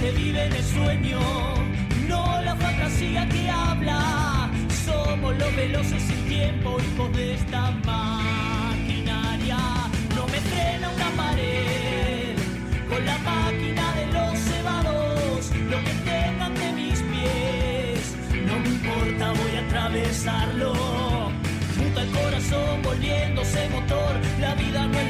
Que viven el sueño, no la fantasía que habla. Somos los veloces sin tiempo, hijos de esta maquinaria. No me frena una pared con la máquina de los cebados. Lo que tengan de mis pies, no me importa, voy a atravesarlo. Muta el corazón volviéndose motor. La vida no es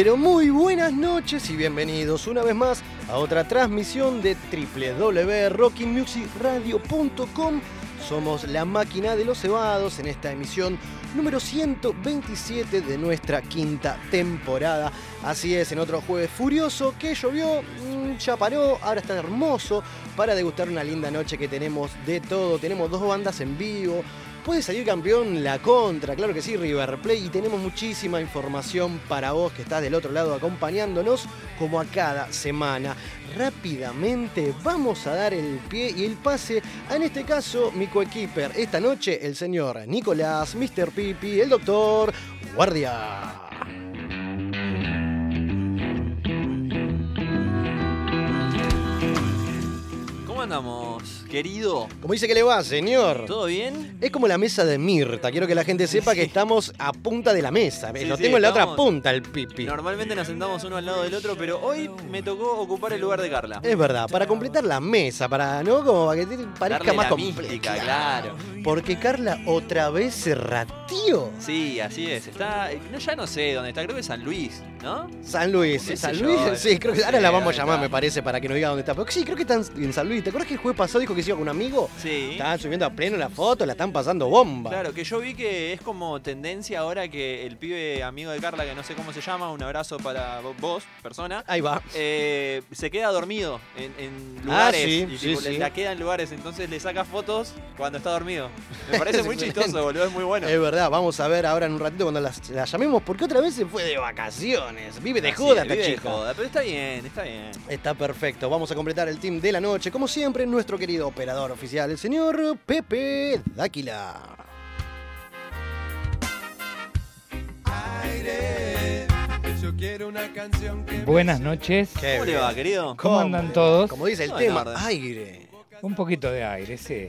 Pero muy buenas noches y bienvenidos una vez más a otra transmisión de www.rockymusicradio.com. Somos la máquina de los cebados en esta emisión número 127 de nuestra quinta temporada. Así es, en otro jueves furioso que llovió, mm, ya paró, ahora está hermoso para degustar una linda noche que tenemos de todo. Tenemos dos bandas en vivo, Puede salir campeón la contra, claro que sí, River Plate. Y tenemos muchísima información para vos que estás del otro lado acompañándonos como a cada semana. Rápidamente vamos a dar el pie y el pase a, en este caso, mi coequiper. Esta noche, el señor Nicolás, Mr. Pipi, el doctor Guardia. ¿Cómo andamos, querido? ¿Cómo dice que le va, señor? ¿Todo bien? Es como la mesa de Mirta. Quiero que la gente sepa que estamos a punta de la mesa. Sí, Lo sí, tengo en la otra estamos- punta, el pipi. Normalmente nos sentamos uno al lado del otro, pero hoy me tocó ocupar el lugar de Carla. Es verdad, para completar la mesa, para, ¿no? Como para que te parezca Darle más la claro. Porque Carla otra vez se ratió. Sí, así es. Está, no, ya no sé dónde está, creo que San Luis, ¿no? San Luis, ¿Qué San Luis, yo? sí, creo que ahora Sí, la vamos a ahí llamar, está. me parece, para que nos diga dónde está. Pero sí, creo que están en San Luis. ¿Te acuerdas que el jueves pasado dijo que se iba con un amigo? Sí. Estaban subiendo a pleno la foto, la están pasando bomba. Claro, que yo vi que es como tendencia ahora que el pibe amigo de Carla, que no sé cómo se llama, un abrazo para vo- vos, persona, Ahí va. eh, se queda dormido en, en lugares. Ah, sí, y sí, tipo, sí. la queda en lugares, entonces le saca fotos cuando está dormido. Me parece muy chistoso, boludo, es muy bueno. Es verdad, vamos a ver ahora en un ratito cuando la, la llamemos, porque otra vez se fue de vacaciones. Vive de Así joda vive de chica. joda, pero está bien, está bien. Está perfecto, vamos a completar el team de la noche, como siempre, nuestro querido operador oficial, el señor Pepe Dáquila. Yo quiero una canción que Buenas noches. Qué ¿Cómo le va, querido? ¿Cómo andan todos? Como dice el tema, aire. Un poquito de aire, sí.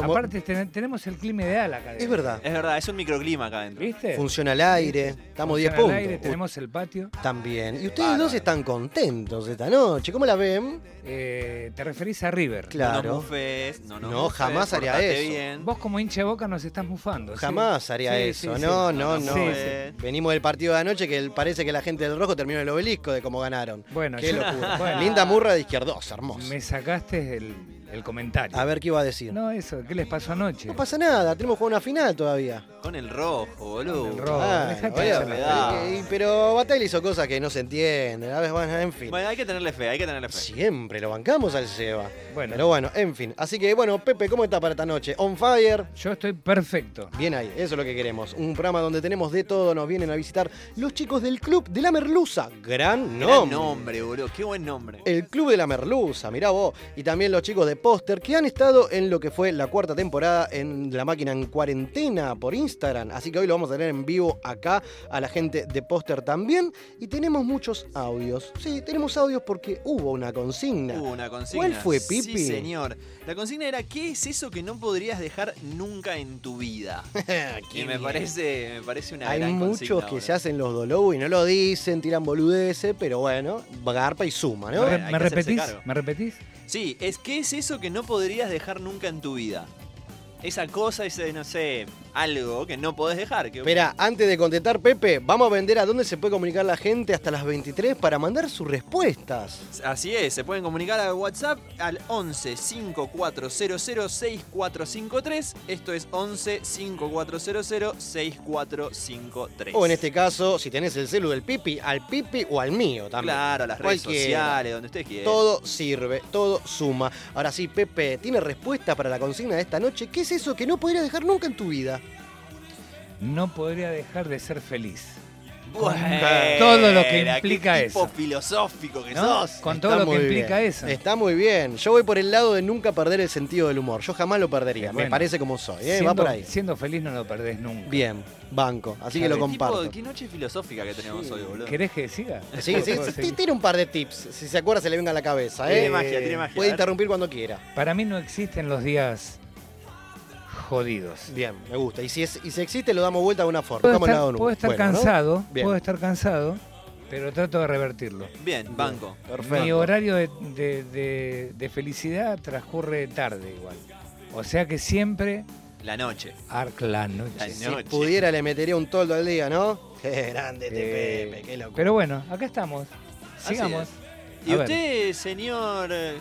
Como- Aparte ten- tenemos el clima ideal acá. Es verdad, Es verdad, es un microclima acá adentro. ¿Viste? funciona el aire, estamos 10 Funciona el puntos. aire, tenemos el patio. También. Y ustedes dos están contentos esta noche, ¿cómo la ven? Eh, ¿Te referís a River? No Claro. nos mufes, no nos No, mufes, jamás haría eso. bien. Vos como hincha de boca nos estás mufando. ¿sí? Jamás haría Sí, eso. sí, no, sí. no, No, no. sí, sí. Venimos del partido de anoche que parece que la gente del rojo terminó el obelisco de cómo ganaron. Bueno, Qué yo- locura. bueno. Linda murra de izquierdos, hermoso. Me sacaste el, el comentario. A ver qué iba a decir. No, No, eso, ¿qué les pasó anoche? pasa nada, tenemos que jugar una final todavía. Con el rojo, boludo. Con el rojo. Ah, oye, pero Batalla hizo cosas que no se entienden. A ver, bueno, en fin. Bueno, hay que tenerle fe, hay que tenerle fe. Siempre lo bancamos al Seba. Bueno. Pero bueno, en fin. Así que bueno, Pepe, ¿cómo está para esta noche? On fire. Yo estoy perfecto. Bien ahí, eso es lo que queremos. Un programa donde tenemos de todo, nos vienen a visitar los chicos del Club de la Merluza. Gran nombre. Gran nombre, boludo. Qué buen nombre. El Club de la Merluza, mirá vos. Y también los chicos de Póster, que han estado en lo que fue la cuarta temporada en La Máquina en Cuarentena por Instagram. Así que hoy lo vamos a tener en vivo acá a la gente de Póster también. Y tenemos muchos audios. Sí, tenemos audios porque hubo una consigna. Hubo una consigna. ¿Cuál fue, Pipi? Sí, señor. La consigna era ¿qué es eso que no podrías dejar nunca en tu vida? Y me parece, me parece una Hay gran muchos consigna, que boludo. se hacen los dolobos y no lo dicen, tiran boludeces, pero bueno, garpa y suma, ¿no? ¿Me, Bueno, que repetís? ¿Me repetís? Sí, es ¿qué es eso que no podrías dejar nunca en tu vida? Esa cosa, ese, no sé, algo que no podés dejar. Que... Espera, antes de contestar, Pepe, vamos a vender a dónde se puede comunicar la gente hasta las 23 para mandar sus respuestas. Así es, se pueden comunicar al WhatsApp al 11 5400 6453. Esto es 11 5400 6453. O en este caso, si tenés el celu del Pipi, al Pipi o al mío también. Claro, las redes Cualquiera. sociales, donde ustedes quieran. Todo sirve, todo suma. Ahora sí, Pepe, ¿tiene respuesta para la consigna de esta noche? ¿Qué es eso que no podrías dejar nunca en tu vida? No podría dejar de ser feliz. Bueno, todo lo que qué implica tipo eso. filosófico que ¿no? sos. Con Está todo lo muy que implica bien. eso. Está muy bien. Yo voy por el lado de nunca perder el sentido del humor. Yo jamás lo perdería. Me parece como soy. ¿eh? Va siendo, por ahí. siendo feliz no lo perdés nunca. Bien, banco. Así que lo Qué tipo- comparto. qué noche filosófica que tenemos hoy, boludo. ¿Querés que siga? Sí, sí, ¿Puedo sí, seguir? tiene un par de tips. Si se acuerda, se le venga a la cabeza. ¿eh? Tiene magia, tiene magia. Puede interrumpir cuando quiera. Para mí no existen los días jodidos. Bien, me gusta. Y si, es, y si existe, lo damos vuelta de una forma. Puedo estar, lado puedo estar bueno, ¿no? cansado, Bien. puedo estar cansado, pero trato de revertirlo. Bien, banco. Perfecto. Mi horario de, de- de- de felicidad transcurre tarde igual. O sea que siempre La noche. arc la noche. La Si pudiera, le metería un toldo al día, ¿no? Qué grande este Eh, Pepe, qué loco. Pero bueno, acá estamos. Sigamos. ¿Y A ver. usted, señor eh,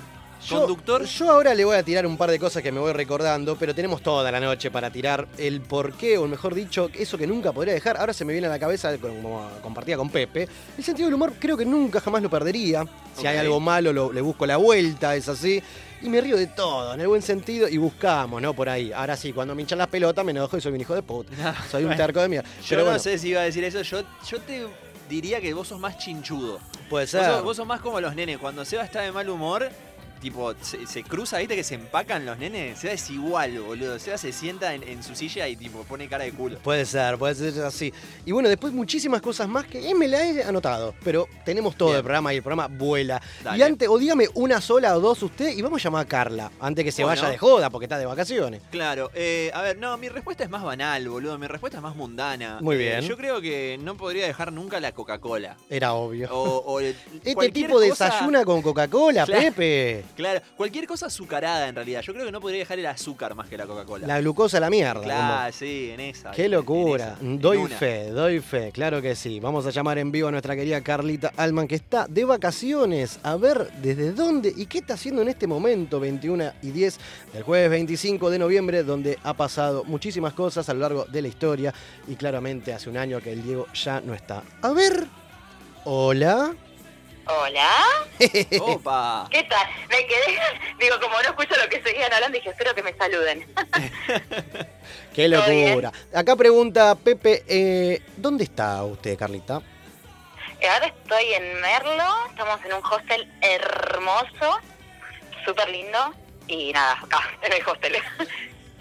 Yo- conductor? Yo ahora le voy a tirar un par de cosas que me voy recordando, pero tenemos toda la noche para tirar el porqué, o mejor dicho, eso que nunca podría dejar. Ahora se me viene a la cabeza, como compartía con Pepe, el sentido del humor creo que nunca jamás lo perdería. Si hay algo malo, lo- le busco la vuelta, es así. Y me río de todo, en el buen sentido, y buscamos, ¿no? Por ahí. Ahora sí, cuando me hinchan las pelotas me enojo y soy un hijo de puta. Soy un terco de mierda. Yo Pero no bueno, sé si iba a decir eso. Yo, yo te diría que vos sos más chinchudo. puede Vos ser. sos, vos sos más como los nenes. Cuando Seba está de mal humor, tipo, se, se cruza, ¿viste que se empacan los nenes? Seba es igual, boludo. Seba se sienta en, en su silla y tipo pone cara de culo. Puede ser, puede ser así. Y bueno, después muchísimas cosas más que me la he anotado, pero tenemos todo Bien. el programa y el programa vuela. Dale. Y antes, o dígame una sola o dos usted y vamos a llamar a Carla, antes que se Bueno. vaya de joda porque está de vacaciones. Claro, eh, a ver, no, mi respuesta es más banal, boludo. Mi respuesta es más mundana. Muy Eh, bien. yo creo que no podría dejar nunca la Coca-Cola. Era obvio. O, o el- este tipo cosa- desayuna con Coca-Cola, Claro. Pepe. Claro, cualquier cosa azucarada en realidad. Yo creo que no podría dejar el azúcar más que la Coca-Cola. La glucosa a la mierda. Claro, sí, en esa. Qué en locura. esa, doy fe, doy fe, claro que sí. Vamos a llamar en vivo a nuestra querida Carlita Alman, que está de vacaciones. A ver desde dónde y qué está haciendo en este momento, 21 y 10 del jueves 25 de noviembre, donde ha pasado muchísimas cosas a lo largo de la historia. Y claramente hace un año que el Diego ya no está. A ver. Hola. Hola, Opa. ¿qué tal? Me quedé, digo, como no escucho lo que seguían hablando, dije, espero que me saluden. Qué locura. Acá pregunta Pepe, eh, ¿dónde está usted, Carlita? Eh, Ahora estoy en Merlo, estamos en un hostel hermoso, súper lindo, y nada, acá, en el hostel.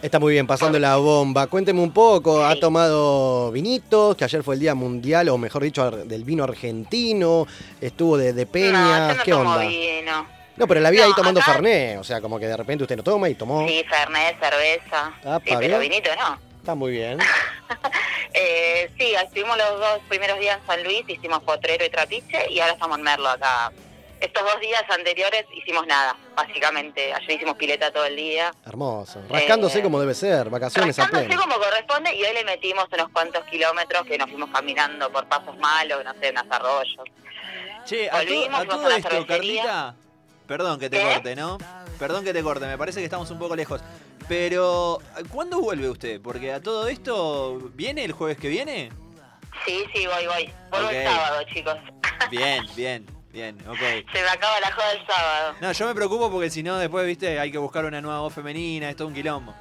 Está muy bien, pasando la bomba. Cuénteme un poco, ¿ha tomado vinitos? Que ayer fue el Día Mundial, o mejor dicho, del vino argentino. Estuvo de, de no, peña. yo no ¿Qué tomo onda? vino. No, pero la vi ahí No, tomando acá- Fernet. O sea, como que de repente usted no toma y tomó. Sí, Fernet, cerveza, Apa, sí, pero vinito no. Está muy bien. Eh, sí, estuvimos los dos primeros días en San Luis, hicimos Potrero y Trapiche, y ahora estamos en Merlo acá. Estos dos días anteriores hicimos nada, básicamente. Ayer hicimos pileta todo el día. Hermoso. Rascándose Eh, como debe ser, vacaciones a Rascándose pleno. como corresponde y hoy le metimos unos cuantos kilómetros que nos fuimos caminando por pasos malos, no sé, unos arroyos. Che, a, Volvimos, a todo a esto. Carlita. Perdón que te corte, ¿no? Perdón que te corte, me parece que estamos un poco lejos. Pero, ¿cuándo vuelve usted? Porque a todo esto, ¿viene el jueves que viene? Sí, sí, voy, voy. Vuelvo el sábado, chicos. Bien, bien, bien, ok. Se me acaba la joda el sábado. No, yo me preocupo porque si no, después, viste, hay que buscar una nueva voz femenina, es todo un quilombo.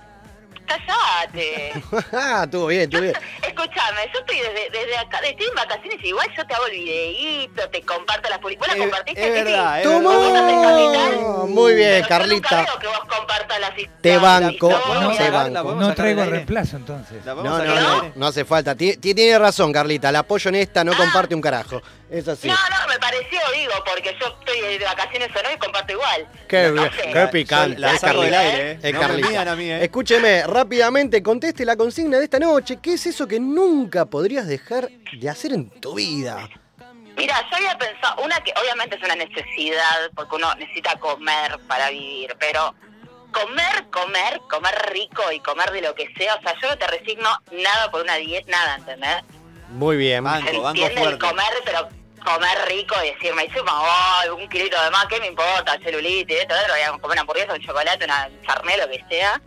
¡Cállate! Ah, estuvo bien, estuvo bien. Estoy escúchame, yo estoy desde, desde acá, estoy en vacaciones, igual yo te hago el videíto, te comparto las publicaciones. ¿Vos compartiste, es verdad. ¡Tomó! Muy bien, Pero yo nunca Carlita. veo que vos compartas las historias. Te banco, las te banco. No traigo reemplazo entonces. ¿La No, no, no, no hace falta. Ti- ti- Tiene razón, Carlita. La apoyo en esta, no comparte un carajo. Es así. No, no, me pareció, digo, porque yo estoy de vacaciones o no y comparto igual. Qué, No bien, sé. qué picante. La es saco del aire, eh. Es No me a mí, eh. Escúcheme, rápidamente conteste la consigna de esta noche. ¿Qué es eso que nunca podrías dejar de hacer en tu vida? Mira, yo había pensado, una que obviamente es una necesidad, porque uno necesita comer para vivir, pero comer, comer, comer rico y comer de lo que sea, o sea, yo no te resigno nada por una dieta, nada, ¿entendés? Muy bien. Banco, banco Entiende el fuerte. comer, pero comer rico y decirme, encima, oh, un kilito de más, ¿qué me importa? Celulitis, esto, esto, voy a comer una hamburguesa, un chocolate, una charné, lo que sea.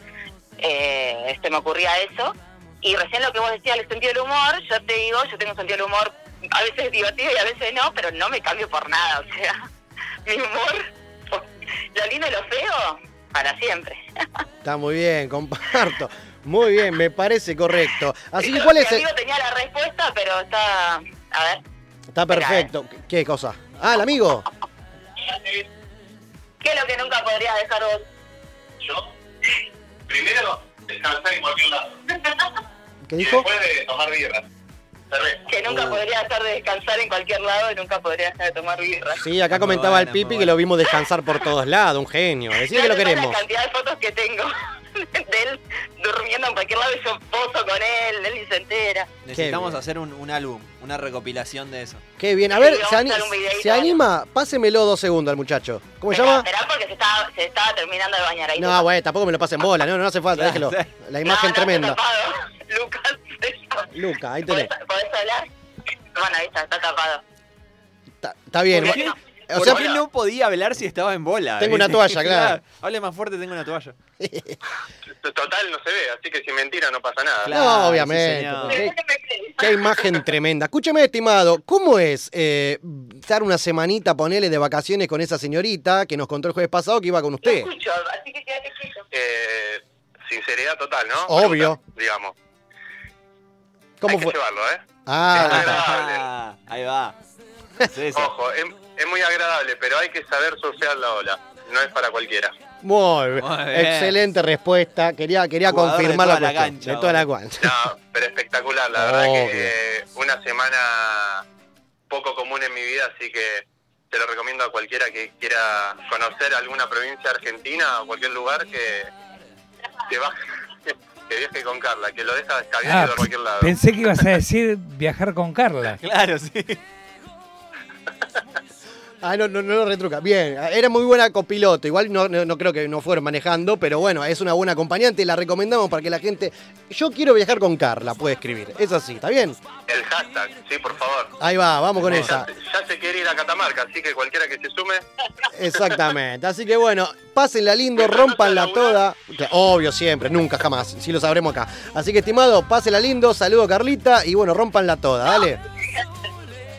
Eh, este me ocurría eso. Y recién lo que vos decías, el sentido del humor, yo te digo, yo tengo un sentido del humor a veces divertido y a veces no, pero no me cambio por nada, o sea, mi humor, lo lindo y lo feo, para siempre. Está muy bien, comparto. Muy bien, me parece correcto. Así que, ¿cuál es el...? tenía la respuesta, pero está, a ver, Está perfecto. ¿Qué cosa? Ah, el amigo. ¿qué es lo que nunca podrías dejar vos? Yo, primero, descansar en cualquier lado. ¿Qué Y dijo? después de tomar birra. Cerveza. Que nunca Oh. podría dejar de descansar en cualquier lado y nunca podría dejar de tomar birra. Sí, acá comentaba el Pipi que lo vimos descansar por todos lados, un genio. Decir que lo queremos. La cantidad de fotos que tengo de él durmiendo en cualquier lado y yo pozo con él, él ni se entera. Necesitamos hacer un, un álbum, una recopilación de eso. Qué bien. A Sí, ver, vamos se, a ani- videíto. se anima. Pásemelo dos segundos al muchacho. ¿Cómo se llama? esperá porque se estaba, se estaba terminando de bañar ahí. No, güey, tampoco me lo pasen bola. No, no hace falta, déjelo. sí. La imagen No, no, tremenda. Lucas. Luca, ahí ¿Podés, tenés. podés hablar? Bueno, ahí está, está tapado. Está, está bien. ¿Por qué? O ¿Por sea, qué no podía hablar si estaba en bola? Tengo una toalla, claro. Hable más fuerte, tengo una toalla. Total no se ve, así que si mentira no pasa nada. Claro. no, sí, obviamente. qué, qué imagen tremenda. Escúcheme, estimado, ¿cómo es eh, estar una semanita, ponele, de vacaciones con esa señorita que nos contó el jueves pasado que iba con Te usted? escucho, así que quédate quieto. Eh, sinceridad total, ¿no? Obvio. Digamos. ¿Cómo Hay que fue? llevarlo, ¿eh? Ah, agradable. ahí va. Ojo, es, es muy agradable, pero hay que saber surfear la ola. No es para cualquiera. muy bien. Muy bien. Excelente respuesta. Quería, quería Jugador de confirmar la toda la cuestión. cancha, de toda la cancha. No, pero espectacular. La verdad Obvio. que eh, una semana poco común en mi vida, así que te lo recomiendo a cualquiera que quiera conocer alguna provincia argentina o cualquier lugar que, que, va, que viaje con Carla, que lo deja Ah, descabiando a cualquier lado. pensé que ibas a decir viajar con Carla. Claro, sí. Ah, no, no, no lo retruca. Bien, era muy buena copiloto. Igual no, no, no creo que no fueron manejando, pero bueno, es una buena acompañante. La recomendamos para que la gente. Yo quiero viajar con Carla, puede escribir. Es así, ¿está bien? El hashtag, sí, por favor. Ahí va, vamos con Ya, esa. ya se quiere ir a Catamarca, así que cualquiera que se sume, Exactamente. Así que bueno, pásenla lindo, rompanla toda. Obvio, siempre, nunca, jamás. Si lo sabremos acá. Así que, estimado, pásenla lindo, saludo Carlita y bueno, rompanla toda, dale.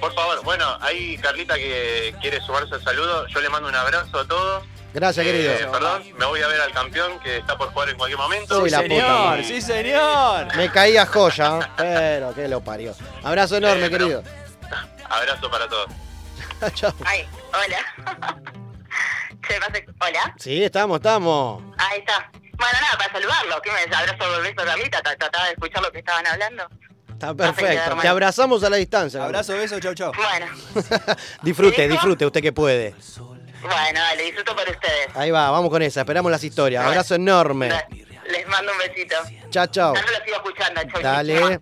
Por favor. Bueno, ahí Carlita que quiere sumarse al saludo, yo le mando un abrazo a todos. Gracias, Eh, querido. perdón, me voy a ver al campeón que está por jugar en cualquier momento. Sí, Sí, la puta señor, madre. sí, señor. Me caía joya, ¿eh? pero que lo parió. Abrazo enorme, Eh, pero- querido. Abrazo para todos. Chao. Ay, hola. Hola. Sí, estamos, estamos. Ahí está. Bueno, nada, para saludarlo. ¿Qué me abrazo beso a Carlita? Tra- Trataba de escuchar lo que estaban hablando. Está perfecto. Te abrazamos a la distancia. Abrazo, beso, chau, chau. Bueno, disfrute, disfrute, usted que puede. bueno, dale, disfruto por ustedes. Ahí va, vamos con esa. Esperamos las historias. Abrazo enorme. Les mando un besito. Chao, chao. Dale.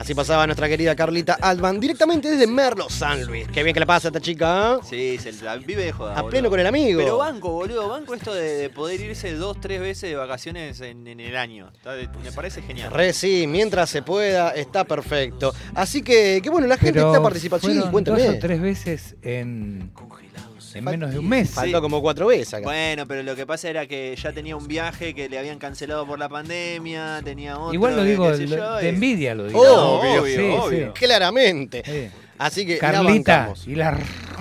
Así pasaba nuestra querida Carlita Altman directamente desde Merlo, San Luis. Qué bien que la pasa esta chica, ¿eh? Sí, se la vive de joda. A boludo. pleno con el amigo. Pero banco, boludo, banco esto de, de poder irse dos, tres veces de vacaciones en, en el año. Está- Me parece genial. Re sí, mientras se pueda, está perfecto. Así que, que bueno, la gente Pero está participando. Sí, dos o tres veces en, en menos de un mes. Faltó Sí. como cuatro veces acá. Bueno, pero lo que pasa era que ya tenía un viaje que le habían cancelado por la pandemia, tenía otro. Igual lo digo lo- yo, de envidia, lo digo. Obvio, Sí, obvio. sí. Claramente. Sí. Así que la Carlita bancamos. y la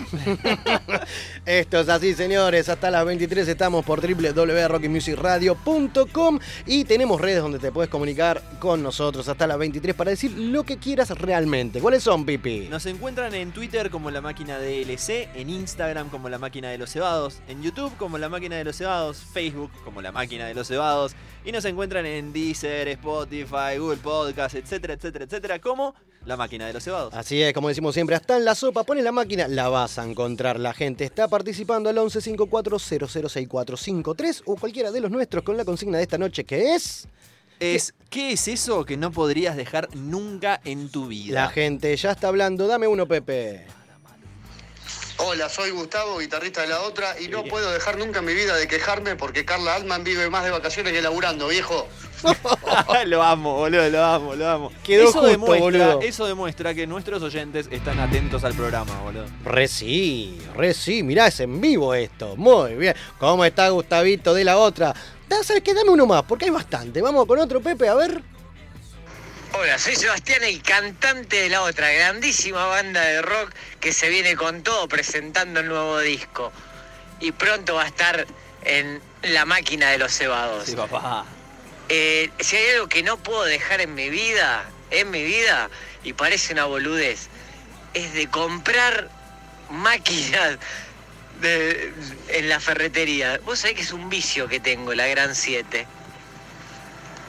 Esto es así, señores. Hasta las 23 estamos por www.rockymusicradio.com y tenemos redes donde te puedes comunicar con nosotros hasta las 23 para decir lo que quieras realmente. ¿Cuáles son, Pipi? Nos encuentran en Twitter como la máquina de LC, en Instagram como la máquina de los cebados, en YouTube como la máquina de los cebados, Facebook como la máquina de los cebados y nos encuentran en Deezer, Spotify, Google Podcast, etcétera, etcétera, etcétera, como la máquina de los cebados. Así es, como decimos siempre, hasta en la sopa, pone la máquina, la vas a encontrar. La gente está participando al 1154006453 o cualquiera de los nuestros con la consigna de esta noche que es... Es, ¿qué es eso que no podrías dejar nunca en tu vida? La gente ya está hablando. Dame uno, Pepe. Hola, soy Gustavo, guitarrista de la otra, y no puedo dejar nunca en mi vida de quejarme porque Carla Altman vive más de vacaciones que laburando, viejo. lo amo, boludo, lo amo, lo amo. Quedó eso, justo, demuestra, boludo. eso demuestra que nuestros oyentes están atentos al programa, boludo. Re sí, re sí. Mirá, es en vivo esto. Muy bien. ¿Cómo está Gustavito de la otra? ¿Sabes qué? Dame uno más, porque hay bastante. Vamos con otro, Pepe, a ver. Hola, soy Sebastián, el cantante de la otra grandísima banda de rock que se viene con todo presentando el nuevo disco. Y pronto va a estar en la máquina de los cebados. Sí, papá. Eh, si hay algo que no puedo dejar en mi vida, en mi vida, y parece una boludez, es de comprar máquinas de- en la ferretería. Vos sabés que es un vicio que tengo, la Gran 7.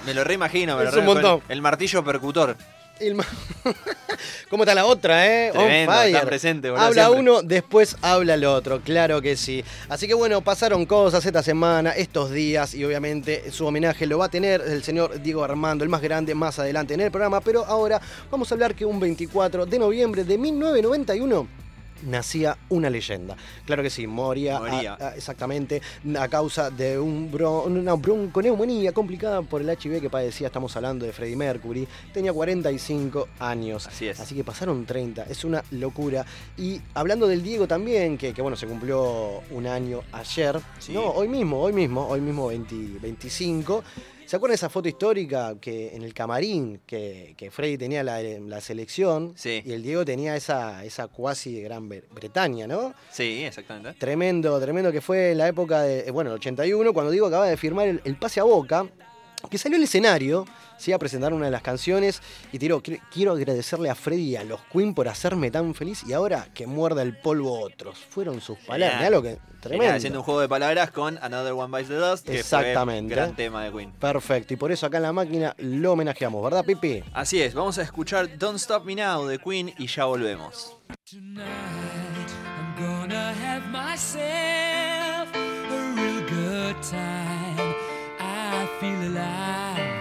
Me lo reimagino, me Es lo un reimagino. montón. El martillo percutor. ¿Cómo está la otra, eh? Tremendo, On fire. está presente, boludo, Habla siempre. uno, después habla el otro, claro que sí. Así que bueno, pasaron cosas esta semana, estos días, y obviamente su homenaje lo va a tener el señor Diego Armando, el más grande, más adelante en el programa. Pero ahora vamos a hablar que un 24 de noviembre de 1991 nacía una leyenda. Claro que sí, moría, a- Moría. a- exactamente a causa de un bron- una bronconeumonía complicada por el HIV que padecía. Estamos hablando de Freddie Mercury. Tenía 45 años. Así es. Así que pasaron 30. Es una locura. Y hablando del Diego también, que, que, bueno, se cumplió un año ayer. Sí. No, hoy mismo, hoy mismo, hoy mismo 20 25. ¿Se acuerdan de esa foto histórica que en el camarín que, que Freddy tenía la, la selección Sí. y el Diego tenía esa, esa cuasi de Gran Bre- Bretaña, ¿no? Sí, exactamente. Tremendo, tremendo que fue la época de, eh, bueno, el 81, cuando Diego acaba de firmar el, el pase a Boca, que salió al escenario, sí, a presentar una de las canciones y "Qui- quiero agradecerle a Freddy y a los Queen por hacerme tan feliz y ahora que muerda el polvo otros. Fueron sus palabras, mirá lo que, tremendo. haciendo un juego de palabras con Another One Bites the Dust, que Exactamente. fue gran tema de Queen. Perfecto, y por eso acá en la máquina lo homenajeamos, ¿verdad, Pipi? Así es, vamos a escuchar Don't Stop Me Now de Queen y ya volvemos. Tonight, I'm gonna have myself a real good time. I feel alive.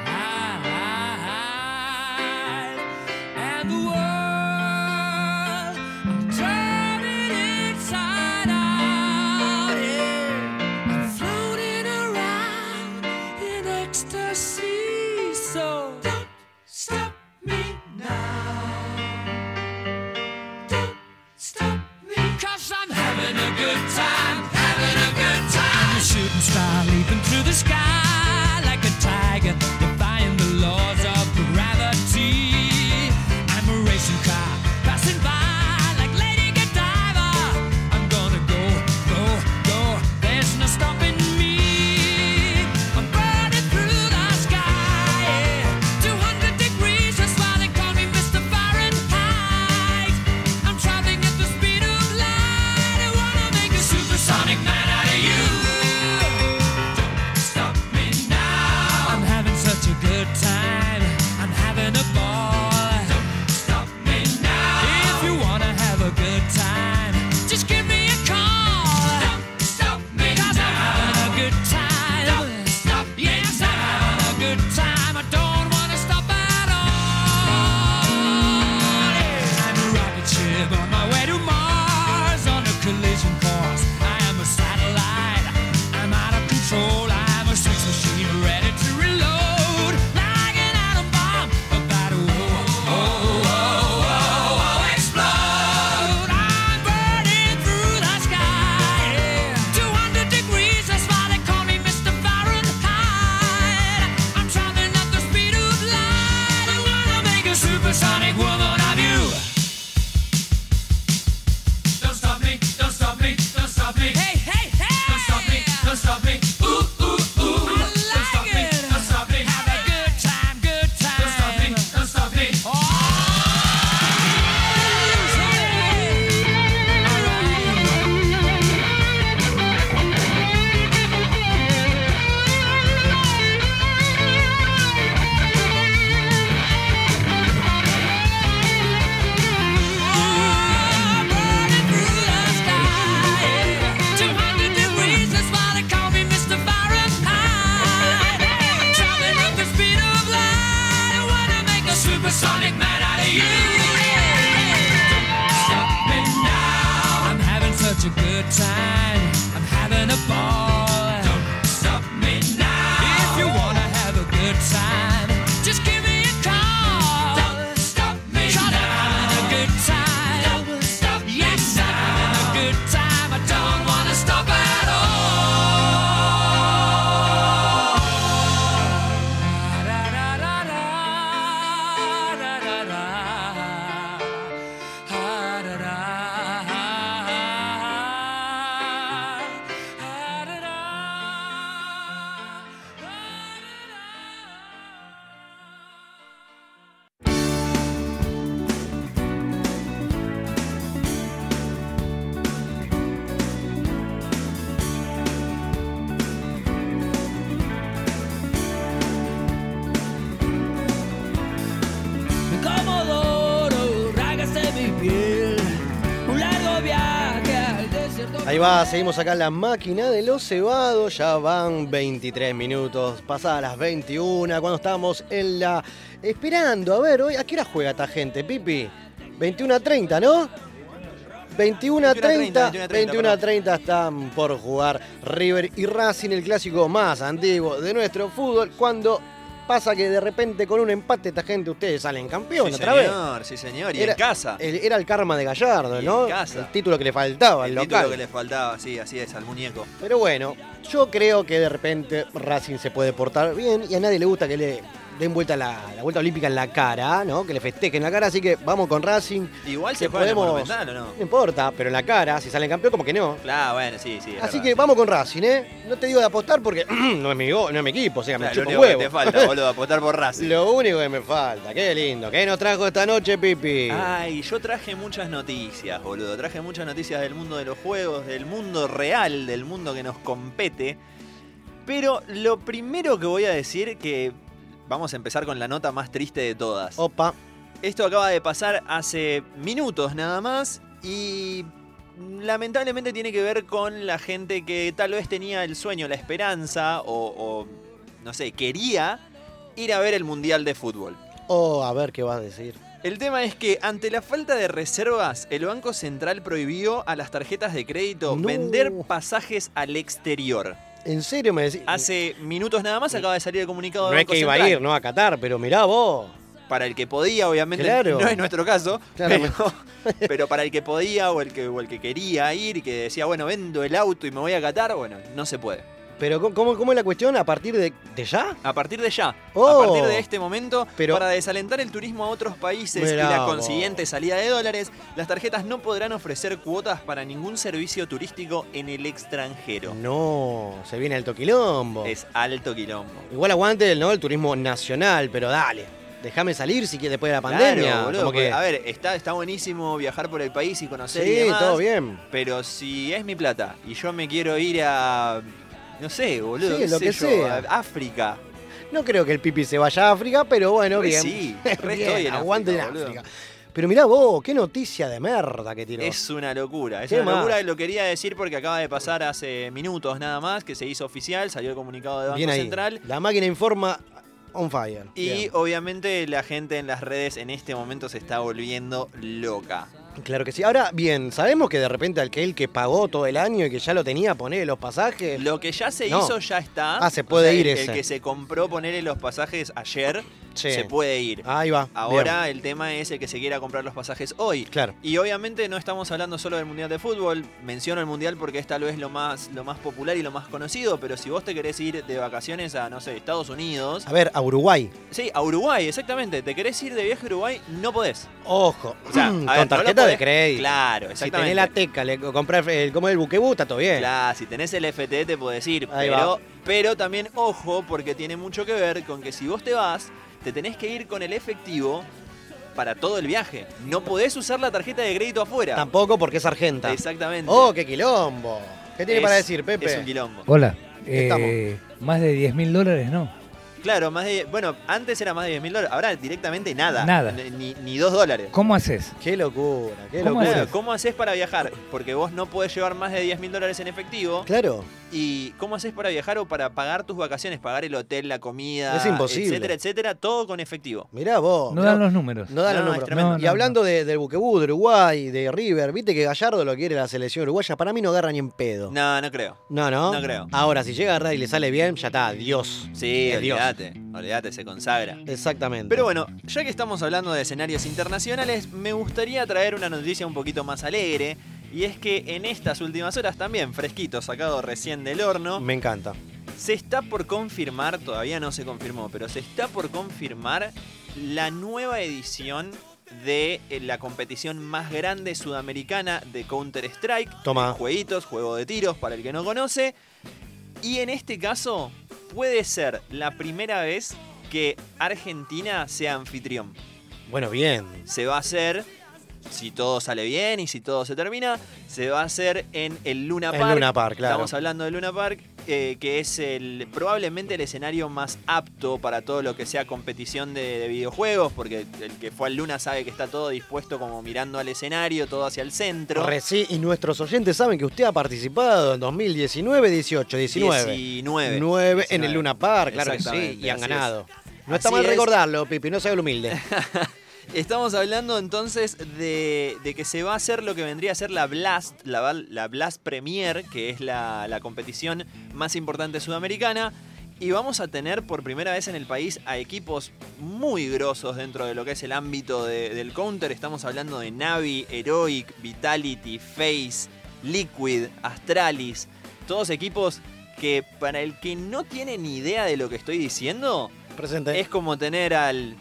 Star leaping through the sky seguimos acá en la máquina de los cebados. Ya van 23 minutos, pasadas las 21, cuando estamos en la. Esperando, a ver, hoy, ¿a qué hora juega esta gente, Pipi? 21 a 30, ¿no? 21 a 30, 21 a 30 están por jugar River y Racing, el clásico más antiguo de nuestro fútbol. Cuando pasa que de repente con un empate esta gente, ustedes salen campeón Sí, otra vez. señor, sí, señor. Y Era- en casa. El- era el karma de Gallardo, Y ¿no? en casa. El título que le faltaba, el, el local. título que le faltaba, sí, así es, al muñeco. Pero bueno, yo creo que de repente Racing se puede portar bien y a nadie le gusta que le den vuelta la, la vuelta olímpica en la cara, ¿no? Que le festejen la cara, así que vamos con Racing. Igual se Que juega en el podemos- ¿o no? No importa, pero en la cara, si salen campeón, como que no. Claro, bueno, sí, sí. Así verdad. que vamos con Racing, ¿eh? No te digo de apostar porque no es mi, no es mi equipo, o sea, me Claro, lo chupa un único que huevo. te falta, boludo, apostar por Racing. Lo único que me falta, qué lindo. ¿Qué nos trajo esta noche, Pipi? Ay, yo traje muchas noticias, boludo. Traje muchas noticias del mundo de los juegos, del mundo real, del mundo que nos compete. Pero lo primero que voy a decir que vamos a empezar con la nota más triste de todas. Opa. Esto acaba de pasar hace minutos nada más y lamentablemente tiene que ver con la gente que tal vez tenía el sueño, la esperanza o, o, no sé, quería ir a ver el Mundial de Fútbol. Oh, a ver qué vas a decir. El tema es que ante la falta de reservas, el Banco Central prohibió a las tarjetas de crédito No. vender pasajes al exterior. ¿En serio me decís? Hace minutos nada más acaba de salir el comunicado no del es Banco que iba a ir, ¿no? A Qatar, pero mirá vos. Para el que podía, obviamente, Claro. no es nuestro caso, Claramente. pero, pero para el que podía o el que, o el que quería ir y que decía, bueno, vendo el auto y me voy a Qatar, bueno, no se puede. Pero ¿cómo- ¿cómo, cómo es la cuestión? ¿A partir de, de ya? A partir de ya, Oh. a partir de este momento, Pero- para desalentar el turismo a otros países y la consiguiente salida de dólares, las tarjetas no podrán ofrecer cuotas para ningún servicio turístico en el extranjero. No, se viene alto quilombo. Es alto quilombo. Igual aguante ¿no? el turismo nacional, pero dale. Déjame salir si quieres después de la pandemia. Claro, boludo, Como que- porque, a ver, está, está buenísimo viajar por el país y conocer y sí, demás. todo bien. Pero si es mi plata y yo me quiero ir a. No sé, boludo. Sí, qué lo sé que yo, sea. a África. No creo que el pipi se vaya a África, pero bueno, bien. sí, re Bien, estoy en aguante África, en boludo. África. Pero mirá vos, qué noticia de merda que tiró. Es una locura, es ¿Qué una más? locura. Lo quería decir porque acaba de pasar hace minutos nada más que se hizo oficial, salió el comunicado de Banco bien ahí. Central. La máquina informa on fire. Y Bien. obviamente la gente en las redes en este momento se está volviendo loca. Claro que sí. Ahora, bien, sabemos que de repente aquel que pagó todo el año y que ya lo tenía, poner los pasajes. Lo que ya se No. hizo ya está. Ah, se puede O sea, ir el, ese. El que se compró ponerle los pasajes ayer Sí. se puede ir. Ahí va. Ahora el tema es el que se quiera comprar los pasajes hoy. Claro. Y obviamente no estamos hablando solo del Mundial de Fútbol. Menciono el Mundial porque es tal vez lo más, lo más popular y lo más conocido. Pero si vos te querés ir de vacaciones a, no sé, Estados Unidos. A ver, a Uruguay. Sí, a Uruguay, exactamente. Te querés ir de viaje a Uruguay, no podés. Ojo. O sea, a con ver, lo tarjeta de crédito. Claro, Si exactamente. tenés la teca, le comprar el, como el buquebú, está todo bien. Claro, si tenés el FT te podés ir, Ahí pero, va. pero también ojo porque tiene mucho que ver con que si vos te vas, te tenés que ir con el efectivo para todo el viaje. No podés usar la tarjeta de crédito afuera. Tampoco porque es argenta. Exactamente. Oh, qué quilombo. ¿Qué tiene Es- para decir, Pepe? Es un quilombo. Hola. Estamos. Eh, más de 10 mil dólares, no. Claro, más de, bueno, antes era más de 10 mil dólares, ahora directamente nada. Nada. Ni, ni dos dólares. ¿Cómo haces? Qué locura, qué ¿Cómo locura. ¿Cómo haces para viajar? Porque vos no podés llevar más de 10 mil dólares en efectivo. Claro. ¿Y cómo haces para viajar o para pagar tus vacaciones? Pagar el hotel, la comida, Es imposible. etcétera, etcétera, todo con efectivo. Mirá vos. No mirá- dan los números. No dan No, los números. y No, hablando de- del Buquebú, de Uruguay, de River, viste que Gallardo lo quiere la selección uruguaya, para mí no agarra ni en pedo. No, no creo. No, no. No creo. Ahora, si llega a agarrar y le sale bien, ya está, Dios. Sí, Es Dios. Olvídate, olvídate, se consagra. Exactamente. Pero bueno, ya que estamos hablando de escenarios internacionales, me gustaría traer una noticia un poquito más alegre. Y es que en estas últimas horas también, fresquito, sacado recién del horno, Me encanta. se está por confirmar, todavía no se confirmó, pero se está por confirmar la nueva edición de eh, la competición más grande sudamericana de Counter-Strike. Toma. Jueguitos, juego de tiros, para el que no conoce. Y en este caso, puede ser la primera vez que Argentina sea anfitrión. Bueno, bien. Se va a hacer, si todo sale bien y si todo se termina, se va a hacer en el Luna El Park. Luna Park, claro. Estamos hablando del Luna Park, eh, que es el probablemente el escenario más apto para todo lo que sea competición de, de videojuegos, porque el que fue al Luna sabe que está todo dispuesto como mirando al escenario, todo hacia el centro. Reci- y nuestros oyentes saben que usted ha participado en 2019, 18, 19. 19. 9 en 19. el Luna Park, claro que sí, y han es. ganado. No está mal recordarlo, Pipi, no sea el humilde. Estamos hablando entonces de, de que se va a hacer lo que vendría a ser la Blast, la, la Blast Premier, que es la, la competición más importante sudamericana. Y vamos a tener por primera vez en el país a equipos muy grosos dentro de lo que es el ámbito de- del counter. Estamos hablando de Navi, Heroic, Vitality, Face, Liquid, Astralis. Todos equipos que para el que no tiene ni idea de lo que estoy diciendo, Presente. es como tener al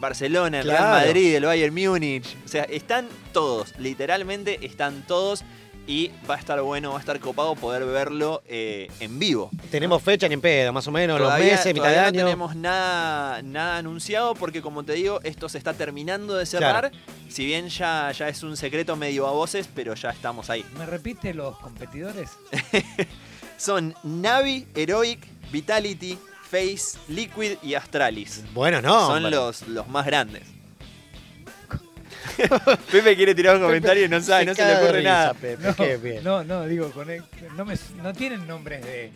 Barcelona, el Claro. Real Madrid, el Bayern Múnich. O sea, están todos, literalmente están todos. Y va a estar bueno, va a estar copado poder verlo eh, en vivo. Tenemos fecha ni en pedo, más o menos, Todavía- los meses, mitad de año. no tenemos nada, nada anunciado porque como te digo, esto se está terminando de cerrar. Si bien ya, ya es un secreto medio a voces, pero ya estamos ahí. ¿Me repite los competidores? Son Navi, Heroic, Vitality, Face, Liquid y Astralis. Bueno, no. Son los, los más grandes. Pepe quiere tirar un comentario y no sabe, no se le ocurre risa, nada. Pepe, No, qué bien. no, no, digo, con el- no, me- no tienen nombres de,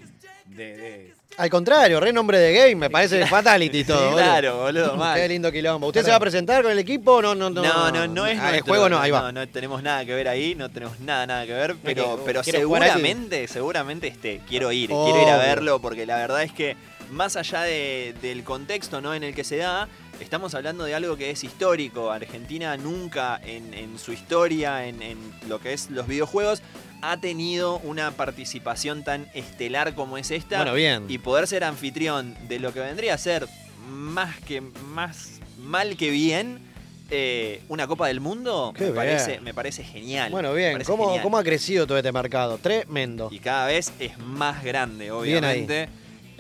de- de- Al contrario, re nombre de game, me parece fatality y todo. Claro, boludo, mal. Qué lindo quilombo. ¿Usted Claro. se va a presentar con el equipo? No, no, no. No, no, no es Ah, El juego no, ahí va. No, no tenemos nada que ver ahí, no tenemos nada, nada que ver, pero, pero seguramente, seguramente este, quiero ir, quiero ir a verlo porque la verdad es que más allá de- del contexto ¿no? en el que se da, estamos hablando de algo que es histórico. Argentina nunca en, en su historia, en, en lo que es los videojuegos, ha tenido una participación tan estelar como es esta. Bueno, bien. Y poder ser anfitrión de lo que vendría a ser más que más mal que bien. eh, una Copa del Mundo Qué me bien. parece, me parece genial. Bueno, bien. ¿Cómo, genial. ¿Cómo ha crecido todo este mercado? Tremendo. Y cada vez es más grande, Bien ahí.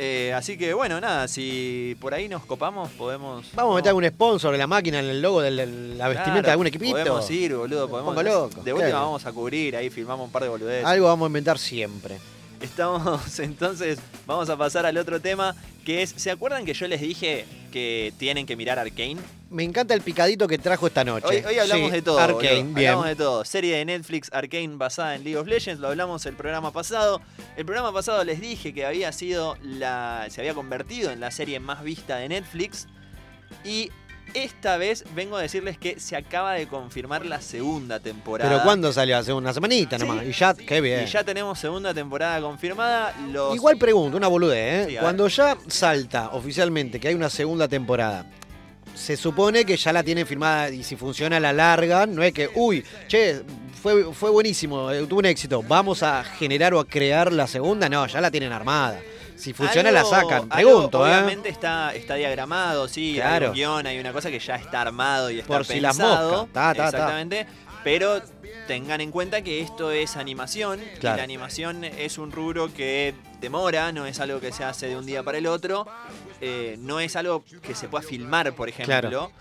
Eh, así que bueno, nada, si por ahí nos copamos, podemos. Vamos a meter algún sponsor de la máquina en el logo de la- vestimenta de algún equipito. Podemos ir, boludo. Podemos, Pongo loco, de última claro. vamos a cubrir, ahí filmamos un par de boludeces. Algo vamos a inventar siempre. Estamos, entonces, vamos a pasar al otro tema, que es, ¿se acuerdan que yo les dije que tienen que mirar Arkane? Me encanta el picadito que trajo esta noche. Hoy, hoy hablamos Sí, de todo. Boludo. bien. Hablamos de todo. Serie de Netflix Arcane basada en League of Legends. Lo hablamos el programa pasado. El programa pasado les dije que había sido la. se había convertido en la serie más vista de Netflix. Y esta vez vengo a decirles que se acaba de confirmar la segunda temporada. Pero ¿cuándo salió? Hace una semanita Sí. nomás. Y ya, qué bien. Y ya tenemos segunda temporada confirmada. Los... Igual pregunto, una boludez, ¿eh? Sí, Cuando ya salta oficialmente que hay una segunda temporada, se supone que ya la tienen firmada y si funciona la largan, no es que, uy, che, fue, fue buenísimo, eh, tuvo un éxito, vamos a generar o a crear la segunda, no, ya la tienen armada. Si funciona Algo- la sacan, algo pregunto, ¿eh? Obviamente está, está diagramado, sí, hay Claro. un guion, hay una cosa que ya está armado y está Por si pensado. Ta, ta, ta. exactamente. Pero tengan en cuenta que esto es animación Claro. y la animación es un rubro que demora, no es algo que se hace de un día para el otro, eh, no es algo que se pueda filmar, por ejemplo. Claro.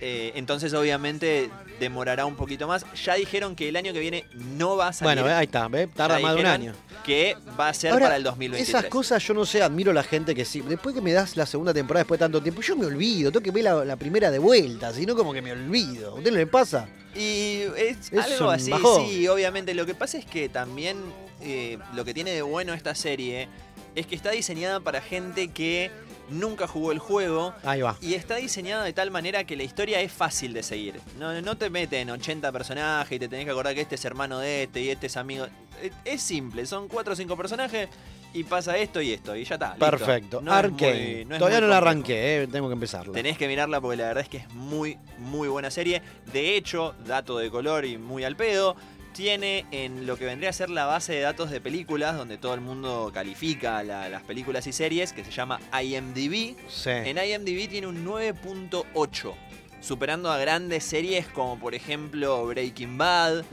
Eh, entonces obviamente demorará un poquito más. Ya dijeron que el año que viene no va a salir. Bueno, ahí está. Tarda Ya más de un año. Que va a ser Ahora, para el 2023. Esas cosas yo no sé, admiro a la gente que sí. Después que me das la segunda temporada después de tanto tiempo, yo me olvido, tengo que ver la, la primera de vuelta, si no como que me olvido. ¿A usted no le pasa? Y es, Es algo así, bajón. sí, obviamente. Lo que pasa es que también eh, lo que tiene de bueno esta serie es que está diseñada para gente que nunca jugó el juego Ahí va. y está diseñada de tal manera que la historia es fácil de seguir. No, no te meten 80 personajes y te tenés que acordar que este es hermano de este y este es amigo. Es, es simple, son 4 o 5 personajes y pasa esto y esto y ya está. Perfecto. No muy- Todavía no la arranqué, eh, tengo que empezarla. Tenés que mirarla porque la verdad es que es muy, muy buena serie. De hecho, dato de color y muy al pedo, tiene en lo que vendría a ser la base de datos de películas, donde todo el mundo califica la- las películas y series, que se llama IMDb. Sí. En IMDb tiene un 9.8, superando a grandes series como por ejemplo Breaking Bad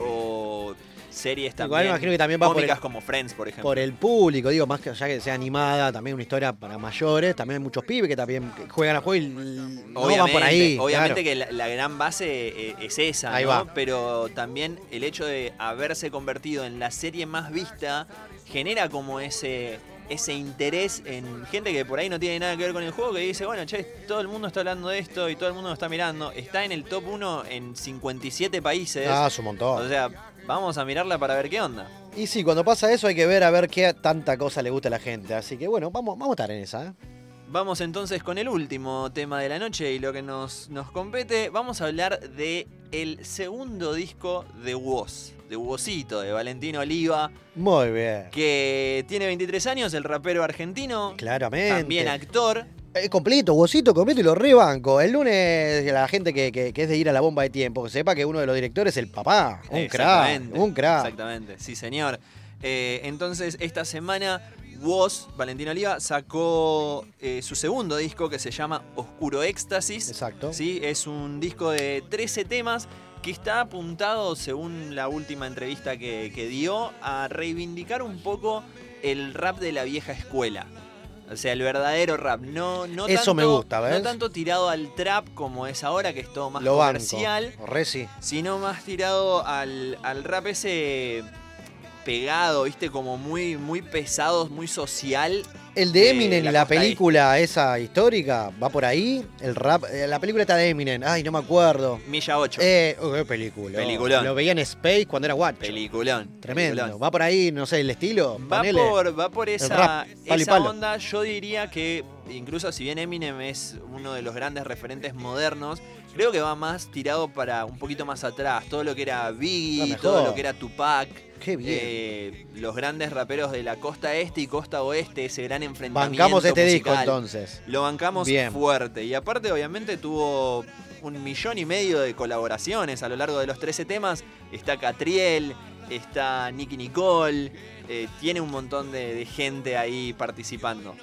o series Igual también, me imagino que también va por el- como Friends, por ejemplo. Por el público, digo, más que allá que sea animada, también una historia para mayores, también hay muchos pibes que también juegan al juego y no Obviamente, van por ahí. obviamente claro. que la, la gran base eh, es esa, Ahí ¿no? va. Pero también el hecho de haberse convertido en la serie más vista genera como ese ese interés en gente que por ahí no tiene nada que ver con el juego, que dice, bueno, che, todo el mundo está hablando de esto y todo el mundo lo está mirando. Está en el top 1 en 57 países. Ah, es un montón. O sea, vamos a mirarla para ver qué onda. Y sí, cuando pasa eso hay que ver a ver qué tanta cosa le gusta a la gente. Así que bueno, vamos, vamos a estar en esa. ¿eh? Vamos entonces con el último tema de la noche y lo que nos, nos compete. Vamos a hablar de el segundo disco de Woz, de Wozito, de Valentino Oliva, Muy bien. que tiene 23 años, el rapero argentino, Claramente. también actor. Eh, completo, Wosito, completo y lo rebanco. El lunes, la gente que, que- que es de ir a la bomba de tiempo, que sepa que uno de los directores es el papá. Un crack. Un crack. Exactamente, sí señor. Eh, entonces esta semana Woz, Valentino Oliva, sacó eh, su segundo disco que se llama Oscuro Éxtasis. Exacto. ¿sí? Es un disco de 13 temas que está apuntado, según la última entrevista que, que dio, a reivindicar un poco el rap de la vieja escuela. O sea, el verdadero rap. No, no Eso tanto, me gusta, ¿ves? No tanto tirado al trap como es ahora, que es todo más Lo banco. comercial Re sí. sino más tirado al, al rap ese pegado, viste, como muy, muy pesado, muy social. El de de Eminem, la película esa histórica, va por ahí. El rap, eh, la película está de Eminem. Ay, no me acuerdo. Milla 8. Eh, oh, película. Peliculón. Lo veía en Space cuando era guacho. Peliculón. Tremendo. peliculón. Va por ahí, no sé, el estilo. Va ponele. por, va por esa, rap, esa palo. onda. Yo diría que, incluso si bien Eminem es uno de los grandes referentes modernos, creo que va más tirado para un poquito más atrás. Todo lo que era Biggie, todo lo que era Tupac. Qué bien. eh, los grandes raperos de la costa este y costa oeste, ese gran enfrentamiento. Bancamos este disco entonces. Lo bancamos Bien. fuerte. Y aparte, obviamente, tuvo un millón y medio de colaboraciones a lo largo de los 13 temas. Está Catriel, está Nicky Nicole, eh, tiene un montón de, de gente ahí participando.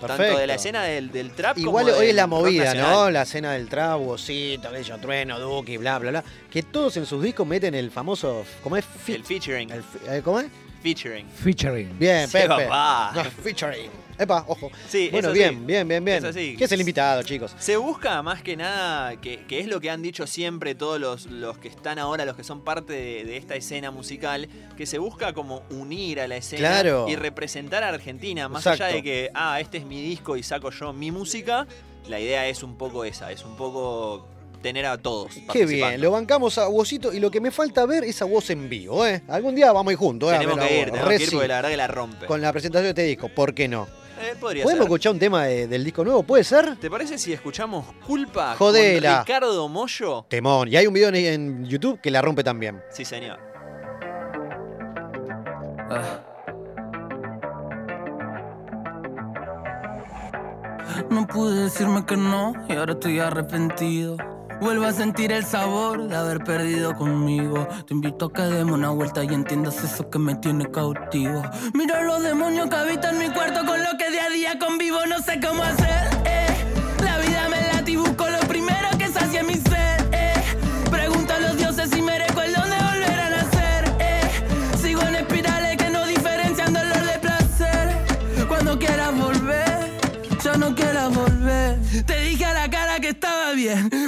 Tanto de Perfecto. la escena del, del trap Igual como hoy del es la movida. ¿no? La escena del trap, Wosito, Bello Trueno, Duki, bla, bla, bla. Que todos en sus discos meten el famoso. ¿Cómo es? El featuring. el eh, ¿Cómo es? Featuring. Featuring. Bien, Sí, Pepe. papá. No, featuring. Epa, ojo. Sí, Bueno, eso bien, sí. bien, bien, bien. Sí. ¿Qué es el invitado, chicos? Se busca más que nada, que, que es lo que han dicho siempre todos los, los que están ahora, los que son parte de, de esta escena musical, que se busca como unir a la escena Claro. y representar a Argentina, más Exacto. allá de que, ah, este es mi disco y saco yo mi música, la idea es un poco esa, es un poco tener a todos. Qué bien, lo bancamos a Wosito y lo que me falta ver es a vos en vivo, ¿eh? Algún día vamos a ir juntos, ¿eh? A Tenemos ver a que ir, vos. tenemos que ir porque la verdad que la rompe. Con la presentación de este disco, ¿por qué no? Eh, podría ¿Podemos ser. escuchar un tema de- del disco nuevo? ¿Puede ser? ¿Te parece si escuchamos Culpa Jodela. con Ricardo Mollo? Temón. Y hay un video en, en YouTube que la rompe también. Sí, señor. No pude decirme que no y ahora estoy arrepentido. Vuelvo a sentir el sabor de haber perdido conmigo. Te invito a que demos una vuelta y entiendas eso que me tiene cautivo. Mira los demonios que habitan mi cuarto con lo que día a día convivo. No sé cómo hacer.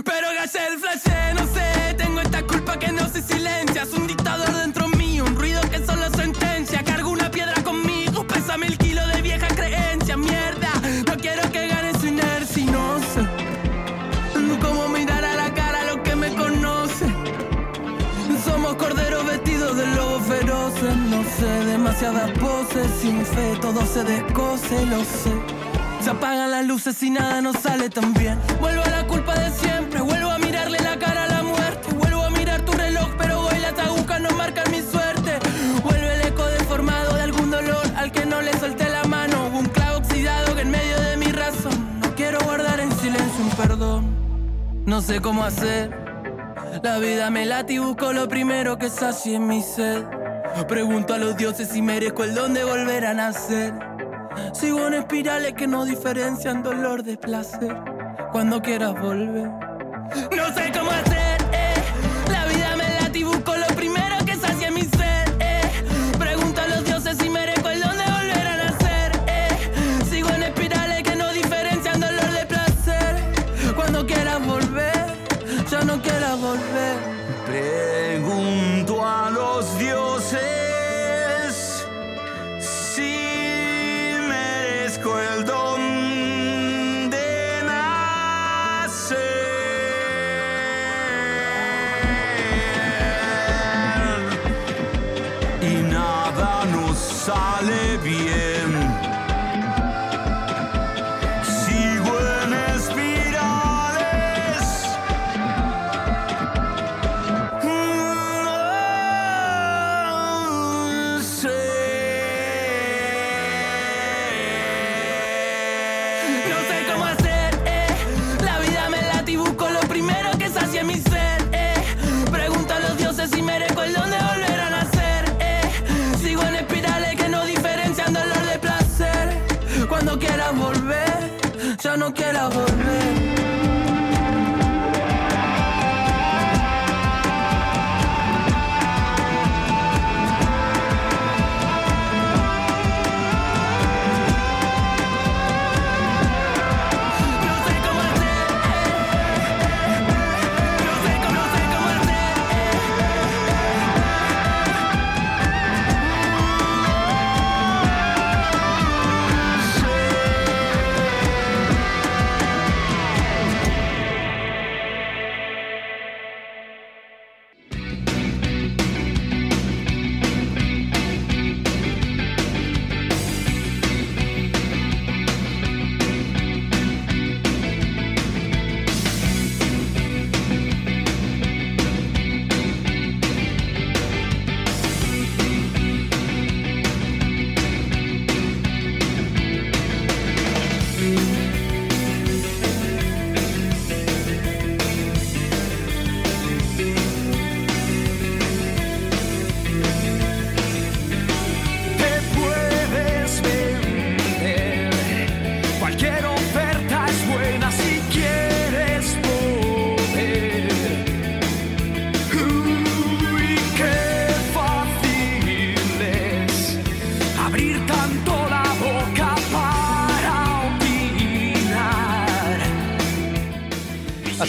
Pero gasté el flash, no sé. Tengo esta culpa que no se silencia. Es un dictador dentro mío, un ruido que solo sentencia. Cargo una piedra conmigo, pesa mil kilos de vieja creencia. Mierda, no quiero que gane su inercia no sé cómo mirar a la cara a los que me conocen. Somos corderos vestidos de lobos feroces, no sé demasiadas poses, sin fe todo se descose, lo sé. Se apagan las luces y nada nos sale tan bien. Vuelvo a la culpa de siempre, vuelvo a mirarle la cara a la muerte. Vuelvo a mirar tu reloj, pero hoy las agujas no marcan mi suerte. Vuelve el eco deformado de algún dolor al que no le solté la mano. Un clavo oxidado que en medio de mi razón. Quiero guardar en silencio un perdón. No sé cómo hacer. La vida me late y busco lo primero que sacie mi sed. Pregunto a los dioses si merezco el don de volver a nacer. Sigo en espirales que no diferencian dolor de placer. Cuando quieras volver. No sé cómo hacer,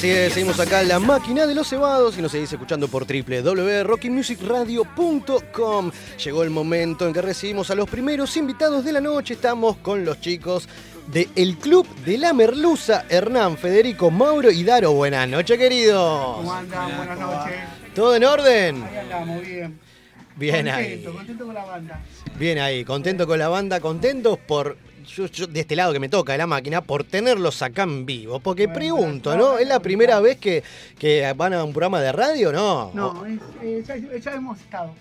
Así es, seguimos acá en la máquina de los cebados y nos seguís escuchando por www.rockymusicradio.com. Llegó el momento en que recibimos a los primeros invitados de la noche. Estamos con los chicos del El Club de la Merluza, Hernán, Federico, Mauro y Daro. Buenas noches, queridos. ¿Cómo andan? Buenas noches. ¿Todo en orden? Ahí andamos, bien. Bien ahí. contento, contento con la banda. Bien ahí, contento con la banda, contentos por, yo, yo de este lado que me toca de la máquina, por tenerlos acá en vivo. Porque pregunto, ¿no? ¿Es la primera vez que, que van a un programa de radio? No. No, es- eh, ya, ya hemos estado.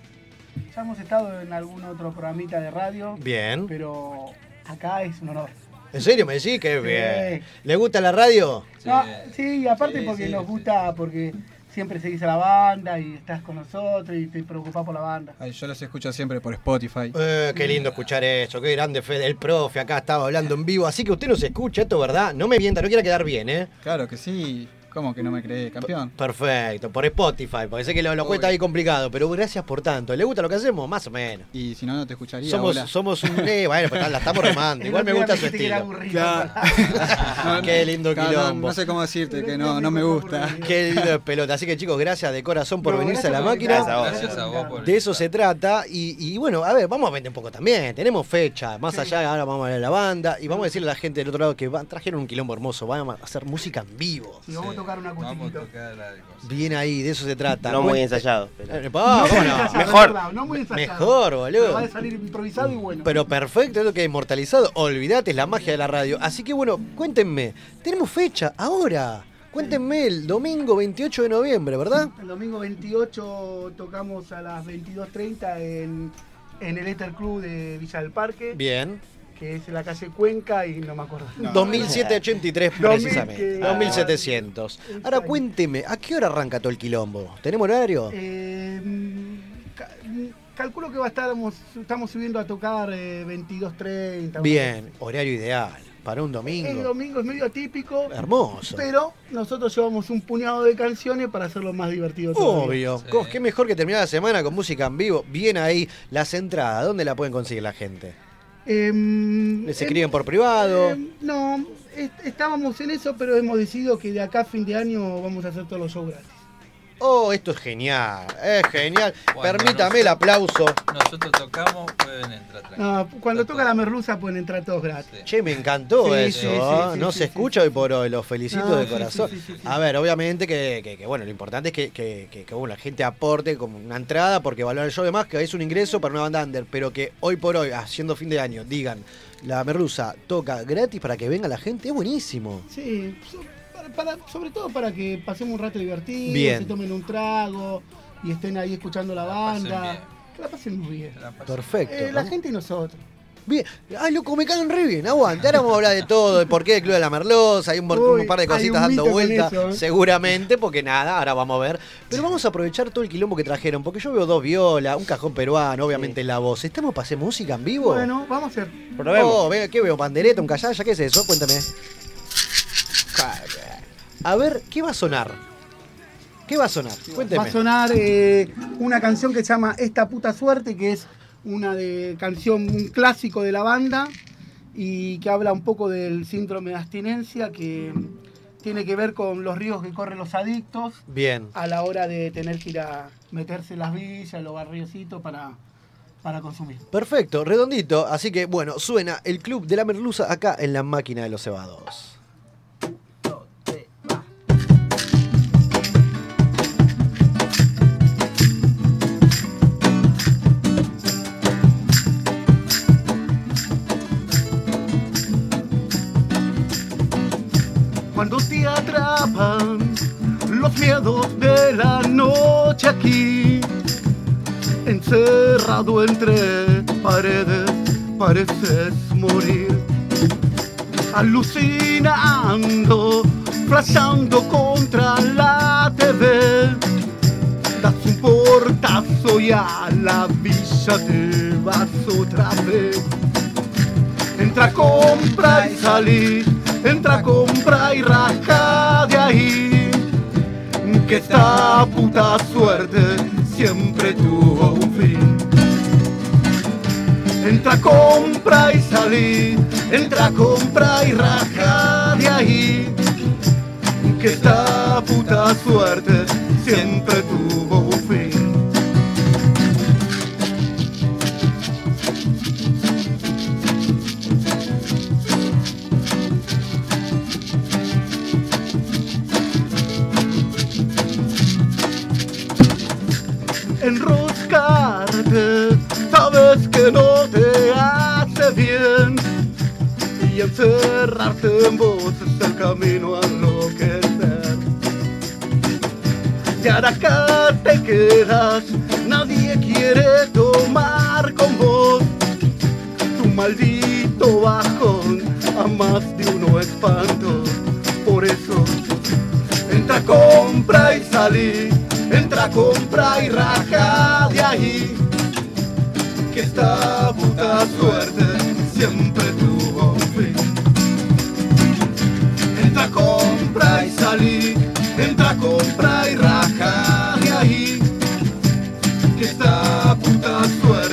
Ya hemos estado en algún otro programita de radio. Bien. Pero acá es un honor. ¿En serio me decís? Qué Sí. bien. ¿Le gusta la radio? No, sí, aparte Sí, porque sí, nos sí. gusta, porque siempre seguís a la banda y estás con nosotros y te preocupás por la banda. Ay, yo los escucho siempre por Spotify. Eh, qué lindo escuchar eso, qué grande Fede, el profe acá estaba hablando en vivo, así que usted nos escucha, esto verdad, no me mienta, no quiera quedar bien, ¿eh? Claro que sí. ¿Cómo que no me creé campeón? Perfecto, por Spotify, porque sé que lo, lo cuesta ahí complicado, pero gracias por tanto. ¿Le gusta lo que hacemos? Más o menos. Y si no, no te escucharía. Somos, hola. somos un. Eh, bueno, pues la estamos remando. Igual me gusta su estilo. No, Qué lindo no, no, quilombo. No, sé cómo decirte que no, no me gusta. Qué lindo pelota. Así que chicos, gracias de corazón por No, venirse a la gracias máquina. por invitarnos. Gracias a vos por De eso se trata. Y, y bueno, a ver, vamos a vender un poco también. Tenemos fecha. Más allá, ahora vamos a ver la banda. Y vamos a decirle a la gente del otro lado que van- trajeron un quilombo hermoso. Van a hacer música en vivo. A tocar un acustiquito. Bien ahí, de eso se trata. No muy ensayado, pero- Eh, pa, No bueno, ensayado, mejor. es verdad, no muy ensayado. Mejor, Pero boludo. Va a salir improvisado y bueno. Pero perfecto, es lo que ha inmortalizado. Olvídate, es la magia de la radio. Así que bueno, cuéntenme. Tenemos fecha, ahora. Cuéntenme el domingo 28 de noviembre, ¿verdad? El domingo 28 tocamos a las 22.30 en, en el Ether Club de Villa del Parque, Bien. Que es en la calle Cuenca y no me acuerdo. 2783 2000 precisamente. que- 2700. Ahora cuénteme, ¿a qué hora arranca todo el quilombo? ¿Tenemos horario? Eh, ca- calculo que va a estar, estamos subiendo a tocar eh, 22.30. Bien, horario ideal. Para un El domingo. domingo es medio atípico. Hermoso. Pero nosotros llevamos un puñado de canciones para hacerlo más divertido. Obvio. Co- Qué mejor que terminar la semana con música en vivo. Bien ahí, las entradas. ¿Dónde la pueden conseguir la gente? Em, ¿Les em, escriben por privado? em, no, est- estábamos en eso, pero hemos decidido que de acá a fin de año vamos a hacer todos los shows gratis. Oh, esto es genial. Es genial. Permítame el aplauso. Nosotros tocamos, pueden entrar tranquilos. No, cuando toca la merluza pueden entrar todos gratis. Che, me encantó Sí, eso. sí, sí, ¿eh? sí, no sí, se sí. escucha hoy por hoy. Los felicito No, de corazón. sí, sí, sí, sí. A ver, obviamente que, que- que, bueno, lo importante es que, que- que- que, bueno, la gente aporte como una entrada porque valora el show de más, que es un ingreso para una banda under, pero que hoy por hoy, haciendo fin de año, digan, la merluza toca gratis para que venga la gente, es buenísimo. Sí, para- sobre todo para que pasemos un rato divertido, Bien. se tomen un trago y estén ahí escuchando la banda. Que la pasen muy bien. Perfecto. Eh, la gente y nosotros. Bien. Ay, loco, me caen re bien. Aguante. Ahora vamos a hablar de todo, de por qué el Club de la Merloza. Hay un, Uy, un par de cositas dando mito con vuelta, eso, ¿eh? seguramente, porque nada, ahora vamos a ver. Pero vamos a aprovechar todo el quilombo que trajeron, porque yo veo dos violas, un cajón peruano, obviamente la voz. ¿Estamos para hacer música en vivo? Bueno, vamos a hacer. Oh, ve- ¿Qué veo? ¿Pandereta, un callaya? ¿Qué es eso? Cuéntame. A ver, ¿qué va a sonar? ¿Qué va a sonar? Cuénteme. Va a sonar eh, una canción que se llama Esta puta suerte, que es una de canción, un clásico de la banda y que habla un poco del síndrome de abstinencia que tiene que ver con los ríos que corren los adictos Bien. a la hora de tener que ir a meterse en las villas, en los barriocitos para, para consumir. Perfecto, redondito. Así que, bueno, suena el Club de la Merluza acá en la máquina de los cebados. Cuando te atrapan los miedos de la noche aquí, encerrado entre paredes, pareces morir, alucinando, flashando contra la TV. Das un portazo y a la villa te vas otra vez. Entra, compra y salí, entra, compra y raja de ahí. Que esta puta suerte siempre tuvo un fin. Entra, compra y salí, entra, compra y raja de ahí. Que esta puta suerte siempre tuvo un fin. Enroscarte, sabes que no te hace bien. Y encerrarte en vos es el camino a enloquecer. Y ahora acá te quedas, nadie quiere tomar con vos. Tu maldito bajón a más de uno espanto. Por eso, entra, compra y salí. Entra, compra y raja de ahí. Que esta puta suerte siempre tuvo fin. Entra, compra y salí. Entra, compra y raja de ahí. Que esta puta suerte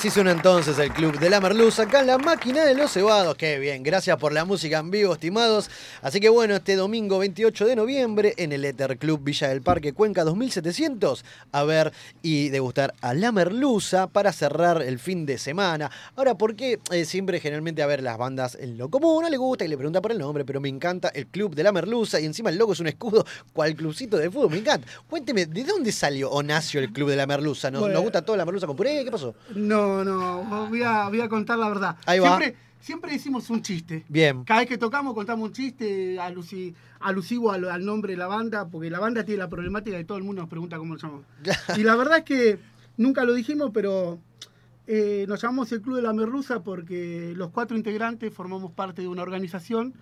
así suena entonces el Club de la Merluza, acá en la máquina de los cebados. Qué bien, gracias por la música en vivo, estimados. Así que bueno, este domingo 28 de noviembre en el Ether Club Villa del Parque Cuenca 2700, a ver y degustar a la Merluza para cerrar el fin de semana. Ahora, ¿por qué eh, siempre generalmente a ver las bandas en lo común? No le gusta y le pregunta por el nombre, pero me encanta el Club de la Merluza y encima el logo es un escudo, cual clubcito de fútbol, me encanta. Cuénteme, ¿de dónde salió o nació el Club de la Merluza? ¿Nos, Bueno. nos gusta toda la merluza con puré? ¿Qué pasó? No, no, voy a, voy a contar la verdad. Ahí va. Siempre, siempre decimos un chiste. Bien. Cada vez que tocamos contamos un chiste alusi- alusivo al, al nombre de la banda, porque la banda tiene la problemática de todo el mundo nos pregunta cómo nos llamamos. y la verdad es que nunca lo dijimos, pero eh, nos llamamos el Club de la Merluza porque los cuatro integrantes formamos parte de una organización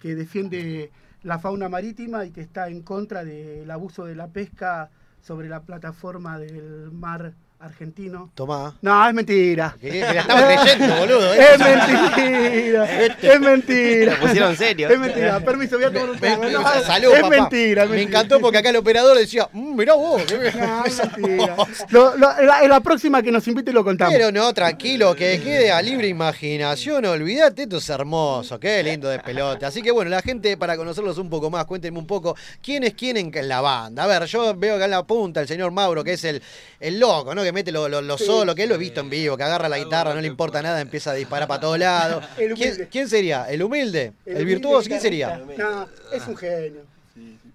que defiende la fauna marítima y que está en contra del abuso de la pesca sobre la plataforma del mar argentino. Tomá. No, es mentira. Que- la estaba creyendo, boludo, ¿eh? Es mentira. es mentira. Lo pusieron serio. Es mentira. Permiso, voy a tomar un trago. No, Salud, es papá. mentira, es Me mentira. encantó porque acá el operador decía, "Mm, mirá vos. qué bien". No, es mentira. Lo- lo- la, próxima que nos invite lo contamos. Pero no, tranquilo, que quede a libre imaginación, olvídate, esto es hermoso, qué lindo de pelote. Así que bueno, la gente, para conocerlos un poco más, cuéntenme un poco quién es quién en la banda. A ver, yo veo acá en la punta el señor Mauro, que es el, el loco, ¿no? Que mete lo, lo- lo Sí. solo, que él lo he visto en vivo, que agarra la guitarra, no le importa nada, empieza a disparar para todos lados. ¿Quién, quién sería? ¿El humilde? ¿El, humilde virtuoso? ¿Quién sería? No, es un genio.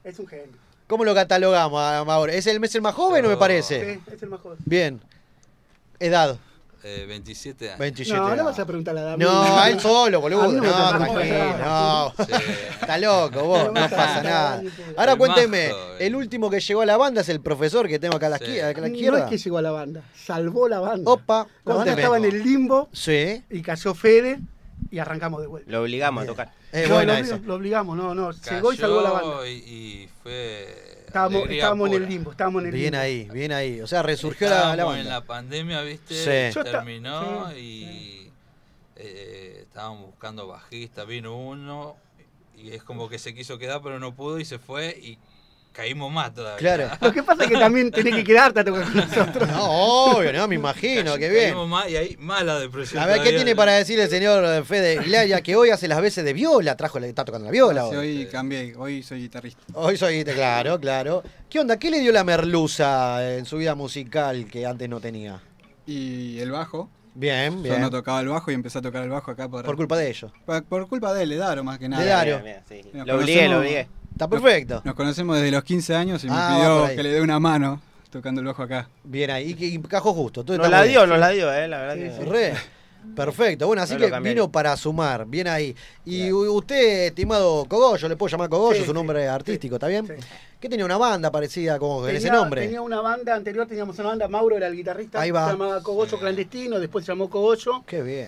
Es un genio. ¿Cómo lo catalogamos a Mauro? ¿Es el, es el más joven o me parece? Sí, es el más joven. Bien. Edad. Eh, 27 años. 27 No, no vas a preguntarle a la No, a él solo, boludo. No, tranquilo, no. Está loco, vos, no pasa nada. Ahora El cuénteme, majo, el último que llegó a la banda es el profesor que tengo acá a la, izquier- acá a la No izquierda. es que llegó a la banda, salvó la banda. Opa, la banda estaba en el limbo Sí. y cayó Fede y arrancamos de vuelta. Lo obligamos a tocar. Es No, buena lo, esa. lo obligamos, no, no. Llegó y salvó la banda. Y fue. Estábamos, estábamos en el limbo, estábamos en el Bien limbo. ahí, bien ahí. O sea, resurgió la, la banda. en la pandemia, ¿viste? Sí. Terminó sí, y eh, estábamos buscando bajista, vino uno y es como que se quiso quedar pero no pudo y se fue y caímos más todavía. Claro. Lo que pasa es que también tenés que quedarte a tocar con nosotros. No, obvio, no, me imagino, qué bien. Caímos más y ahí más la depresión. A ver, ¿qué todavía. tiene para decir el señor Fede Aguilar, que hoy hace las veces de viola? Trajo, está tocando la viola Sí, hoy. hoy cambié, hoy soy guitarrista. Hoy soy, claro, claro. ¿Qué onda? ¿Qué le dio la merluza en su vida musical que antes no tenía? Y el bajo. Bien, Yo bien. no tocaba el bajo y empecé a tocar el bajo acá por, Por culpa de ellos. por, por culpa de él, de Daro más que nada. De sí. Nos Lo obligué, lo obligué. Está perfecto. Nos conocemos desde los 15 años y me Ah, pidió que le dé una mano tocando el bajo acá. Bien ahí, y, y cajó justo. Nos la dio, bien. nos la dio, eh, la verdad Sí, que. sí. Re. Perfecto. Bueno, así No que vino para sumar. Bien ahí. Y usted, estimado Cogollo, le puedo llamar Cogollo, Sí, su sí, nombre artístico, ¿está bien? Sí. Que tenía una banda parecida con ese Tenía- nombre. Tenía una banda anterior, teníamos una banda, Mauro era el guitarrista, Ahí va. se llamaba Cogollo Clandestino, después se llamó Cogollo. Qué bien.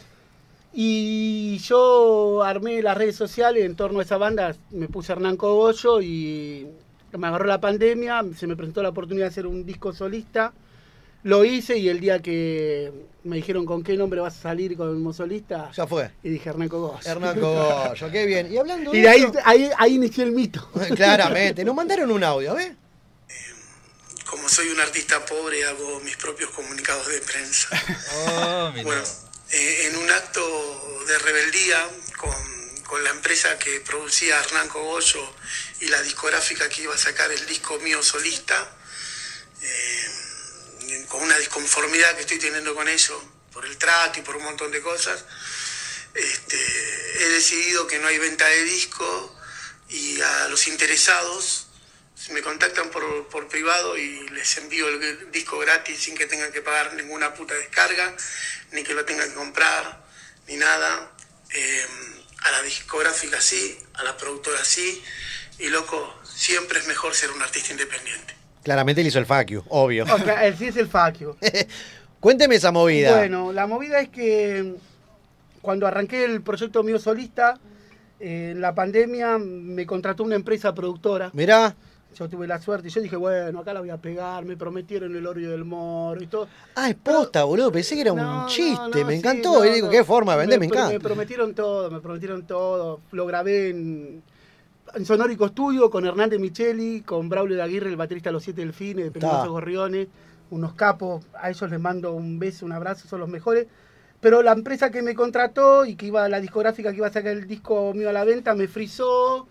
Y yo armé las redes sociales en torno a esa banda, me puse Hernán Cogollo y me agarró la pandemia, se me presentó la oportunidad de hacer un disco solista. Lo hice y el día que me dijeron con qué nombre vas a salir como solista, Ya fue. y dije Hernán Cogollo. Hernán Cogollo, qué bien. Y hablando Y de ahí, eso- ahí, ahí inició el mito. Claramente. Nos mandaron un audio, ¿ves? Como soy un artista pobre, hago mis propios comunicados de prensa. Oh. Bueno, eh, en un acto de rebeldía con, con la empresa que producía Hernán Cogollo y la discográfica que iba a sacar el disco mío solista, eh, con una disconformidad que estoy teniendo con ellos por el trato y por un montón de cosas, este, he decidido que no hay venta de disco y a los interesados me contactan por, por privado y les envío el disco gratis sin que tengan que pagar ninguna puta descarga, ni que lo tengan que comprar, ni nada. Eh, a la discográfica sí, a la productora sí, y loco, siempre es mejor ser un artista independiente. Claramente él hizo el you, obvio. O sea, el sí es el faquio. Cuénteme esa movida. Bueno, la movida es que cuando arranqué el proyecto mío solista, eh, en la pandemia me contrató una empresa productora. Mirá. Yo tuve la suerte y yo dije, bueno, acá la voy a pegar, me prometieron el Oreo del Moro y todo. Ah, es posta, boludo. Pensé que era No, un chiste. no, me sí, encantó. y digo, qué forma de vender, me, pro- Me encanta. prometieron todo, me prometieron todo. Lo grabé en, en Sonórico Studio con Hernández Micheli, con Braulio de Aguirre, el baterista de Los Siete Delfines, de Peligrosos. Gorriones. unos capos, a ellos les mando un beso, un abrazo, son los mejores. Pero la empresa que me contrató y que iba, la discográfica que iba a sacar el disco mío a la venta, me frizó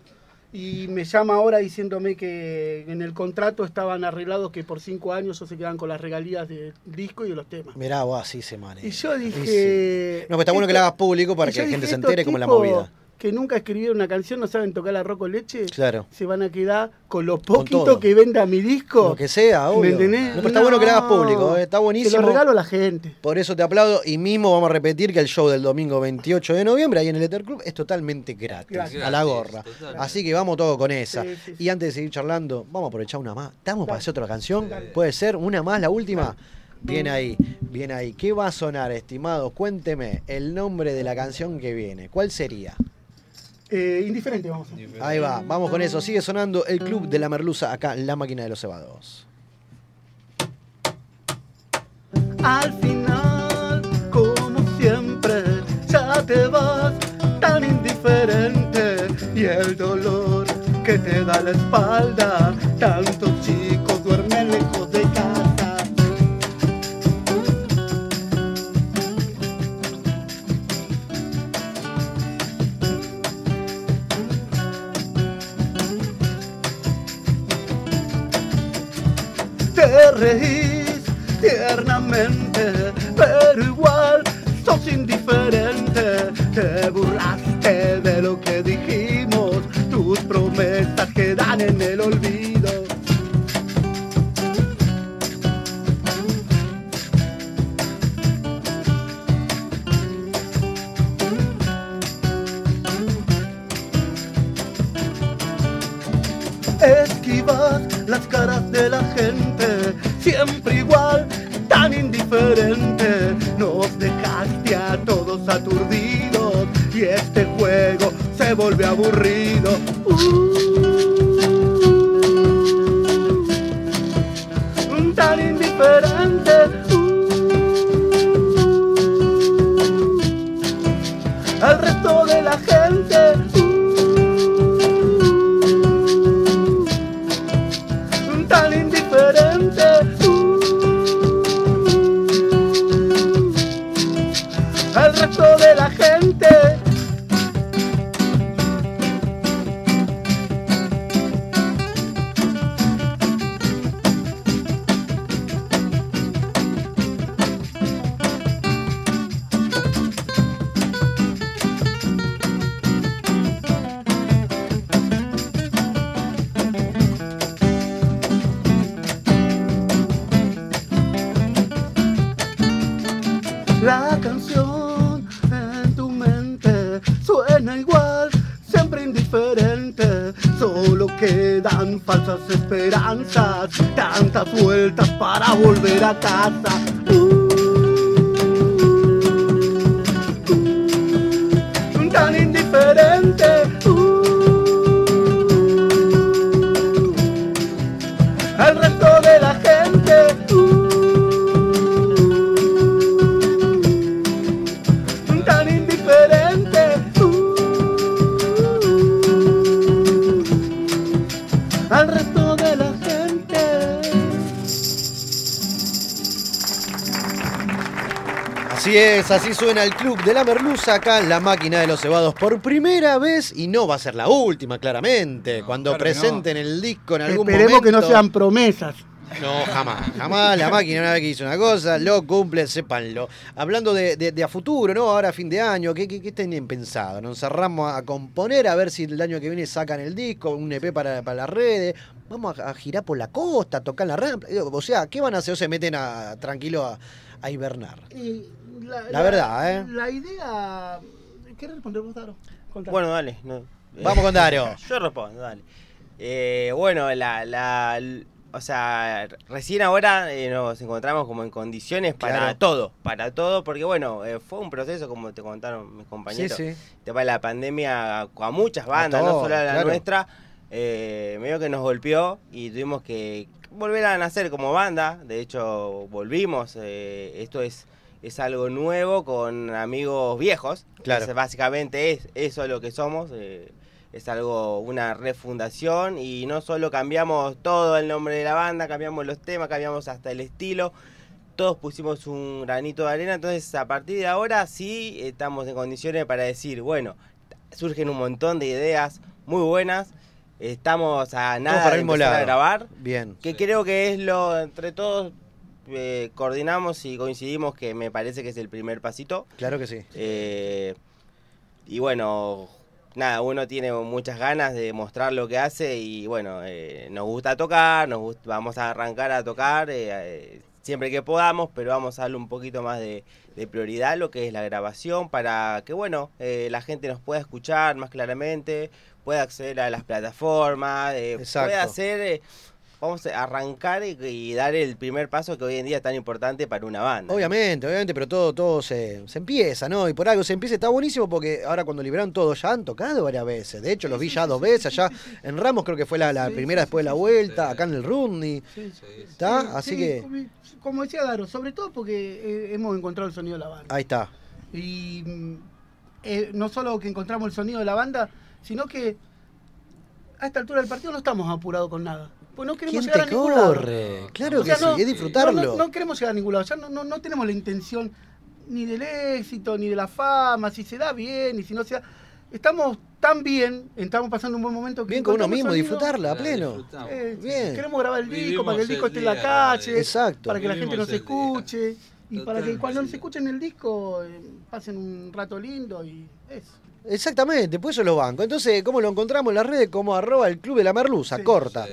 y me llama ahora diciéndome que en el contrato estaban arreglados que por cinco años se quedan con las regalías del disco y de los temas. Mirá, vos así se maneja. Y yo dije... sí. No, pero está bueno que lo hagas público para que la gente se entere como la movida. Que nunca escribieron una canción, no saben tocar la roco leche. Claro. Se van a quedar con lo poquito que venda mi disco. Lo que sea, ¿Me obvio. entendés? No, pero está bueno que lo hagas público, eh, está buenísimo. Se lo regalo a la gente. Por eso te aplaudo y mismo vamos a repetir que el show del domingo 28 de noviembre ahí en el Ether Club es totalmente gratis, Gratis. a la gorra. Así que vamos todo con esa. Sí, sí, Y antes de seguir charlando, vamos a aprovechar una más. ¿Estamos para hacer otra canción? ¿Puede ser una más, la última? Bien ahí, bien ahí. ¿Qué va a sonar, estimados? Cuénteme el nombre de la canción que viene. ¿Cuál sería? Eh, indiferente, vamos a. Ahí va, vamos con eso. Sigue sonando el Club de la Merluza acá en la máquina de los cebados. Al final, como siempre, ya te vas tan indiferente y el dolor que te da la espalda. Tantos chicos Te reís tiernamente, pero igual sos indiferente. Te burlaste de lo que dijimos, tus promesas quedan en el olvido. Las caras de la gente, se vuelve aburrido. Uh, volver Así suena el Club de la Merluza acá en la máquina de los cebados por primera vez y no va a ser la última, claramente. Cuando claro que no. presenten el disco en algún Esperemos momento. que no sean promesas. No, jamás, jamás. La máquina, una vez que hizo una cosa, lo cumple, sépanlo. Hablando de, de- de a futuro, ¿no? Ahora fin de año, ¿qué, qué, qué tienen pensado? Nos encerramos a componer, a ver si el año que viene sacan el disco, un EP para, para las redes. Vamos a, a girar por la costa, a tocar la rampa. O sea, ¿qué van a hacer? ¿O se meten a, tranquilo a, a hibernar? Y La verdad, ¿eh? La idea. ¿Qué responder vos, Daro? Bueno, dale. no. Vamos con Dario. Yo respondo, dale. Eh, bueno, la, la, o sea, recién ahora eh, nos encontramos como en condiciones para Claro. todo, para todo, porque bueno, eh, fue un proceso, como te contaron mis compañeros, Sí, sí. de la pandemia a, a muchas bandas, todo, no solo a la claro. nuestra, eh, medio que nos golpeó y tuvimos que volver a nacer como banda, de hecho volvimos, eh, esto es es algo nuevo con amigos viejos. Claro. Es- básicamente es eso lo que somos. eh, es algo, una refundación y no solo cambiamos todo el nombre de la banda, cambiamos los temas, cambiamos hasta el estilo, todos pusimos un granito de arena, entonces a partir de ahora sí estamos en condiciones para decir, bueno, surgen un montón de ideas muy buenas, estamos a nada para de empezar a grabar, Bien. que creo que es lo, entre todos eh, coordinamos y coincidimos que me parece que es el primer pasito. Claro que sí. Eh, y bueno, nada, uno tiene muchas ganas de mostrar lo que hace y bueno, eh, nos gusta tocar, nos gust- vamos a arrancar a tocar eh, eh, siempre que podamos, pero vamos a darle un poquito más de, de prioridad a lo que es la grabación para que bueno, eh, la gente nos pueda escuchar más claramente, pueda acceder a las plataformas, pueda hacer... Vamos a arrancar y, y dar el primer paso que hoy en día es tan importante para una banda. Obviamente, obviamente, pero todo, todo se, se empieza, ¿no? Y por algo se empieza, está buenísimo porque ahora cuando liberaron todo ya han tocado varias veces. De hecho, los vi ya dos veces allá. En Ramos creo que fue la, la primera después de la vuelta, acá en el Rudney. ¿Está? Sí, Así sí, que como- Como decía Daro, sobre todo porque eh, hemos encontrado el sonido de la banda. ahí está. Y eh, no solo que encontramos el sonido de la banda, sino que a esta altura del partido no estamos apurados con nada. Pues no queremos ¿Quién llegar te a ningún lado. corre? Claro O sea, que sí, es disfrutarlo. No, no- no queremos llegar a ningún lado. Ya no, no, no tenemos la intención ni del éxito, ni de la fama, si se da bien y si no se da. Estamos tan bien, estamos pasando un buen momento que Bien con uno mismo, sonido. disfrutarla a pleno. Eh, Bien. Queremos grabar el disco Vivimos para que el disco el esté en la calle, Exacto. para que la gente nos día. escuche y para que cuando nos escuchen el disco eh, pasen un rato lindo y eso. Exactamente, por eso lo banco. Entonces, ¿cómo lo encontramos en las redes? Como arroba el club de la merluza, corta.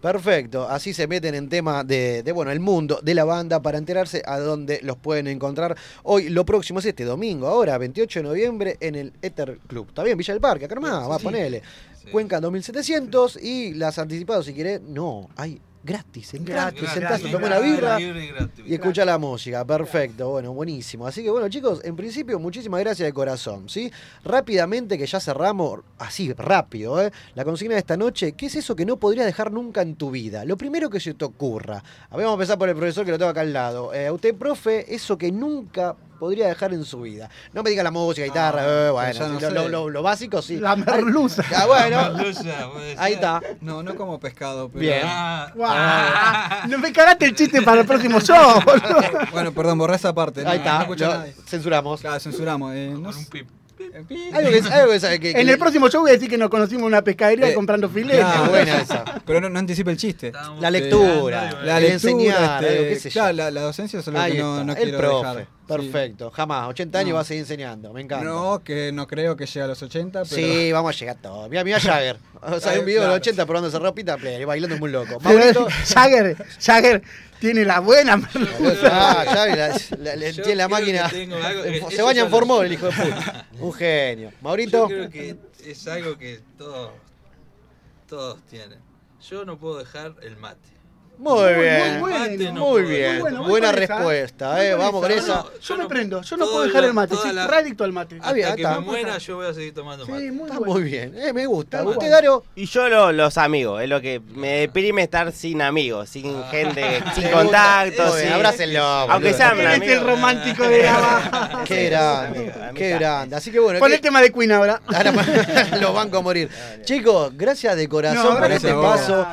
Perfecto, así se meten en tema de, de, bueno, el mundo de la banda para enterarse a dónde los pueden encontrar. Hoy, lo próximo es este domingo, ahora, 28 de noviembre, en el Ether Club. ¿Está bien? Villa del Parque, acá nomás, va a ponerle. Cuenca 2700 y las anticipados, si querés, no, hay gratis, Gratis, te sentás, te tomás una birra y escucha la música. Perfecto, bueno, buenísimo. Así que bueno, chicos, en principio, muchísimas gracias de corazón, ¿sí? Rápidamente, que ya cerramos, así, rápido, ¿eh? La consigna de esta noche, ¿qué es eso que no podrías dejar nunca en tu vida? Lo primero que se te ocurra. A ver, vamos a empezar por el profesor que lo tengo acá al lado. Eh, a usted, profe, eso que nunca podría dejar en su vida. No me diga la música, guitarra, eh, bueno, no lo, lo- lo- lo básico sí. La merluza. Ah, bueno, Merluza, ahí está. No, no como pescado, pero. Bien. Ah, Guau, no me cagaste el chiste para el próximo show. Bueno, perdón, borré esa parte. no- Ahí No, está, lo- nadie. censuramos. Claro, censuramos. eh, no con un pip. Algo que, algo que sabe que, que En el próximo show voy a decir que nos conocimos en una pescadería Eh, comprando filetes. claro. es buena esa. Pero no, no anticipa el chiste. La lectura, La el lectura, enseñar, este, claro, la, la docencia es Ahí que no, no el profe. dejar. Sí. Perfecto, jamás. 80 años No. va a seguir enseñando, me encanta. No, que no creo que llegue a los 80, pero. Sí, vamos a llegar a todo. Mira, mira Jagger. O sea, hay Ay, un video de los 80 probándose ropita, play, bailando muy loco. Maurito. Jagger, Jagger tiene la buena. Ah, Jagger, la- la- le- Yo tiene la máquina. algo Se baña en formol, el hijo de puta. Un genio. Yo Maurito. creo que es algo que todos, todos tienen. Yo no puedo dejar el mate. Muy Muy, bien. muy Mate bueno. no Muy bien. Muy bueno, voy Buena esa, respuesta, eh. Vamos con esa. No, yo Yo me no- prendo, yo no puedo dejar la- el mate, toda sí, la- re adicto al mate. Ah, Hasta que está. me muera yo voy a seguir tomando mate. Sí, muy Está bueno. muy bien. Eh, me gusta. Tal ¿Usted, cual. Dario? Y yo lo- los amigos, es lo que me deprime estar sin amigos, sin gente, sin contacto, sin... abrácenlo, Aunque sean amigos. el romántico de la. Qué grande, qué grande. Así que bueno, Pon ¿qué- el tema de Queen ahora. Ahora los banco a morir. Chicos, gracias de corazón No, por este paso,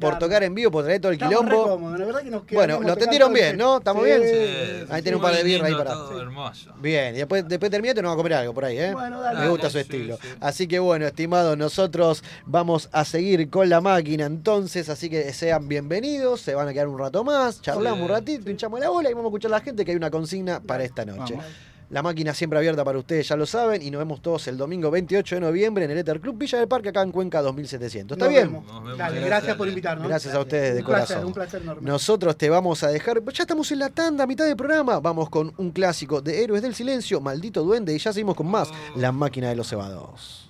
por eh, tocar en vivo, por traer todo el Estamos re quilombo. cómodos, la verdad que nos Bueno, lo atendieron bien, ¿no? ¿Estamos Sí. bien? Sí, Ahí tiene un par de birra ahí para. todo hermoso. Bien, y después, después terminate nos vamos a comer algo por ahí, ¿eh? Bueno, dale. Me gusta Dale, su sí, estilo. sí. Así que bueno, estimados, nosotros vamos a seguir con la máquina entonces, así que sean bienvenidos, se van a quedar un rato más, charlamos Sí. un ratito, hinchamos la bola y vamos a escuchar a la gente que hay una consigna para esta noche. Vamos. La máquina siempre abierta para ustedes, ya lo saben, y nos vemos todos el domingo 28 de noviembre en el Ether Club Villa del Parque, acá en Cuenca 2700. ¿Está Nos bien? vemos. Nos vemos. Dale, Gracias, gracias por invitarnos. Gracias a ustedes de Un placer, corazón. un placer enorme. Nosotros te vamos a dejar. Ya estamos en la tanda, a mitad del programa. Vamos con un clásico de Héroes del Silencio, Maldito Duende, y ya seguimos con más La máquina de los cebados.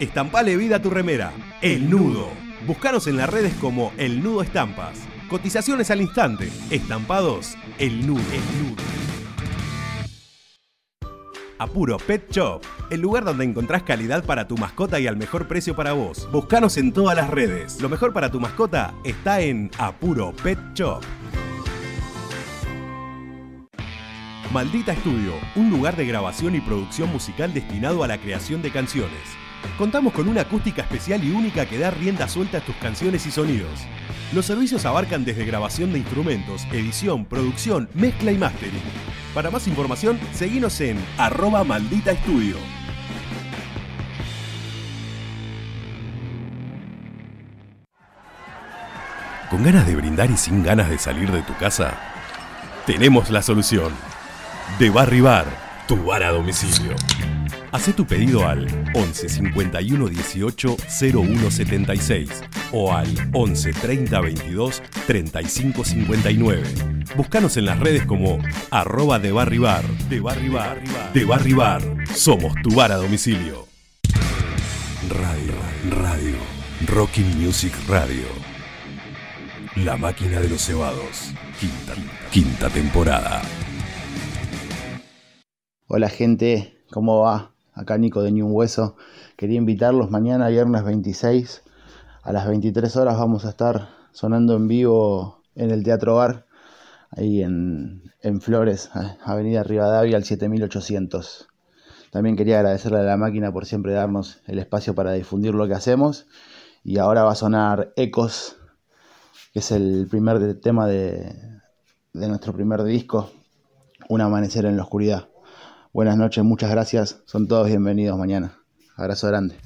Estampale vida a tu remera. El Nudo. Búscanos en las redes como El Nudo Estampas. Cotizaciones al instante. Estampados. El Nudo. El Nudo. Apuro Pet Shop, el lugar donde encontrás calidad para tu mascota y al mejor precio para vos. Búscanos en todas las redes. Lo mejor para tu mascota está en Apuro Pet Shop. Maldita Estudio, un lugar de grabación y producción musical destinado a la creación de canciones. Contamos con una acústica especial y única que da rienda suelta a tus canciones y sonidos. Los servicios abarcan desde grabación de instrumentos, edición, producción, mezcla y mastering. Para más información, seguinos en arroba maldita estudio. ¿Con ganas de brindar y sin ganas de salir de tu casa? Tenemos la solución. De Barry Bar, tu bar a domicilio. Hacé tu pedido al 11 51 18 01 76 o al 11 30 22 35 59. Búscanos en las redes como arroba de Barry Bar, de Barry Bar, de Barry Bar. Somos tu bar a domicilio. Radio, radio, Rocking Music Radio. La máquina de los cebados. Quinta, quinta temporada. Hola gente, ¿cómo va? Acá Nico de Ni un Hueso. Quería invitarlos mañana, viernes 26, a las 23 horas vamos a estar sonando en vivo en el Teatro Bar, ahí en, en Flores, Avenida Rivadavia al 7800. También quería agradecerle a la máquina por siempre darnos el espacio para difundir lo que hacemos. Y ahora va a sonar Ecos, que es el primer tema de, de nuestro primer disco, Un amanecer en la oscuridad. Buenas noches, muchas gracias. Son todos bienvenidos mañana. Abrazo grande.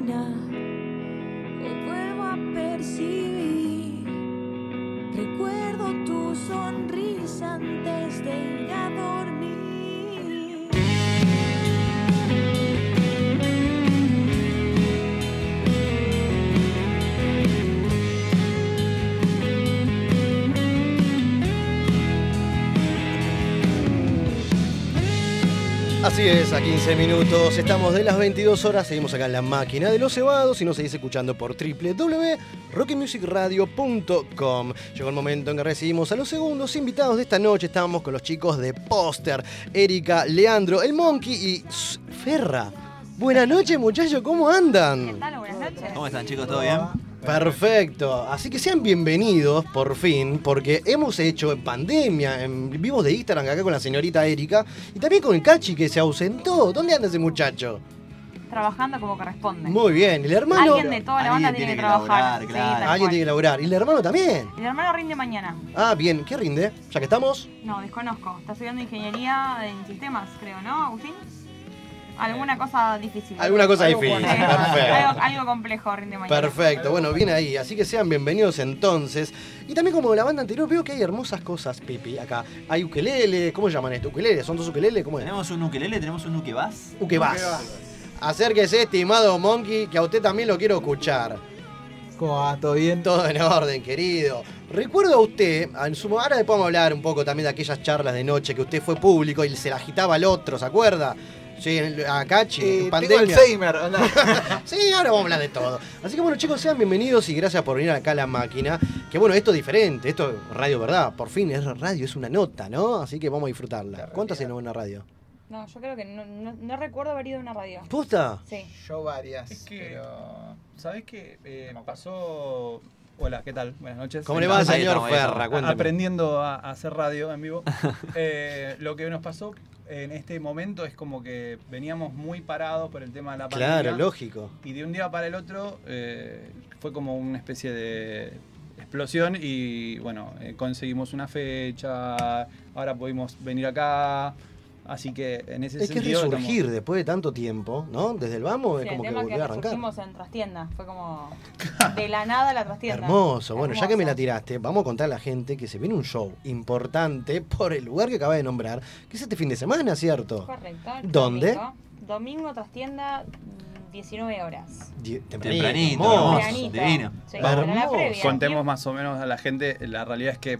Dentro Así es, a 15 minutos, estamos de las 22 horas, seguimos acá en la máquina de los cebados y nos seguís escuchando por www.rockymusicradio.com. Llegó el momento en que recibimos a los segundos invitados de esta noche, estamos con los chicos de Póster, Erika, Leandro, el Monkey y Ferra. Buenas noches muchachos, ¿cómo andan? Buenas noches. ¿Cómo están chicos? ¿Todo bien? Perfecto, así que sean bienvenidos por fin, porque hemos hecho en pandemia, en vivos de Instagram acá con la señorita Erika y también con el Cachi que se ausentó. ¿Dónde anda ese muchacho? Trabajando como corresponde. Muy bien, el hermano. Alguien de toda la banda tiene que, trabajar. Sí, tal Alguien cual. tiene que laburar. Y el hermano también. El hermano rinde mañana. Ah, bien, ¿qué rinde? Ya que estamos. No, desconozco. Está estudiando ingeniería en sistemas, creo, ¿no, Agustín? Alguna cosa difícil. Alguna cosa Algo difícil, complejo. perfecto. Algo, algo complejo rinde mañana. Perfecto, bueno, bien ahí. Así que sean bienvenidos entonces. Y también como la banda anterior, veo que hay hermosas cosas, Pipi, acá. Hay ukelele, ¿cómo llaman esto? ¿Ukelele? ¿Son dos ukelele? ¿Cómo es? Tenemos un ukelele, tenemos un ukebas. Ukebas. Acérquese, estimado Monkey, que a usted también lo quiero escuchar. ¿Cómo va? ¿Todo bien? Todo en orden, querido. Recuerdo a usted, en su, ahora le podemos hablar un poco también de aquellas charlas de noche que usted fue público y se la agitaba al otro, ¿se acuerda? Sí, en- a Cachi, Eh, en tengo pandemia. Alzheimer, sí, ahora vamos a hablar de todo. Así que bueno, chicos, sean bienvenidos y gracias por venir acá a la máquina. Que bueno, esto es diferente, esto es radio, ¿verdad? Por fin es radio, es una nota, ¿no? Así que vamos a disfrutarla. ¿Cuánto hace una radio? No, yo creo que no, no, no recuerdo haber ido a una radio. ¿Posta? Sí. Yo varias. Es que, ¿sabes qué? Eh, pasó... Hola, ¿qué tal? Buenas noches. ¿Cómo le va, señor Ferra? Aprendiendo a, a hacer radio en vivo. Eh, lo que nos pasó en este momento es como que veníamos muy parados por el tema de la pandemia. Claro, lógico. Y de un día para el otro eh, fue como una especie de explosión y bueno, eh, conseguimos una fecha, ahora pudimos venir acá, así que en ese Es que es sentido... estamos- resurgir después de tanto tiempo, ¿no? Desde el vamos Sí, es el como que tema es volver a arrancar. resurgimos en trastienda. Fue como de la nada a la trastienda. Hermoso. Bueno, ya que me la tiraste, vamos a contar a la gente que se viene un show importante por el lugar que acaba de nombrar, que es este fin de semana, ¿cierto? Correcto. el ¿Dónde? Domingo, domingo trastienda, mm, 19 horas. Die- Tempranito, hermoso. Tempranito. divino. Sí. Contemos más o menos a la gente, la realidad es que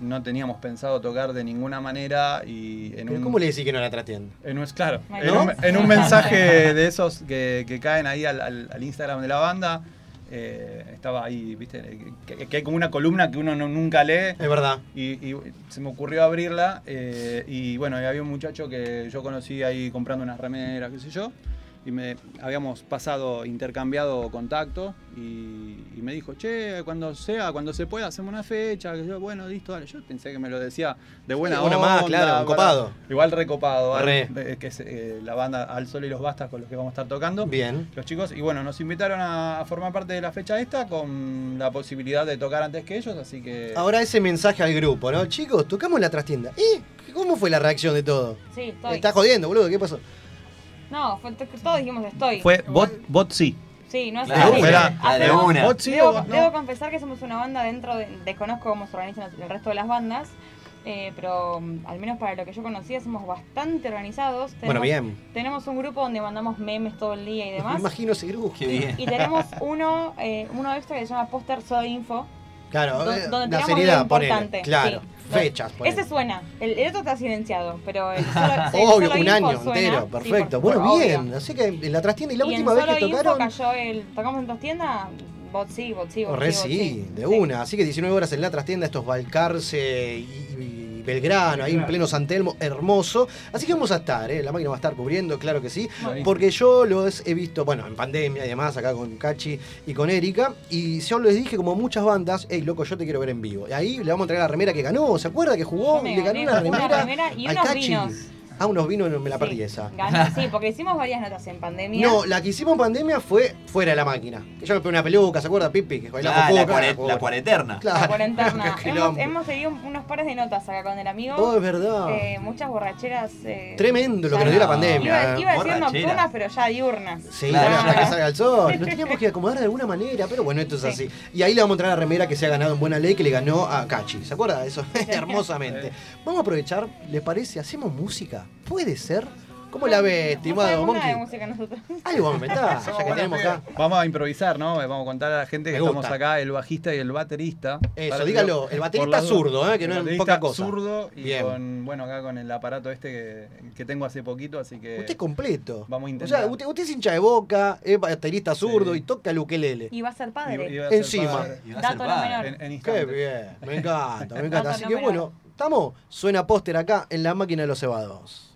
no teníamos pensado tocar de ninguna manera y en un... ¿Cómo le decís que no la trastienda? En un, claro, ¿No? en un, en un mensaje de esos que, que caen ahí al, al- al Instagram de la banda, eh, estaba ahí, viste, que, que hay como una columna que uno no- nunca lee. Es verdad. Y, y se me ocurrió abrirla eh, y bueno, y había un muchacho que yo conocí ahí comprando unas remeras, qué sé yo, y me habíamos pasado, intercambiado contacto y, y me dijo, che, cuando sea, cuando se pueda, hacemos una fecha, que yo, bueno, listo, dale. Yo pensé que me lo decía de buena Sí, una onda. más, claro, un para- copado. Igual recopado, ¿vale? Re. Eh, que es eh, la banda Al Sol y los Bastas con los que vamos a estar tocando. Bien. Los chicos, y bueno, nos invitaron a, a formar parte de la fecha esta con la posibilidad de tocar antes que ellos, así que... Ahora ese mensaje al grupo, ¿no? Chicos, tocamos la trastienda. ¿Y cómo fue la reacción de todo? Sí, estoy. Estás jodiendo, boludo, ¿qué pasó? No, fue, todos dijimos estoy. Fue bot, bot sí. Sí, no es Claro, así. era- Hacemos- de una. ¿Vos sí debo, o no? debo confesar que somos una banda dentro de. Desconozco cómo se organizan el resto de las bandas. eh, pero mm, al menos para lo que yo conocía somos bastante organizados. Bueno, bien. Tenemos un grupo donde mandamos memes todo el día y Me demás. imagino ese grupo. Qué bien. Y tenemos uno, eh, uno extra que se llama Póster Soy Info. Claro, do- eh, donde la seriedad, ponele. importante. Claro, sí. Fechas. Ese suena. El, el otro está silenciado, pero el solo, sí, el Obvio, un año suena. entero, Sí, perfecto. por- bueno, por- bien. obvio. Así que en la trastienda, y la y última vez que tocaron. cayó el. Tocamos en trastienda, bot sí, bot sí, Oh, bot sí, bot sí, de una. Así que 19 horas en la trastienda, estos Balcarce y, y Belgrano, ahí en pleno San Telmo, hermoso. Así que vamos a estar, ¿eh? la máquina va a estar cubriendo, claro que sí. Porque yo los he visto, bueno, en pandemia y demás, acá con Cachi y con Erika. Y yo les dije, como muchas bandas, hey, loco, yo te quiero ver en vivo. Y ahí le vamos a entregar la remera que ganó, ¿se acuerda que jugó? Le ganó una una remera, remera y unos Cachi. vinos. Ah, unos vinos, no me la perdí esa. Ganó, sí, porque hicimos varias notas en pandemia. No, la que hicimos en pandemia fue fuera de la máquina. Que yo me pegué una peluca, ¿se acuerda, Pipi? Que bailamos Ah, la poca. la cuareterna. Claro. La cuarentena. Qué hemos, hemos seguido unos pares de notas acá con el amigo. Oh, es verdad. Eh, muchas borracheras. eh, Tremendo lo ya que nos dio la pandemia. Iba, iba a decir nocturnas, pero ya diurnas. Sí, Claro. hasta que salga el sol. Nos teníamos que acomodar de alguna manera, pero bueno, esto es Sí. así. Y ahí le vamos a entrar a la remera que se ha ganado en buena ley, que le ganó a Cachi. ¿Se acuerda de eso? Hermosamente. Vamos a aprovechar, ¿le parece? ¿Hacemos música? ¿Puede ser? ¿Cómo la ve, No estimado sabemos nada de Monkey? música nosotros. Algo vamos a inventar, ya que tenemos acá. Vamos a improvisar, ¿no? Vamos a contar a la gente que Me estamos gusta. acá, el bajista y el baterista. Eso, Para- dígalo, el baterista las zurdo, ¿eh? que no El es baterista poca cosa. zurdo y Bien. con, bueno, acá con el aparato este que, que tengo hace poquito, así que... Usted es completo. Vamos a O intentar. sea, usted, usted es hincha de boca, es baterista zurdo y toca el ukelele. Y va a ser padre. A ser Encima. padre. Y va a ser Dato no padre. menor. En- en Qué instantes. bien, me encanta, me encanta. Dato Así que menor. bueno, ¿estamos? Suena póster acá en la máquina de los cebados.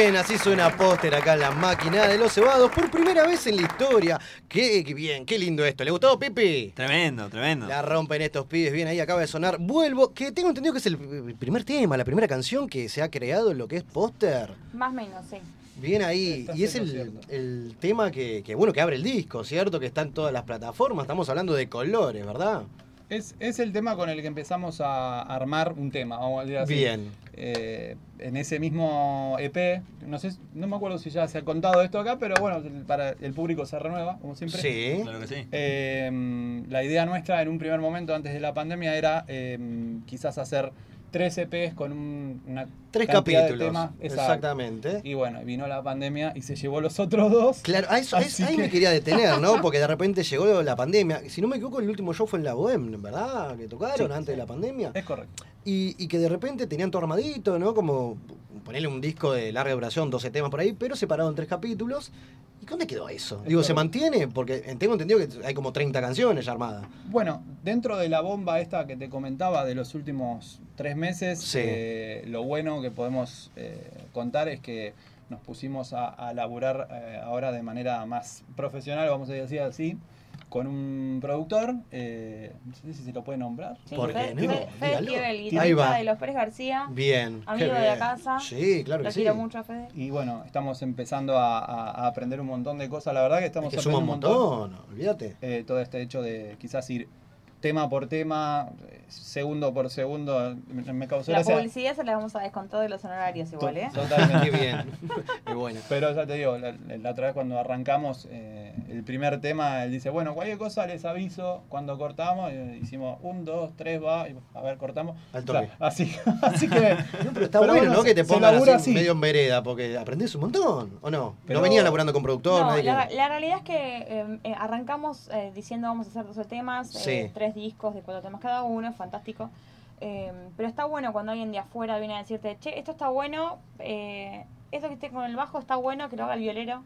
Bien, así suena póster acá en la máquina de los cebados por primera vez en la historia. Qué, qué bien, qué lindo esto. ¿Le gustó, Pipi? Tremendo, tremendo. La rompen estos pibes. Bien, ahí acaba de sonar Vuelvo, que tengo entendido que es el primer tema, la primera canción que se ha creado en lo que es póster. Más o menos, sí. Bien ahí. Está Y es el, el tema que, que, bueno, que abre el disco, ¿cierto? Que está en todas las plataformas. Estamos hablando de colores, ¿verdad? Es, es el tema con el que empezamos a armar un tema, vamos a decir así. Bien. Eh, en ese mismo EP, no sé, no me acuerdo si ya se ha contado esto acá, pero bueno, para el público se renueva, como siempre. Sí. Claro que sí. Eh, la idea nuestra en un primer momento, antes de la pandemia, era eh, quizás hacer tres EPs con un- una Tres cantidad de capítulos. temas. Exacto. Exactamente. Y bueno, vino la pandemia y se llevó los otros dos. Claro, a eso, ahí que- me quería detener, ¿no? Porque de repente llegó la pandemia. Si no me equivoco, el último show fue en la Bohème, ¿verdad? Que tocaron Sí, antes sí. de la pandemia. Es correcto. Y, y que de repente tenían todo armadito, ¿no? Como ponerle un disco de larga duración, 12 temas por ahí, pero separado en tres capítulos. ¿Y dónde quedó eso? Digo, ¿se mantiene? Porque tengo entendido que hay como 30 canciones ya armadas. Bueno, dentro de la bomba esta que te comentaba de los últimos tres meses, Sí. eh, lo bueno que podemos eh, contar es que nos pusimos a, a laburar eh, ahora de manera más profesional, vamos a decir así, con un productor, eh, no sé si se lo puede nombrar. Sí, ¿Por qué Fede, no? Fede- Ahí guitarrista de Los Pérez García. Bien. Amigo de la casa. Sí, claro que Lo sí. quiero mucho a Fede. Y bueno, estamos empezando a, a- a aprender un montón de cosas. La verdad que estamos Es que suma un aprendiendo montón, olvídate. Eh, todo este hecho de quizás ir tema por tema, segundo por segundo, me, causó La gracia. publicidad se la vamos a descontar de los honorarios igual, ¿eh? Totalmente. Qué bien. Qué bueno. Pero ya te digo, la, la otra vez cuando arrancamos eh, el primer tema, él dice, bueno, cualquier cosa les aviso cuando cortamos. Y hicimos un, dos, tres, va, y a ver, cortamos. Al O toque. sea, así, así que... No, pero está pero bueno, ¿no? se- Que te pongan labura así, medio en vereda, porque aprendés un montón, ¿o no? Pero- No venías laburando con productor, No, nadie que- la, la realidad es que eh, eh, arrancamos eh, diciendo vamos a hacer 12 temas, eh, Sí. tres discos de cuatro temas cada uno, fantástico. Eh, pero está bueno cuando alguien de afuera viene a decirte, che, esto está bueno, eh, esto que esté con el bajo está bueno, que lo haga el violero,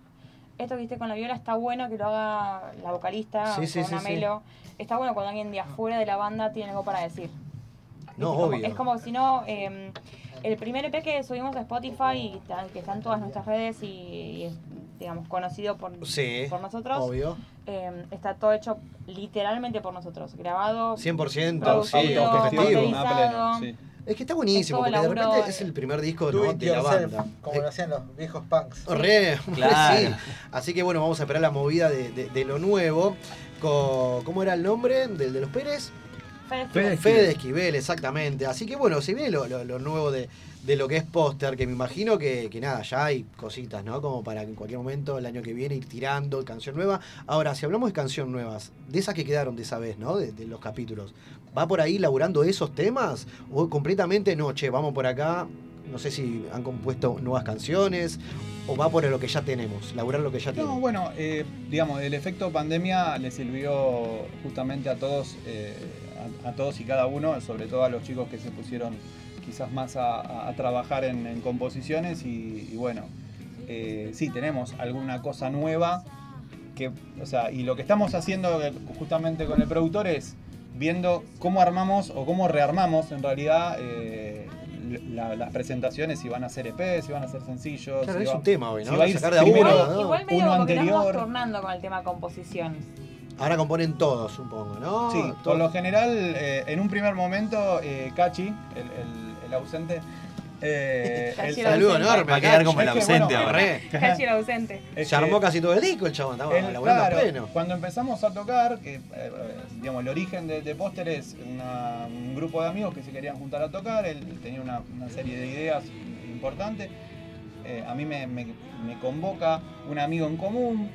esto que esté con la viola está bueno, que lo haga la vocalista Sí, o sí, con sí, una sí. melo. Está bueno cuando alguien de afuera de la banda tiene algo para decir. No, Es como- obvio. Es como si no, eh, el primer EP que subimos a Spotify, y está- que está en todas nuestras redes y, y es, digamos, conocido por, Sí, por nosotros, obvio. eh, está todo hecho literalmente por nosotros, grabado, 100%, producido, sí, objetivo. masterizado. Es que está buenísimo, Es porque de repente es el primer disco ¿no? de la banda. como lo hacían los viejos punks. Re, Claro. sí. Así que bueno, vamos a esperar la movida de, de- de lo nuevo. Con, ¿Cómo era el nombre del de los Pérez? Fede Fede Esquivel. Fede Esquivel, exactamente. Así que bueno, se viene lo, lo- lo nuevo de, de lo que es póster, que me imagino que, que nada, ya hay cositas, ¿no? Como para que en cualquier momento, el año que viene, ir tirando canción nueva. Ahora, si hablamos de canción nuevas, de esas que quedaron de esa vez, ¿no? De, de los capítulos, ¿va por ahí laburando esos temas? ¿O completamente no, che, vamos por acá? No sé si han compuesto nuevas canciones o va por lo que ya tenemos, laburar lo que ya No, tenemos. bueno, eh, digamos, el efecto pandemia le sirvió justamente a todos, eh, a, a todos y cada uno, sobre todo a los chicos que se pusieron quizás más a, trabajar en, en composiciones y, y bueno, eh, sí, tenemos alguna cosa nueva que, o sea, y lo que estamos haciendo justamente con el productor es viendo cómo armamos o cómo rearmamos en realidad eh, la- las presentaciones, si van a ser EP, si van a ser sencillos. Claro, si es va- un tema hoy, ¿no? si va a ir Sacar de primero uno, ¿no? Igual medio uno como que nos anterior. tornando con el tema composición. Ahora componen todos, supongo, ¿no? Sí, Todos. por lo general, eh, en un primer momento, eh, Cachi, el, el- el ausente. Eh, el- el Saludo ausente. enorme Va a quedar como el ausente bueno, ahora. Cachi el ausente. es Se que armó casi todo el disco el chabón, estaba laburando claro, pleno. Cuando empezamos a tocar, que, eh, eh, digamos, el origen de, de Póster es una- un grupo de amigos que se querían juntar a tocar, él tenía una, una serie de ideas importantes. Eh, a mí me, me- me convoca un amigo en común.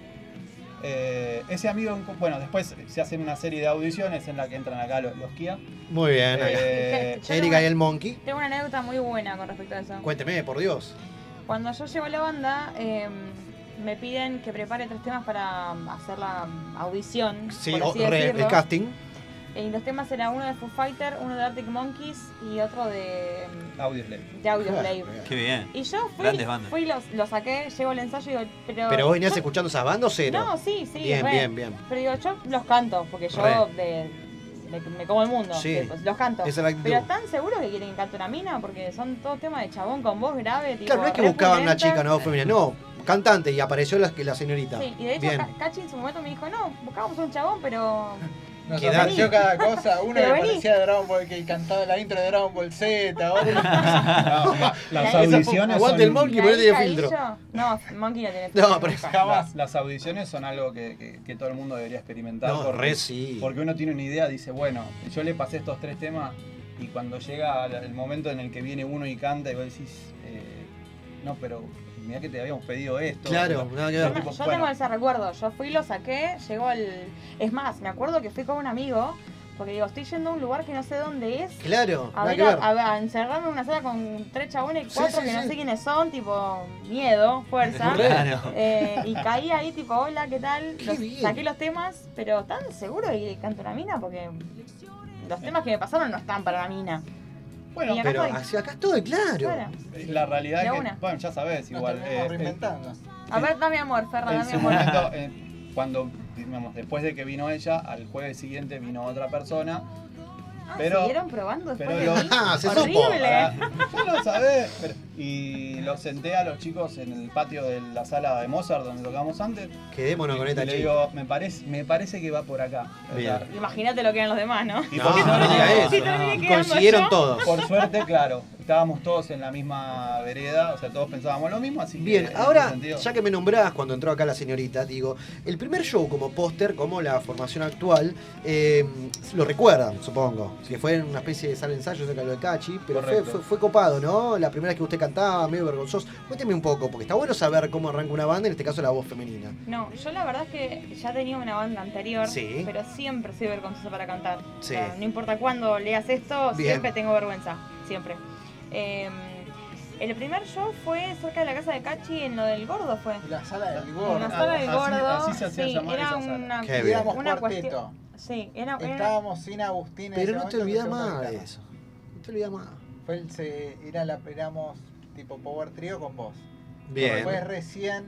Eh, ese amigo, bueno, después se hacen una serie de audiciones en la que entran acá los, los Kia. Muy bien, ahí. Eh, Erika y el Monkey. Tengo una anécdota muy buena con respecto a eso. Cuénteme, por Dios. Cuando yo llego a la banda, eh, me piden que prepare tres temas para hacer la audición. Sí, por o- re, el casting. Y los temas eran uno de Foo Fighter, uno de Arctic Monkeys y otro de, Audioslave. de Audioslave. Qué bien. Y yo fui, Grandes bandas. fui los, lo saqué, llego al ensayo y digo, pero... Pero vos venías yo- escuchando esas bandas o cero. No, sí, sí. Bien, re. bien, bien. Pero digo, yo los canto, porque yo de, me, me como el mundo. Sí. que, pues, los canto. Esa es la. Pero ¿están seguros que quieren que cante una mina? Porque son todos temas de chabón con voz grave. Tipo, Claro, no es que buscaban una chica, no, femenina. No, cantante y apareció la, la señorita. Sí, y de hecho Cachi en su momento me dijo, no, buscábamos un chabón, pero Nos Quedá- apareció cada cosa. Uno que parecía de Dragon Ball, que cantaba la intro de Dragon Ball Z. Otro... Las La- audiciones Aguante el son- monkey, ¿La ponete filtro. No, Monkey no tiene filtro. No, pero. Jamás. Las audiciones son algo que, que- que todo el mundo debería experimentar. No, porque, re sí. porque uno tiene una idea, dice, bueno, yo le pasé estos tres temas y cuando llega el el momento en el que viene uno y canta y vos decís, eh, no, pero mira que te habíamos pedido esto. Claro, nada que ver. Yo bueno, tengo ese recuerdo. Yo fui, lo saqué, llegó el. Es más, me acuerdo que fui con un amigo. Porque digo, estoy yendo a un lugar que no sé dónde es. Claro, A, ver, a, a encerrarme en una sala con tres chabones Sí, cuatro sí, que no sé quiénes son, tipo miedo, fuerza. Claro. Eh, y caí ahí, tipo, hola, ¿qué tal? Qué Los- bien. saqué los temas, pero tan seguro y canto una mina porque los temas que me pasaron no están para la mina. Bueno, Y acá Pero estoy. así acá estoy, claro. Claro. la realidad De que, una. bueno, ya sabes, igual. Eh, eh, reinventando. A ver, dame amor, Ferra, en dame su amor. momento, eh, cuando, digamos, después de que vino ella, al jueves siguiente vino otra persona. Ah, pero, ¿Siguieron probando después pero de lo- mí? Ah, se Horrible. supo. Ya lo sabés. pero- y los senté a los chicos en el patio de la sala de Mozart donde tocamos antes. Quedémonos con y esta le chica. digo, me parece, me parece que va por acá. Imagínate lo que eran los demás, ¿no? y No, no eso. Terminé quedando Coincidieron yo. todos. por suerte, claro, estábamos todos en la misma vereda, o sea, todos pensábamos lo mismo, así que Bien, ahora, sentido- ya que me nombrás cuando entró acá la señorita, digo, el primer show como póster, como la formación actual, eh, lo recuerdan, supongo, que fue en una especie de sala de ensayo cerca de lo de Cachi, pero fue, fue, fue copado, ¿no? La primera vez que usted cantaba, medio vergonzoso. Cuénteme un poco, porque está bueno saber cómo arranca una banda, en este caso la voz femenina. No, yo la verdad es que ya tenía una banda anterior, Sí. pero siempre soy vergonzosa para cantar. O Sí. sea, no importa cuándo leas esto, Bien. siempre tengo vergüenza, siempre. Eh, el primer show fue cerca de la casa de Cachi en lo del gordo fue. La sala del En gordo. la sala del gordo. así se hacía sí, llamar era esa una, una cuarteto. cuestión. Sí, era, era- Estábamos sin Agustín en Pero ese no te olvidas más de eso. No te olvidas más. Fue el, se- era la, éramos tipo Power Trio con vos. Bien. Después recién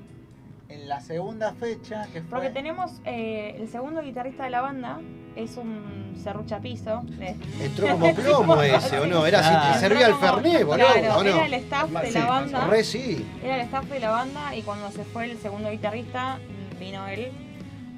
en la segunda fecha, que fue... Porque tenemos eh, el segundo guitarrista de la banda, es un serruchapizo. de- Entró como plomo ese, ¿o no? Era así, Ah. te servía el como- Fernet, boludo, Claro, ¿o no? era el staff de la Sí, banda. Re sí. Era el staff de la banda y cuando se fue el segundo guitarrista vino él.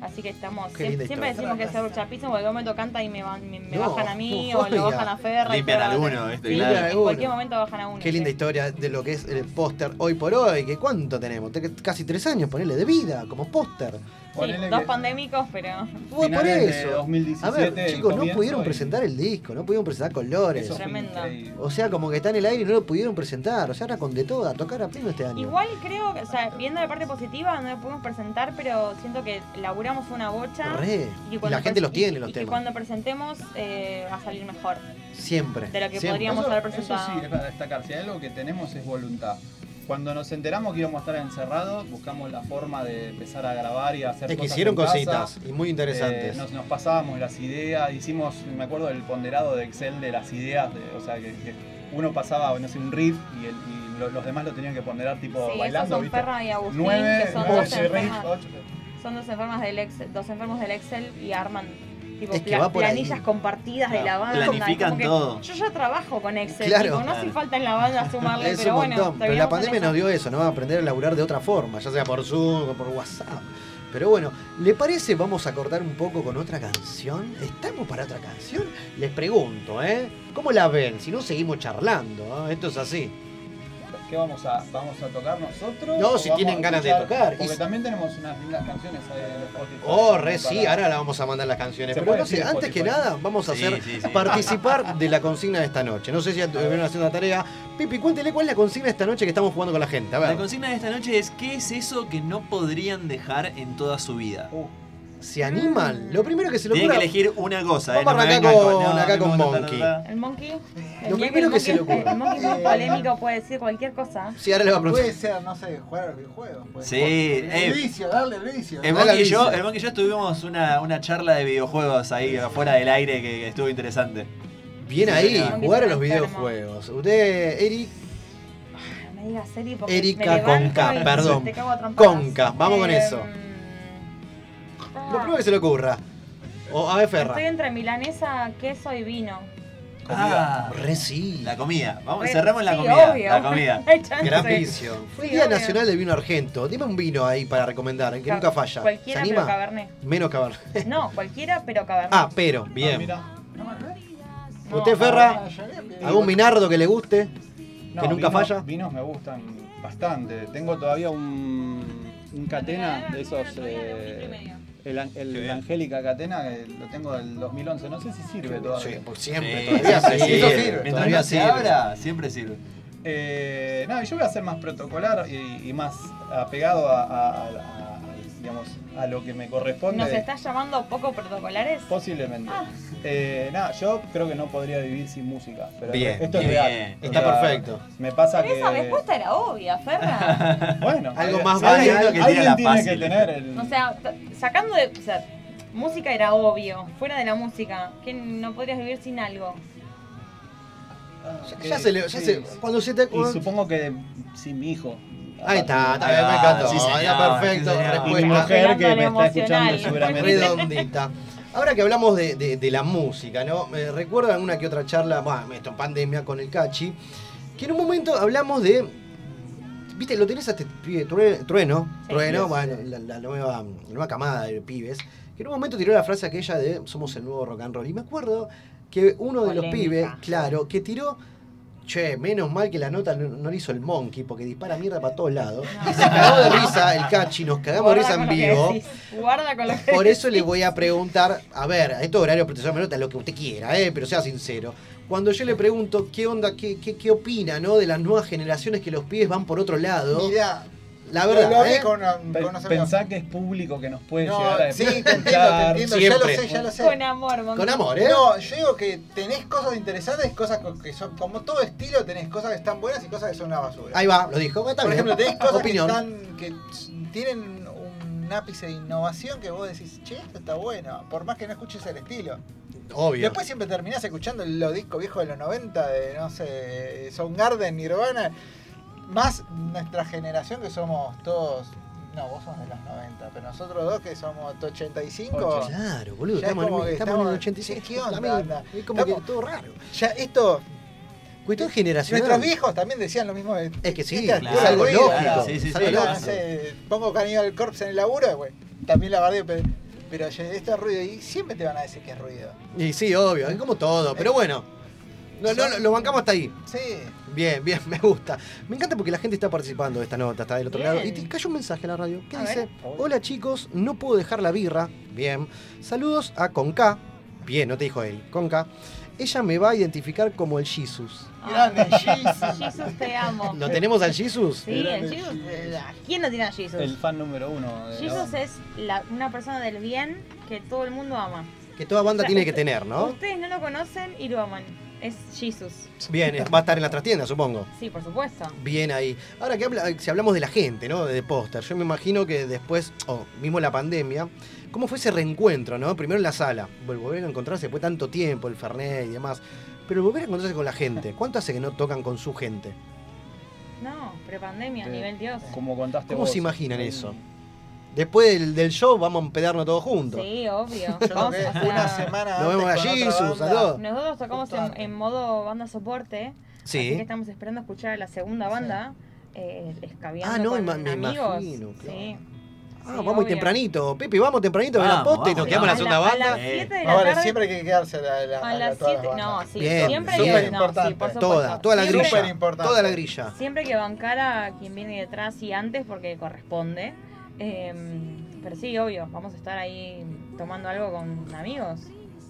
Así que estamos. Siempre historia. decimos que es el chapizo, en cualquier momento canta y me, van- me, me No, bajan a mí no o lo bajan a Ferra. y Limpian Ferra- alguno. Sí, Claro. en cualquier momento bajan a uno. Qué linda sí. historia de lo que es el póster hoy por hoy. que ¿Cuánto tenemos? Te- Casi tres años, ponerle de vida como póster. Sí, dos que- pandémicos, pero. Fue por eso. 2017, A ver, chicos, no pudieron y- presentar el disco, no pudieron presentar colores. Eso Tremendo. O sea, como que está en el aire y no lo pudieron presentar. O sea, ahora con de todo, a tocar a pleno este año. Igual creo que, o sea, viendo la parte positiva, no lo pudimos presentar, pero siento que laburamos una bocha. Re. Y cuando la gente los tiene, y- los y que temas. cuando presentemos eh, va a salir mejor Siempre. de lo que siempre. podríamos Eso- haber Eso presentado. sí, es para destacar. Si hay algo que tenemos es voluntad. Cuando nos enteramos que íbamos a estar encerrados, buscamos la forma de empezar a grabar y a hacer Es que cosas hicieron en casa. cositas y muy interesantes. Eh, nos, nos pasábamos las ideas, hicimos, me acuerdo del ponderado de Excel de las ideas, de- o sea, que, que uno pasaba, no sé, un riff y, el- y lo- los demás lo tenían que ponderar tipo Sí, bailando, son y Agustín, Nueve, que son nueve dos de riff, enfermas. ocho. Son dos enfermas del Excel, dos enfermos del Excel y arman tipo Es que pla- ahí. planillas compartidas de la banda. planifican como que todo. Yo ya trabajo con Excel, Claro. tipo, no hace falta en la banda sumarle, Es pero un bueno. Pero la pandemia nos dio eso, ¿no? Aprender a laburar de otra forma, ya sea por Zoom o por WhatsApp. Pero bueno, ¿le parece vamos a cortar un poco con otra canción? ¿Estamos para otra canción? Les pregunto, ¿eh? ¿Cómo la ven? Si no, seguimos charlando, ¿eh? Esto es así. ¿Qué vamos a, vamos a tocar nosotros? No, si tienen ganas de tocar. Porque Y- también tenemos unas lindas canciones ahí en Spotify. Oh, re para- sí, ahora la vamos a mandar las canciones. Pero no sé, antes que nada, vamos a Sí, hacer sí, sí. participar de la consigna de esta noche. No sé si ya estuvieron haciendo la tarea. Pipi, cuéntele cuál es la consigna de esta noche que estamos jugando con la gente. A La ver, consigna de esta noche es ¿qué es eso que no podrían dejar en toda su vida? Uh, ¿se animan? Lo primero que se le Tienen ocurra. que elegir una cosa, ¿eh? Vamos a No con- no, acá con Monkey. El monkey. Lo el primero que se le monkey- ocurra. El monkey es más polémico, puede decir cualquier cosa. Sí, ahora le va a preguntar. Puede ser, no sé, jugar a los videojuegos. puede Sí, ser. eh. El vicio, darle el vicio. El Monkey, y yo, el Monkey y yo tuvimos una, una charla de videojuegos ahí afuera del aire que, que estuvo interesante. Bien ahí, jugar a los videojuegos. Usted, Eric, No me digas serie porque me Erika Conca, perdón. te cago a trompadas. Conca, vamos con Eh, eso. Lo primero que se le ocurra. O a ver, Ferra. Estoy entre milanesa, queso y vino. Comida. Re sí. La comida. Vamos, Re- cerramos la sí, comida. obvio. La comida. Gran vicio. Fue el Sí, Día obvio. Nacional del Vino Argento. Dime un vino ahí para recomendar, que Ca- nunca falla. Cualquiera, ¿Se pero anima? cabernet. Menos cabernet. No, cualquiera, pero cabernet. Ah, pero, bien. No, ¿Usted, Ferra? Eh, ¿Algún minardo que le guste? No, ¿Que nunca vinos- falla? Vinos me gustan bastante. Tengo todavía un, un catena de esos. eh, el, el Angélica Catena, que lo tengo del 2011. No sé si sirve todavía. Sí, por siempre, Sí, todavía siempre sí, sirve. sirve, Mientras todavía no se abra, siempre sirve. Eh, no, yo voy a ser más protocolar y, y más apegado a- digamos, a lo que me corresponde. ¿Nos estás llamando poco protocolares? Posiblemente. Ah. Eh, nada, yo creo que no podría vivir sin música. Pero Bien, esto bien. es real. Está O sea, perfecto. Me pasa Pero que. esa respuesta era obvia, Ferra. Bueno, Algo más válido que tira alguien la tiene fácil. que tener el. o sea, sacando de. O sea, música era obvio. Fuera de la música, que no podrías vivir sin algo. Ya se le- ya se- cuando se te- Y supongo que sin mi hijo. Ahí está, está bien, me va, encantó. sí, señor, ya perfecto, respuesta. Mi mujer que me está escuchando seguramente. Redondita. Ahora que hablamos de, de- de la música, ¿no? Me recuerdo alguna que otra charla, bueno, esto en pandemia con el Cachi, que en un momento hablamos de. ¿Viste? Lo tenés a este pibe, True- Trueno, Trueno, Sí. bueno, la, la nueva, la nueva camada de pibes, que en un momento tiró la frase aquella de somos el nuevo rock and roll. Y me acuerdo que uno de los pibes, claro, que tiró. Che, menos mal que la nota no, no la hizo el Monkey, porque dispara mierda para todos lados. Y se cagó de risa el Cachi, nos cagamos de risa en vivo. decís. Guarda con lo que Por eso le voy a preguntar, a ver, a estos horarios de protección de nota, lo que usted quiera, ¿eh? pero sea sincero. Cuando yo le pregunto qué onda, qué, qué, qué opina ¿no? de las nuevas generaciones que los pibes van por otro lado, Mirá, la lo verdad, hablé ¿eh? con, con. Pensá que es público que nos puede No, llegar a sí, te entiendo, te entiendo, ya lo sé, ya lo sé. Con amor, Monkey. Con amor, ¿eh? No, yo digo que tenés cosas interesantes, cosas co- que son, como todo estilo, tenés cosas que están buenas y cosas que son una basura. Ahí va, lo dijo. Está Por bien. ejemplo, tenés cosas Opinión. que están, que tienen un ápice de innovación que vos decís, che, esto está bueno, por más que no escuches el estilo. Obvio. Después siempre terminás escuchando los discos viejos de los 90 de, no sé, Soundgarden, Nirvana, más nuestra generación que somos todos... No, vos sos de los 90, pero nosotros dos que somos de 85... Claro, boludo, ya estamos, es en, que estamos en el 86. ¿Qué onda? Es como Estamos- que todo raro. Ya esto... Cuestión generacional. Nuestros viejos también decían lo mismo. de- Es que sí, claro, ese algo lógico, claro. sí, sí, Sí, no lógico. sé, pongo Cannibal Corpse en el laburo, güey. También la bardeo, pero, pero ye- este ruido, y siempre te van a decir que es ruido. Y sí, obvio, es como todo, pero bueno. No, no, lo- bancamos hasta ahí. Sí. Bien, bien, me gusta. Me encanta porque la gente está participando de esta nota, está del otro Bien. lado. Y te cayó un mensaje en la radio. ¿Qué A dice? ver. Hola chicos, no puedo dejar la birra. Bien. Saludos a Conca. Bien, no te dijo él. Conca. Ella me va a identificar como el Jesus. Grande, Jesus. Jesus, te amo. ¿Lo tenemos al Jesus? Sí, el Jesus. eh, ¿Quién no tiene a Jesus? El fan número uno. de la Jesus es la- una persona del bien que todo el mundo ama. Que toda banda O sea, tiene que tener, ¿no? Ustedes no lo conocen y lo aman. Es Jesus. Bien, va a estar en la trastienda, supongo. Sí, por supuesto. Bien ahí. Ahora que habla, si hablamos de la gente, ¿no? De póster, yo me imagino que después, o mismo la pandemia, ¿cómo fue ese reencuentro, ¿no? Primero en la sala, vol- volver a encontrarse después de tanto tiempo, el Fernet y demás, pero volver a encontrarse con la gente. ¿Cuánto hace que no tocan con su gente? No, prepandemia, Sí. nivel Dios. Como contaste ¿Cómo vos. se imaginan eso? Después del, del show vamos a empedarnos todos juntos. Sí, obvio. Yo Vamos, toqué o sea, una semana Nos vemos allí, banda. Nosotros tocamos en, en modo banda soporte. Sí. Así que estamos esperando escuchar a la segunda banda. Eh, escabeando Ah, no, con me amigos. imagino, claro. Sí. Ah, Sí, vamos obvio. tempranito. Pepe, vamos tempranito a ver la Vamos, posta y nos quedamos en la segunda la- a banda. las 7 de la tarde. siempre hay que quedarse a, la, la, A a las todas 7, bandas. no, sí, Bien, siempre bien. que Súper no, sí, por. Toda, toda la Siempre- grilla. importante. Toda la grilla. Siempre que bancar a quien viene detrás y antes porque corresponde. Eh, pero sí, obvio, vamos a estar ahí tomando algo con amigos.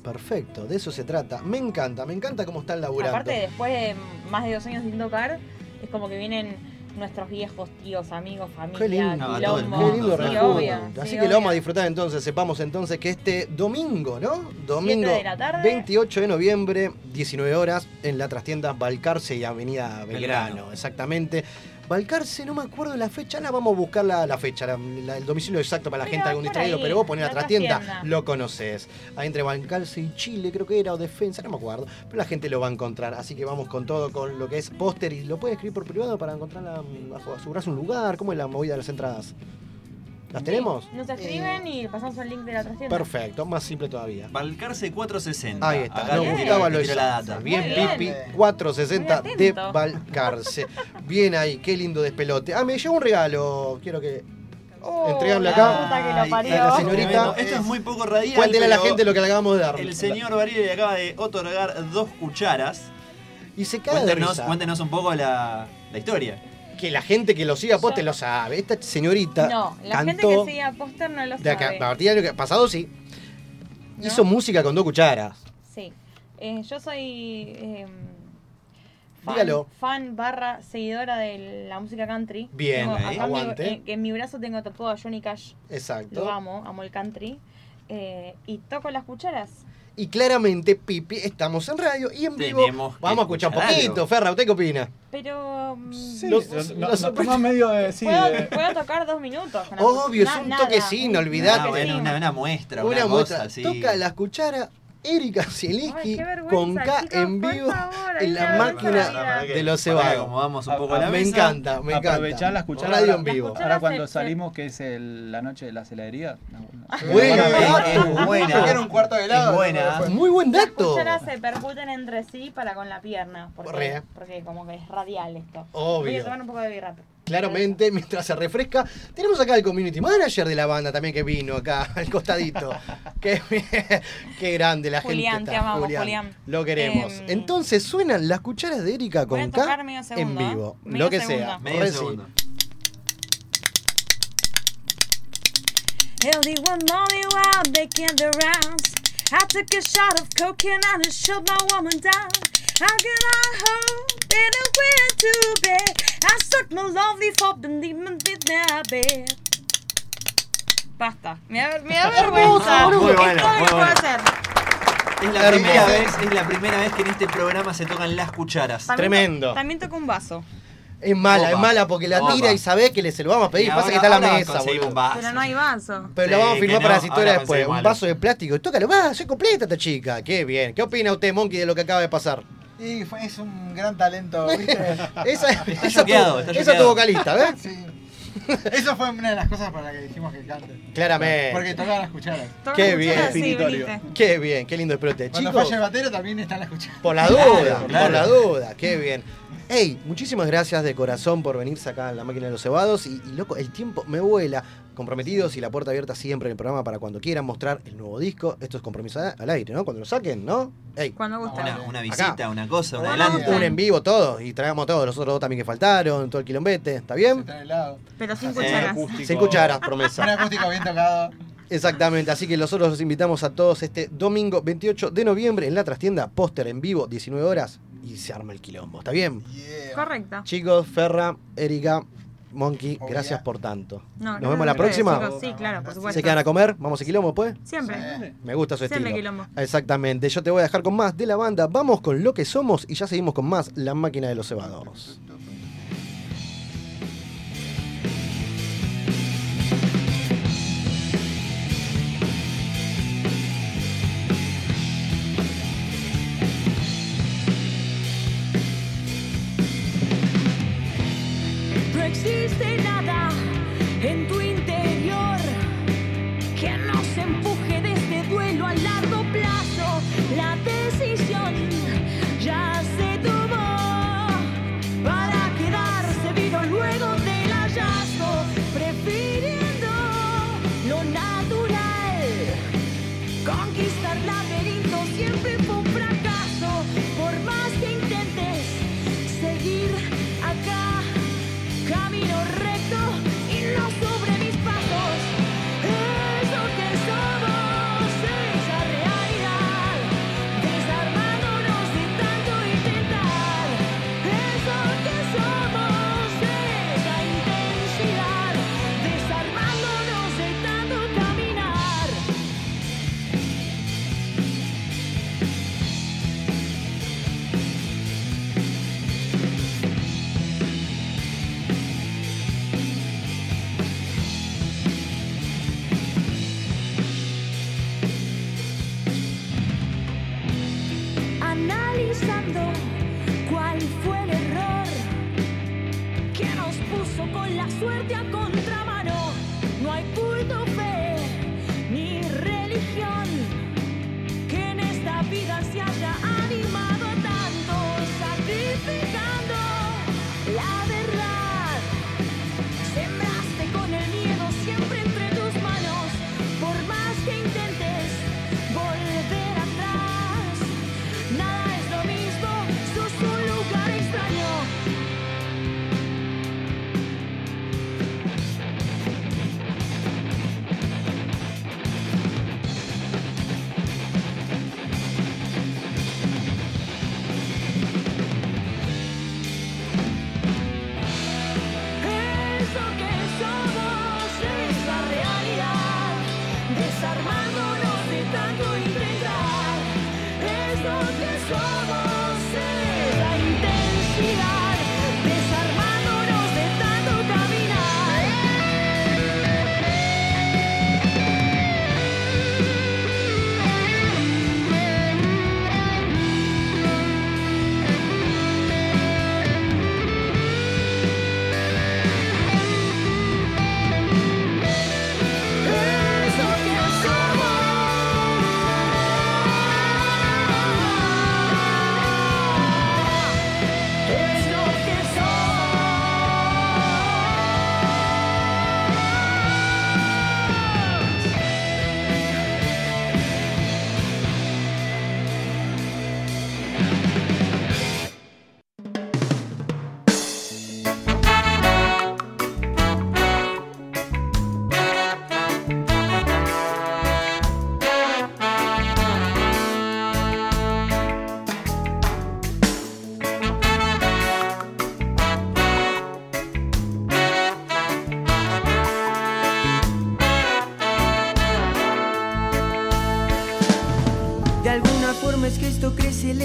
Perfecto, de eso se trata. Me encanta, me encanta cómo están laburando. Aparte, después de más de dos años sin tocar, es como que vienen nuestros viejos tíos, amigos, familia, Qué lindo, quilombo. Qué lindo Sí, obvio, Así sí, que lo vamos a disfrutar entonces. Sepamos entonces que este domingo, ¿no? Domingo de la tarde. 28 de noviembre, 19 horas, en la trastienda Balcarce y Avenida Belgrano. Belgrano. Exactamente. Balcarce, no me acuerdo la fecha, ahora vamos a buscar la, la fecha, la- la- el domicilio exacto para la Pero gente, algún distraído, ahí, pero vos ponés la la trastienda, trastienda. lo conoces. Ahí entre Balcarce y Chile, creo que era, o Defensa, no me acuerdo, pero la gente lo va a encontrar. Así que vamos con todo, con lo que es póster y lo puedes escribir por privado para encontrar, asegurarse un lugar. ¿Cómo es la movida de las entradas? ¿Las tenemos? Nos escriben y pasamos el link de la trascienda. Perfecto, más simple todavía. Balcarce 460. Ahí está, Acá nos gustaba lo la data. Bien. Pipi, 460 Muy de. Balcarce. Bien ahí, qué lindo despelote. Ah, me llegó un regalo. Quiero que Oh, entregarle acá. a la señorita. Esto es muy poco radial. Cuéntele a la gente lo que le acabamos de dar. El señor Barile le acaba de otorgar dos cucharas. Y se cae de Cuéntenos, risa. cuéntenos un poco la, la historia. Que la gente que lo siga a Poste lo sabe. Esta señorita No, la gente que sigue a póster no lo de acá, sabe. a partir del año pasado sí. Hizo música con dos cucharas. Sí. Eh, yo soy eh, fan, Dígalo. fan barra seguidora de la música country. Bien, Tengo ahí, mi- aguante. en, en mi brazo tengo tatuado a Johnny Cash. Exacto. Lo amo, amo el country. Eh, y toco las cucharas. Y claramente, Pipi, estamos en radio y en vivo. Tenemos que Vamos a escuchar un escuchar poquito. algo. Ferra, ¿usted qué opina? Pero. mm, Sí, Los- no- los nos toma medio de. Sí, ¿puedo, de- puedo tocar dos minutos. con la- Obvio, es na- un nada, toquecín, un- olvidate. Ah, bueno, una, una muestra, una, Una muestra. cosa así. Toca la cuchara Erika Zielinski con K chicos, en vivo favor, en la máquina de los cebados. acomodamos un poco la Me mesa. encanta, me encanta. Aprovechar las cucharas. Radio en vivo. Ahora cuando salimos, que es el- la noche de la heladería. Buen Es- dato. es buena. Un cuarto de helado. Es buena. Muy buen Las dato. cucharas se percuten entre sí para con la pierna. Porque, porque como que es radial esto. Obvio. Voy a tomar un poco de birra. Claramente, mientras se refresca, tenemos acá al community manager de la banda también que vino acá al costadito. qué, qué grande la Julián, gente. te está, amamos, Julián. Lo queremos. Em, Entonces suenan las cucharas de Erika con K en ¿eh? vivo. Medio lo que segundo. sea. Medio segundo. Healthy one morning while making the rounds. I took a shot of cocaine and it shut my woman down. How can I hope in a way to bed? I stuck my lovely for beneath my bed. Basta. Me da, me da vergüenza. Muy Es bueno, todo lo muy que puedo bueno. hacer. Es la, primera vez, es la primera vez que en este programa se tocan las cucharas. También Tremendo. to- También toco un vaso. Es mala, Opa. es mala porque la Opa. tira y sabe que le se lo vamos a pedir. Y Pasa que está en la ahora mesa, conseguimos boludo. un vaso. Pero no hay vaso. Pero Sí, lo vamos a que filmar no, para las historias ahora después. Un vaso de plástico. Tócalo, va, soy completa esta chica. Qué bien. ¿Qué opina usted, Monkey, de lo que acaba de pasar? Y fue, es un gran talento, ¿viste? Esa, Está esa tu, está esa choqueado. tu vocalista, ¿ves? Sí. Eso fue una de las cosas para las que dijimos que cante. Claramente. Porque tocaba las cucharas. Qué bien. sí, Definitorio. Qué bien, qué lindo despelote. Cuando Chicos, falla el batero también están las cucharas. por la Claro, duda, claro. por la duda, qué bien. Ey, muchísimas gracias de corazón por venirse acá a la máquina de los cebados. Y, y, loco, el tiempo me vuela. Comprometidos y la puerta abierta siempre en el programa para cuando quieran mostrar el nuevo disco. Esto es compromiso al aire, ¿no? Cuando lo saquen, ¿no? Ey, Cuando guste. Una, una visita, una cosa, un adelanto. un en vivo, todo. Y traigamos todos, los otros dos también que faltaron, todo el quilombete. ¿Está bien? Pero sin Sí. cucharas. Sin cucharas, promesa. Un acústico bien tocado. Exactamente, así que nosotros los invitamos a todos este domingo 28 de noviembre en la trastienda, póster en vivo, 19 horas, y se arma el quilombo, ¿está bien? Yeah. Correcto. Chicos, Ferra, Erika, Monkey, gracias por tanto. No, Nos no, vemos la próxima. chicos, Sí, claro, por supuesto. ¿Se quedan a comer? ¿Vamos a quilombo pues? Siempre. Me gusta su Siempre estilo. quilombo. Exactamente, yo te voy a dejar con más de la banda. Vamos con lo que somos y ya seguimos con más La Máquina de los Cebados. En tu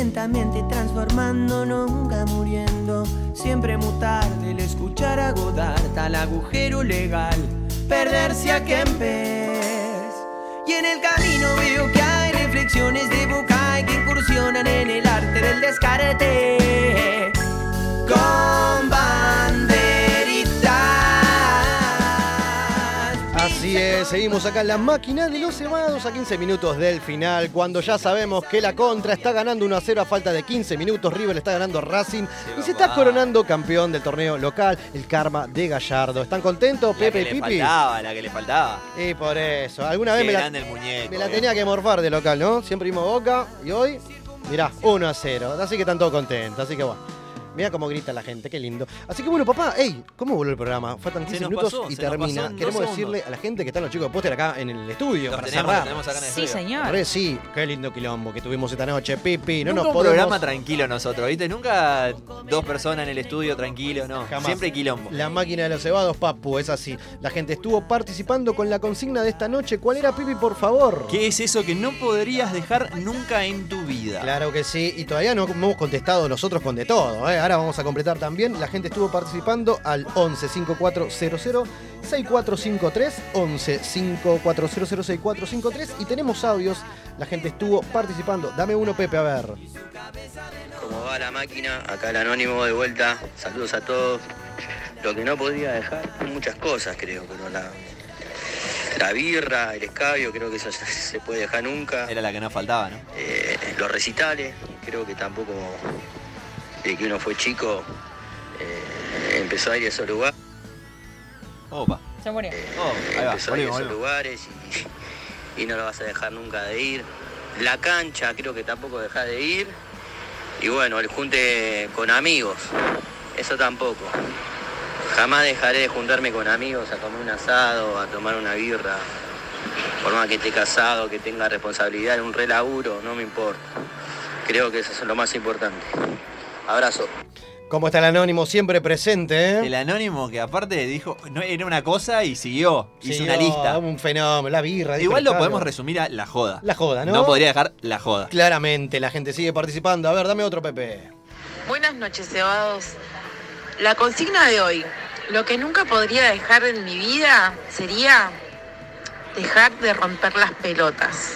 lentamente, transformando, nunca muriendo. Siempre muy tarde el escuchar a Godard al agujero legal, perderse a Kempes. Y en el camino veo que hay reflexiones de boca que incursionan en el arte del descarte. Seguimos acá en la máquina de los cebados a 15 minutos del final, cuando ya sabemos que la contra está ganando 1 a 0 a falta de 15 minutos, River está ganando Racing y se está coronando campeón del torneo local, el Karma de Gallardo. ¿Están contentos, La Pepe que y le Pipi? faltaba, la que le faltaba. Y por eso, alguna vez Qué me la, el muñeco. me la eh. tenía que morfar de local, ¿no? Siempre vimos Boca y hoy, mirá, 1 a 0, así que están todos contentos, así que bueno. Mirá cómo grita la gente, qué lindo. Así que bueno, papá, hey, ¿cómo volvió el programa? Faltan 15 nos minutos pasó, y termina. Queremos decirle a la gente que están los chicos de póster acá en el estudio. Los para tenemos, cerrar. los tenemos acá en el Sí, estudio. señor. Re, sí, qué lindo quilombo que tuvimos esta noche, Pipi. No Nunca nos un podemos... programa tranquilo nosotros, ¿viste? Nunca dos personas en el estudio tranquilo, no. Jamás. Siempre quilombo. La máquina de los cebados, papu, es así. La gente estuvo participando con la consigna de esta noche. ¿Cuál era, Pipi, por favor? ¿Qué es eso que no podrías dejar nunca en tu vida? Claro que sí, y todavía no hemos contestado nosotros con de todo. ¿eh? Ahora vamos a completar también. La gente estuvo participando al 11 5400 6453 11 5400 6453 y tenemos audios. La gente estuvo participando. Dame uno, Pepe, a ver. ¿Cómo va la máquina? Acá el anónimo de vuelta. Saludos a todos. Lo que no podría dejar, muchas cosas creo, pero la, la birra, el escabio, creo que eso se- se puede dejar nunca. Era la que nos faltaba, ¿no? Eh, los recitales, creo que tampoco, de que uno fue chico, eh, empezó a ir a esos lugares. Opa. Se murió. Oh, va, empezó a ir a esos lugares y, y no lo vas a dejar nunca de ir. La cancha creo que tampoco dejas de ir. Y bueno, el junte con amigos, eso tampoco. Jamás dejaré de juntarme con amigos a comer un asado, a tomar una birra. Por más que esté casado, que tenga responsabilidad en un relaburo, no me importa. Creo que eso es lo más importante. Abrazo. ¿Cómo está el anónimo? Siempre presente, ¿eh? El anónimo que aparte dijo, no era una cosa y siguió, hizo una lista. Un fenómeno, la birra. Igual lo podemos resumir a la joda. La joda, ¿no? No podría dejar la joda. Claramente, la gente sigue participando. A ver, dame otro, Pepe. Buenas noches, cebados. La consigna de hoy, lo que nunca podría dejar en mi vida sería dejar de romper las pelotas.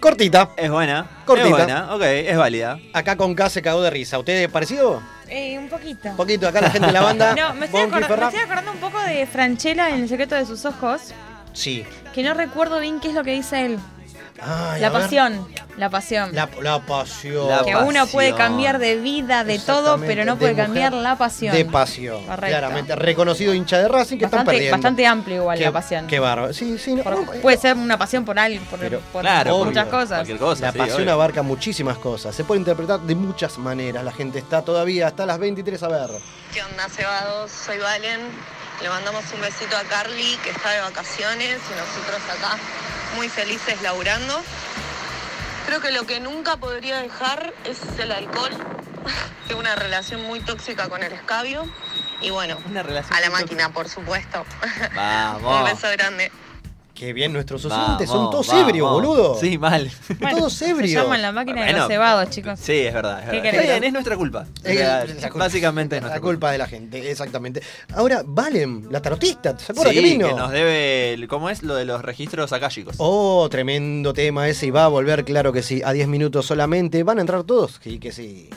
Cortita. Es buena. Cortita. Es buena, ok, es válida. Acá con K se cagó de risa. ¿Usted parecido? Eh, un poquito. Un poquito, acá la gente de la banda. No, me estoy, me estoy acordando un poco de Franchella en El secreto de sus ojos, Sí. que no recuerdo bien qué es lo que dice él. Ay, la pasión, la pasión. La, la pasión. que uno puede cambiar de vida, de todo, pero no de puede cambiar la pasión. De pasión. Correcto. Claramente. Reconocido hincha de Racing que están Bastante, perdiendo. bastante amplio igual Qué- la pasión. Qué bárbaro. Sí, sí. no, Por- puede ser una pasión por alguien, por, por Obvio. muchas cosas. la pasión abarca muchísimas cosas. Se puede interpretar de muchas maneras. La gente está todavía hasta las 23 a ver. ¿Qué onda, cebados? Soy Valen. Le mandamos un besito a Carly, que está de vacaciones, y nosotros acá muy felices laburando. Creo que lo que nunca podría dejar es el alcohol. Tengo una relación muy tóxica con el escabio. Y bueno, a la máquina, por supuesto. un Vamos. beso grande. Qué bien, nuestros oyentes son todos vamos. ebrios, boludo. Sí, mal. todos Se ebrios. llaman la máquina de Bueno. los cebados, chicos. Sí, es verdad. Es, es nuestra culpa. Es la culpa- básicamente es la nuestra culpa de la gente, exactamente. Ahora, Valen, la tarotista, ¿se acuerda Sí, que vino? que nos debe, el- ¿cómo es? Lo de los registros akáshicos. Oh, tremendo tema ese y va a volver, claro que sí, a 10 minutos solamente. ¿Van a entrar todos? Sí, que sí.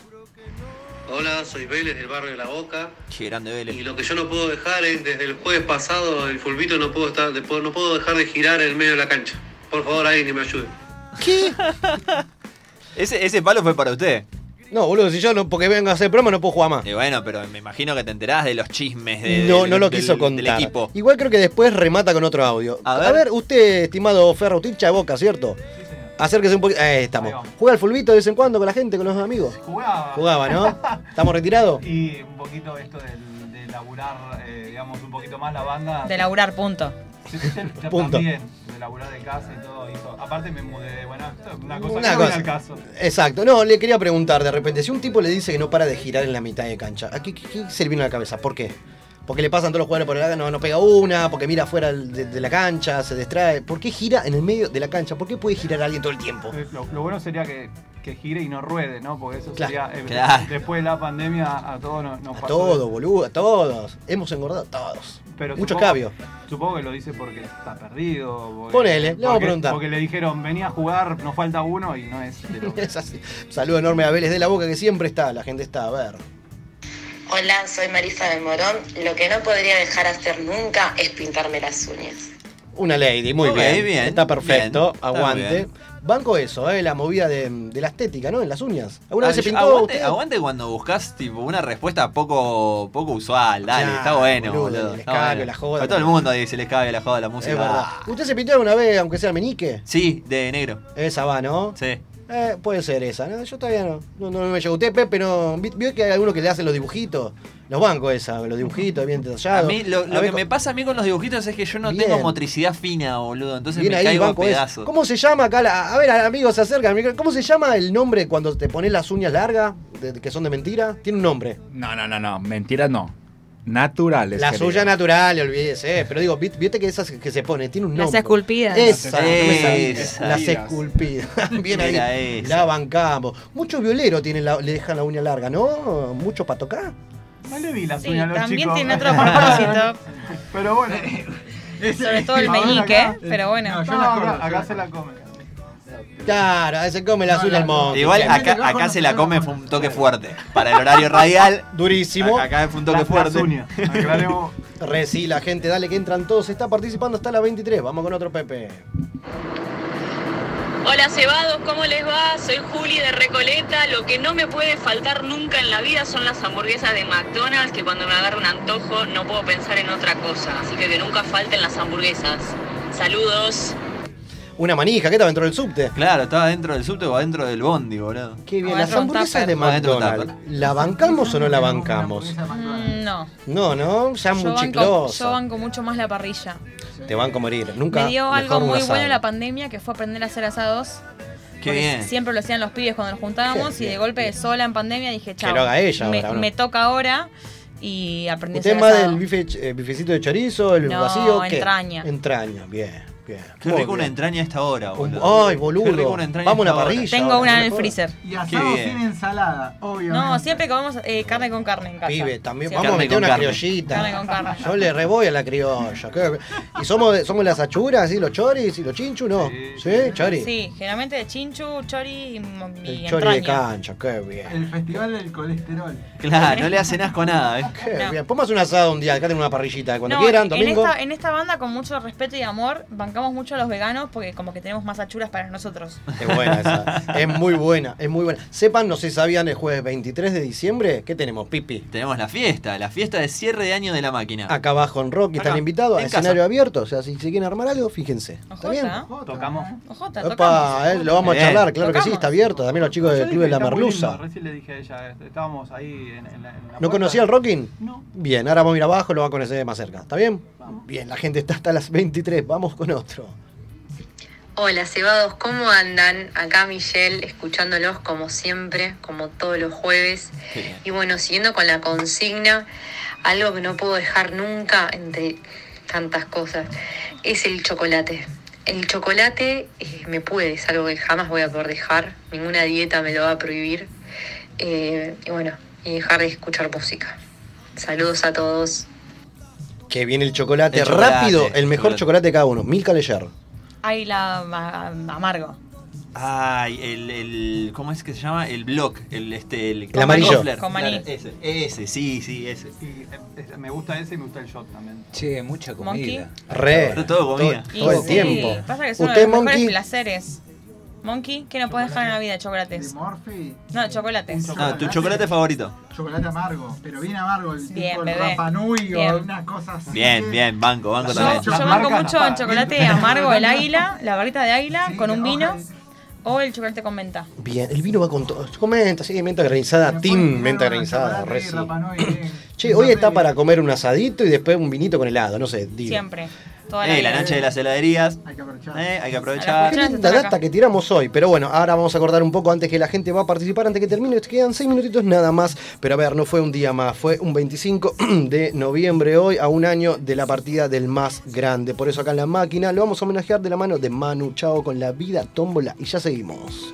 Hola, soy Vélez del barrio de La Boca. Qué grande Vélez. Y lo que yo no puedo dejar es, desde el jueves pasado, el fulbito no puedo estar, de- no puedo dejar de girar en medio de la cancha. Por favor, alguien que me ayude. ¿Qué? Ese, ese palo fue para usted. No, boludo, si yo no, porque vengo a hacer programa no puedo jugar más. Y bueno, pero me imagino que te enterás de los chismes de, no, del- no lo del- quiso del contar. equipo. Igual creo que después remata con otro audio. A A ver. ver, usted, estimado Ferro, usted hincha de boca, ¿cierto? Acérquese un poquito. Ahí estamos. ¿Juega al fulbito de vez en cuando con la gente, con los amigos? Jugaba. Jugaba, ¿no? ¿Estamos retirados? Y un poquito esto del- de, laburar, eh, digamos, un poquito más la banda. De laburar, punto. Sí, sí, sí, yo Punto. También, de laburar de casa y todo. todo. Aparte me mudé, bueno, esto es una cosa Una que no al caso. Exacto. No, le quería preguntar de repente, si un tipo le dice que no para de girar en la mitad de cancha, ¿a qué, qué- qué se le viene a la cabeza? ¿Por qué? Porque le pasan todos los jugadores por el no, no pega una, porque mira afuera de, de la cancha, se distrae. ¿Por qué gira en el medio de la cancha? ¿Por qué puede girar alguien todo el tiempo? Eh, Lo, lo bueno sería que que gire y no ruede, ¿no? Porque eso Claro. sería. eh, Claro. Después de la pandemia a todos nos, nos A pasó todos, eso. boludo, a todos. Hemos engordado todos. Pero Mucho supongo- cabio. Supongo que lo dice porque está perdido. porque- Ponele, le vamos a preguntar. Porque le dijeron, venía a jugar, nos falta uno y no es. Es así. Saludo enorme a Vélez de la Boca que siempre está, la gente está, a ver. Hola, soy Marisa de Morón. Lo que no podría dejar hacer nunca es pintarme las uñas. Una lady, muy Ok, bien. bien, Está perfecto, bien, está aguante. bien. Banco eso, eh, la movida de, de la estética, ¿no? En las uñas. ¿Alguna vez se pintó aguante, usted? aguante cuando buscas tipo una respuesta poco, poco usual, dale, está bueno, boludo, boludo. el está escabe, bueno. la joda. A todo el mundo dice se les cabe la joda la música. Es verdad. ¿Usted se pintó alguna vez, aunque sea menique? Sí, de negro. Esa va, ¿no? Sí. Eh, puede ser esa, ¿no? Yo todavía no. No, no me llegó. Usted, Pepe, no. vi- Vio que hay algunos que le hacen los dibujitos. Los bancos esa, los dibujitos bien A detallados. mí lo, A lo ver, que me pasa a mí con los dibujitos es que yo no Bien. tengo motricidad fina, boludo. Entonces Bien me ahí, caigo a pedazos. ¿Cómo se llama acá? la- a ver, amigos, se acercan. ¿Cómo se llama el nombre cuando te pones las uñas largas, de- que son de mentira? Tiene un nombre. No, no, no, no. Mentira no. Naturales. La suya natural, olvídese. Pero digo, vi- viste que esas que se pone, tiene un Las nombre. esculpidas. Esa, no. Esa. Las esculpidas. Bien ahí. Esa. La bancamos. Muchos violeros tienen la- le dejan la uña larga, ¿no? Muchos para tocar. No le vi las Sí, uñas a los también chicos. tiene otro propósito. Pero bueno. Sobre todo el meñique, acá. pero bueno. No, yo las acá, acá se la come. Claro, se come las uñas al monte. Igual acá, acá se la come fue un toque fuerte. Para el horario radial. Durísimo. Acá fue un toque fuerte. aclaremos. Re, sí, la gente, dale que entran todos. Está participando hasta las 23. Vamos con otro Pepe. Hola cebados, ¿cómo les va? Soy Juli de Recoleta. Lo que no me puede faltar nunca en la vida son las hamburguesas de McDonald's, que cuando me agarra un antojo no puedo pensar en otra cosa. Así que que nunca falten las hamburguesas. Saludos. Una manija, ¿qué estaba dentro del subte? Claro, estaba dentro del subte o adentro del bondi, boludo. Qué bien, las hamburguesas de McDonald's. ¿La bancamos o no la bancamos? No. No, no, ya muy banco, yo chiclosa. banco mucho más la parrilla. Te van a morir. Nunca. Me dio algo muy asado. bueno en la pandemia que fue aprender a hacer asados. Qué bien. Siempre lo hacían los pibes cuando nos juntábamos Qué y de golpe sola en pandemia dije, chao. lo haga ella me, ahora, ¿o no? me toca ahora y aprendí a ¿Usted hacer más asado. del bife, eh, bifecito de chorizo, el No, vacío? ¿qué? entraña. Entraña, bien, bien. Qué rico una entraña a esta hora, boludo. Ay, boludo. Qué rico una entraña Vamos a una parrilla. Tengo ahora, una en el freezer. Y asado bien. sin ensalada, obvio. No, siempre comemos eh, carne con carne en casa. Pibe, también Siempre. vamos a meter una carne. criollita. Carne con carne. Yo le reboy a la criolla. ¿Y somos, de- somos las achuras, ¿sí? los choris y los chinchus? No. ¿Sí? ¿Chori? Sí, generalmente de chinchu, chori y, El chori de entraña. cancha, qué bien. El festival del colesterol. Claro, no le hacen asco a nada, ¿eh? Qué No. bien. Pongas un asado un día, acá tenemos una parrillita. Cuando No, quieran, en domingo. esta, en esta banda, con mucho respeto y amor, bancamos mucho a los veganos porque como que tenemos más achuras para nosotros. Es buena esa. Es muy buena, es muy buena. Sepan, no sé si sabían el jueves 23 de diciembre. ¿Qué tenemos, Pipi? Tenemos la fiesta, la fiesta de cierre de año de la máquina. Acá abajo en Rocky están invitados escenario casa. abierto. O sea, si se quieren armar algo, fíjense. ¿Está bien? Tocamos. Ojota, Opa, tocamos. eh, lo vamos a charlar, claro que sí, Tocamos. está abierto. También los chicos del Club de la Merluza. Recién le dije a ella, este, estábamos ahí en, en la, en la ¿No conocía el Rocking? No. Bien, ahora vamos a ir abajo, lo va a conocer más cerca. ¿Está bien? Bien, la gente está hasta las 23. Vamos con otro. Hola cebados, ¿cómo andan? Acá Michelle, escuchándolos como siempre, como todos los jueves. Y bueno, siguiendo con la consigna, algo que no puedo dejar nunca entre tantas cosas, es el chocolate. El chocolate eh, me puede, es algo que jamás voy a poder dejar, ninguna dieta me lo va a prohibir. Eh, y bueno, y dejar de escuchar música. Saludos a todos. Que viene el chocolate, El chocolate, rápido, el mejor chocolate. chocolate de cada uno. Milka Leyer. Ahí la amargo. Ay, el, el. ¿Cómo es que se llama? El block, el este. El, El amarillo. Gofler. Con maní. Claro, ese, ese, sí, sí, ese. Y, me gusta ese y me gusta el shot también. Che, mucha Monkey. comida. Re. Pero todo comida. Todo, todo el sí, tiempo. Pasa que es uno de Usted, los mejores Monkey. placeres. Monkey, ¿qué no puedes dejar en la vida? Chocolates. Morphy, No, chocolates. Ah, tu chocolate favorito. chocolate amargo, pero bien amargo, el Bien, tipo el bebé. Rapa Nui Bien. o una cosa así. Bien, bien, banco, banco Yo, también. yo Las banco marcas mucho las pagan. chocolate amargo, el águila, la barrita de águila, Sí, con un vino, o el chocolate con menta. Bien, el vino va con todo. Comenta, sí, menta granizada, team, menta granizada, re sí. Che, hoy está para comer un asadito y después un vinito con helado, no sé, digo. Siempre. Toda la Eh, la noche de las heladerías. Hay que aprovechar. Eh, hay que aprovechar. Qué linda data que tiramos hoy, pero bueno, ahora vamos a acordar un poco antes que la gente va a participar, antes que termine, quedan seis minutitos nada más, pero a ver, no fue un día más, fue un 25 de noviembre hoy, a un año de la partida del más grande, por eso acá en la máquina lo vamos a homenajear de la mano de Manu Chao con la vida tómbola y ya seguimos.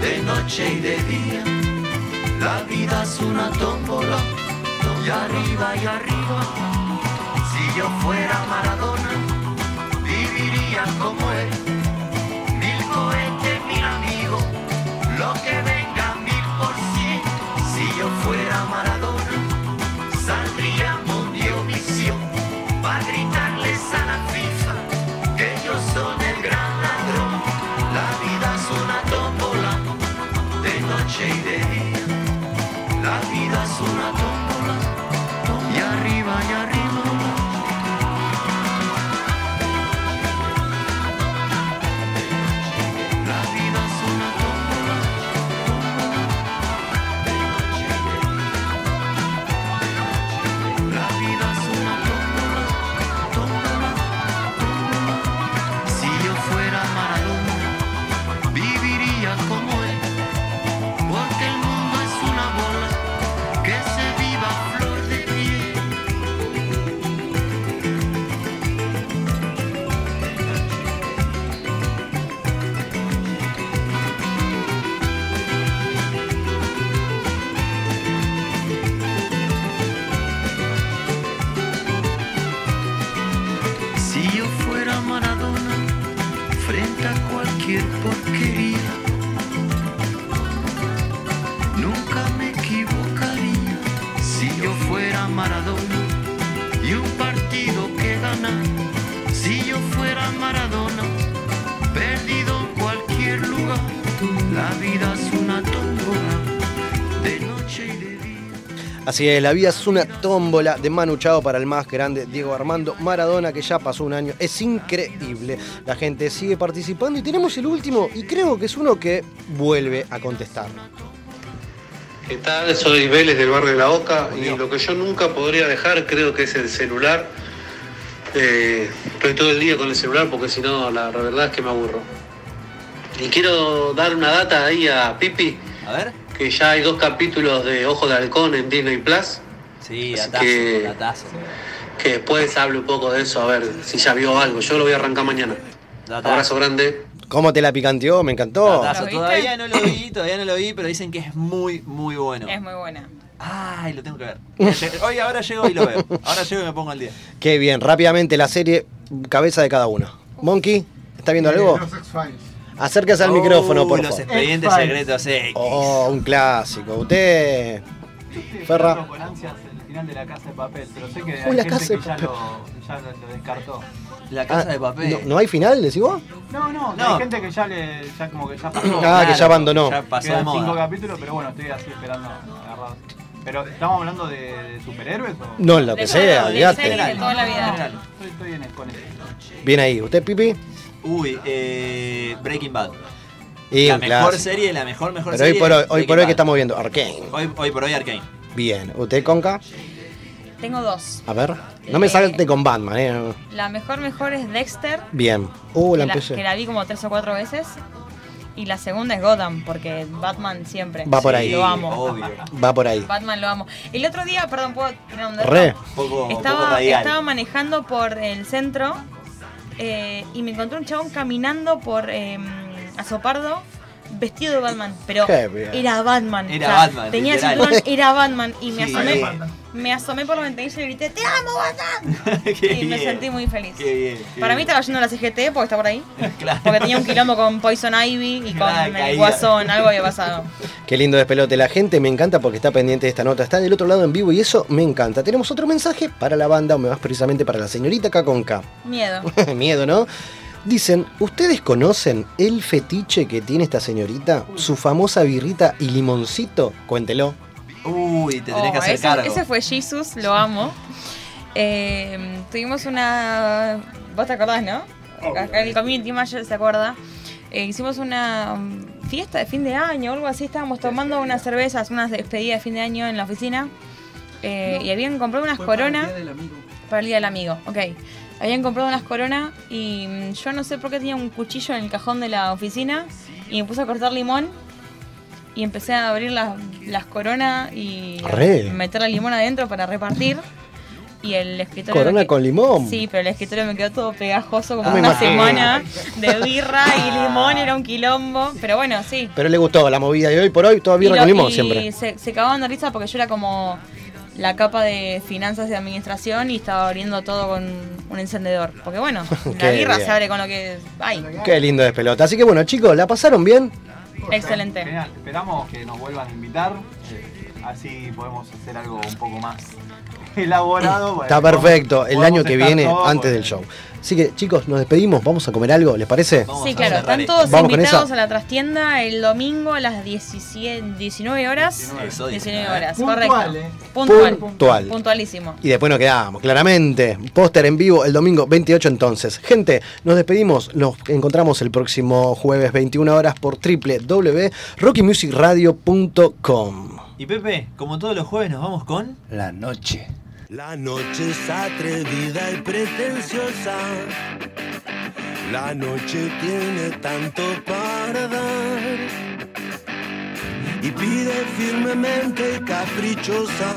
de noche y de día. La vida es una tómbola, y arriba y arriba. Si yo fuera Maradona, viviría como él. Mil cohetes, mil amigos, lo que Así es, la vida es una tómbola de Manu Chao para el más grande Diego Armando Maradona, que ya pasó un año. Es increíble. La gente sigue participando y tenemos el último, y creo que es uno que vuelve a contestar. ¿Qué tal? Soy Vélez del barrio de La Oca y lo que yo nunca podría dejar creo que es el celular. Eh, estoy todo el día con el celular porque si no la verdad es que me aburro. Y quiero dar una data ahí a Pipi. A ver. Que ya hay dos capítulos de Ojo de Halcón en Disney Plus. Sí, Así datazo, que- datazo. Que después hable un poco de eso, a ver si ya vio algo. Yo lo voy a arrancar mañana. Abrazo grande. ¿Cómo te la picanteó? Me encantó. Datazo, todavía no lo vi, todavía no lo vi, pero dicen que es muy, muy bueno. Es muy buena. Ay, lo tengo que ver. Hoy ahora llego y lo veo. Ahora llego y me pongo al día. Qué bien, rápidamente la serie, cabeza de cada uno. Monkey, ¿está viendo algo? Los X-Files. Acérquese al Oh, micrófono, por los favor. expedientes X-Files. secretos X. Oh, un clásico. Usted, Ferra. de la casa de papel, pero sé que hay la gente Casa de que ya, Papel. lo, ya lo, lo descartó. La Ah, ¿no, ¿No hay final, decís vos? No, no, No. hay gente que ya le, ya como que ya pasó. Ah, que ya abandonó. Ya pasó de Quedan moda. cinco capítulos, pero bueno, estoy así esperando agarrado. Pero, ¿estamos hablando de, de superhéroes o...? No, lo que De sea, de olvídate. de toda la vida. Estoy, estoy en, con eso. Bien ahí. ¿Usted, Pipi? Uy, eh, Breaking Bad. Y la mejor clásico. serie, la mejor, mejor Pero hoy serie. por hoy, hoy, por hoy que estamos viendo Arkane. Hoy, hoy por hoy Arkane. Bien. ¿Usted, Conca? Tengo dos. A ver. No me salte con Batman, ¿eh? La mejor, mejor es Dexter. Bien. Uh, la que, la, que la vi como tres o cuatro veces. Y la segunda es Gotham, porque Batman siempre. Va por ahí. Lo amo. Obvio. Va por ahí. Batman lo amo. El otro día, perdón, ¿puedo tirar un dato? Re. Poco, Estaba, estaba manejando por el centro eh, y me encontré un chabón caminando por eh, Azopardo vestido de Batman. Pero era Batman. Era Batman, Tenía literal. cinturón, era Batman. Y me Sí. asomé, me asomé por la ventanilla y grité, ¡Te amo! Qué y me sentí muy feliz. Qué bien. qué Para mí estaba yendo a la CGT porque está por ahí. Claro. Porque tenía un quilombo con Poison Ivy y con el caída. Guasón, algo había pasado. Qué lindo despelote. La gente me encanta porque está pendiente de esta nota. Está del otro lado en vivo y eso me encanta. Tenemos otro mensaje para la banda, o más precisamente para la señorita K con K. Miedo. Miedo, ¿no? Dicen, ¿ustedes conocen el fetiche que tiene esta señorita? Su famosa birrita y limoncito. Cuéntelo. Uy, te tenés que Oh, hacer ese, cargo. ese fue Jesus, lo amo. Eh, tuvimos una. ¿Vos te acordás, no? acá el community manager se acuerda. Eh, hicimos una um, fiesta de fin de año o algo así. Estábamos tomando unas cervezas, unas despedidas de fin de año en la oficina. eh, y habían comprado unas coronas. Para el día del amigo, ok. Habían comprado unas coronas y mm, yo no sé por qué tenía un cuchillo en el cajón de la oficina y me puse a cortar limón y empecé a abrir las, las coronas y Re. meter el limón adentro para repartir. Y el escritorio. Corona que- con limón. Sí, pero el escritorio me quedó todo pegajoso como me una imagino. semana de birra y limón, era un quilombo. Pero bueno, sí. Pero le gustó la movida de hoy por hoy, toda birra Y con lo- limón y siempre. Se, se cagaban de risa porque yo era como la capa de finanzas de administración y estaba abriendo todo con un encendedor. Porque bueno, la birra bien. se abre con lo que hay. Qué lindo de pelota. Así que bueno, chicos, ¿la pasaron bien? Excelente. Genial. Esperamos que nos vuelvan a invitar. eh, así podemos hacer algo un poco más elaborado. bueno, Está perfecto. El año que viene, todos, antes del show. Así que, chicos, nos despedimos. Vamos a comer algo, ¿les parece? Sí, claro, están todos ¿Vamos con invitados a la trastienda el domingo a las 17, 19 horas. 19, horas, Puntual, correcto. eh. Puntual. Puntual. Puntualísimo. Y después nos quedamos, claramente. Póster en vivo el domingo 28 entonces. Gente, nos despedimos. Nos encontramos el próximo jueves 21 horas por www.rockymusicradio.com. Y Pepe, como todos los jueves, nos vamos con. La noche. La noche es atrevida y pretenciosa. La noche tiene tanto para dar. Y pide firmemente y caprichosa.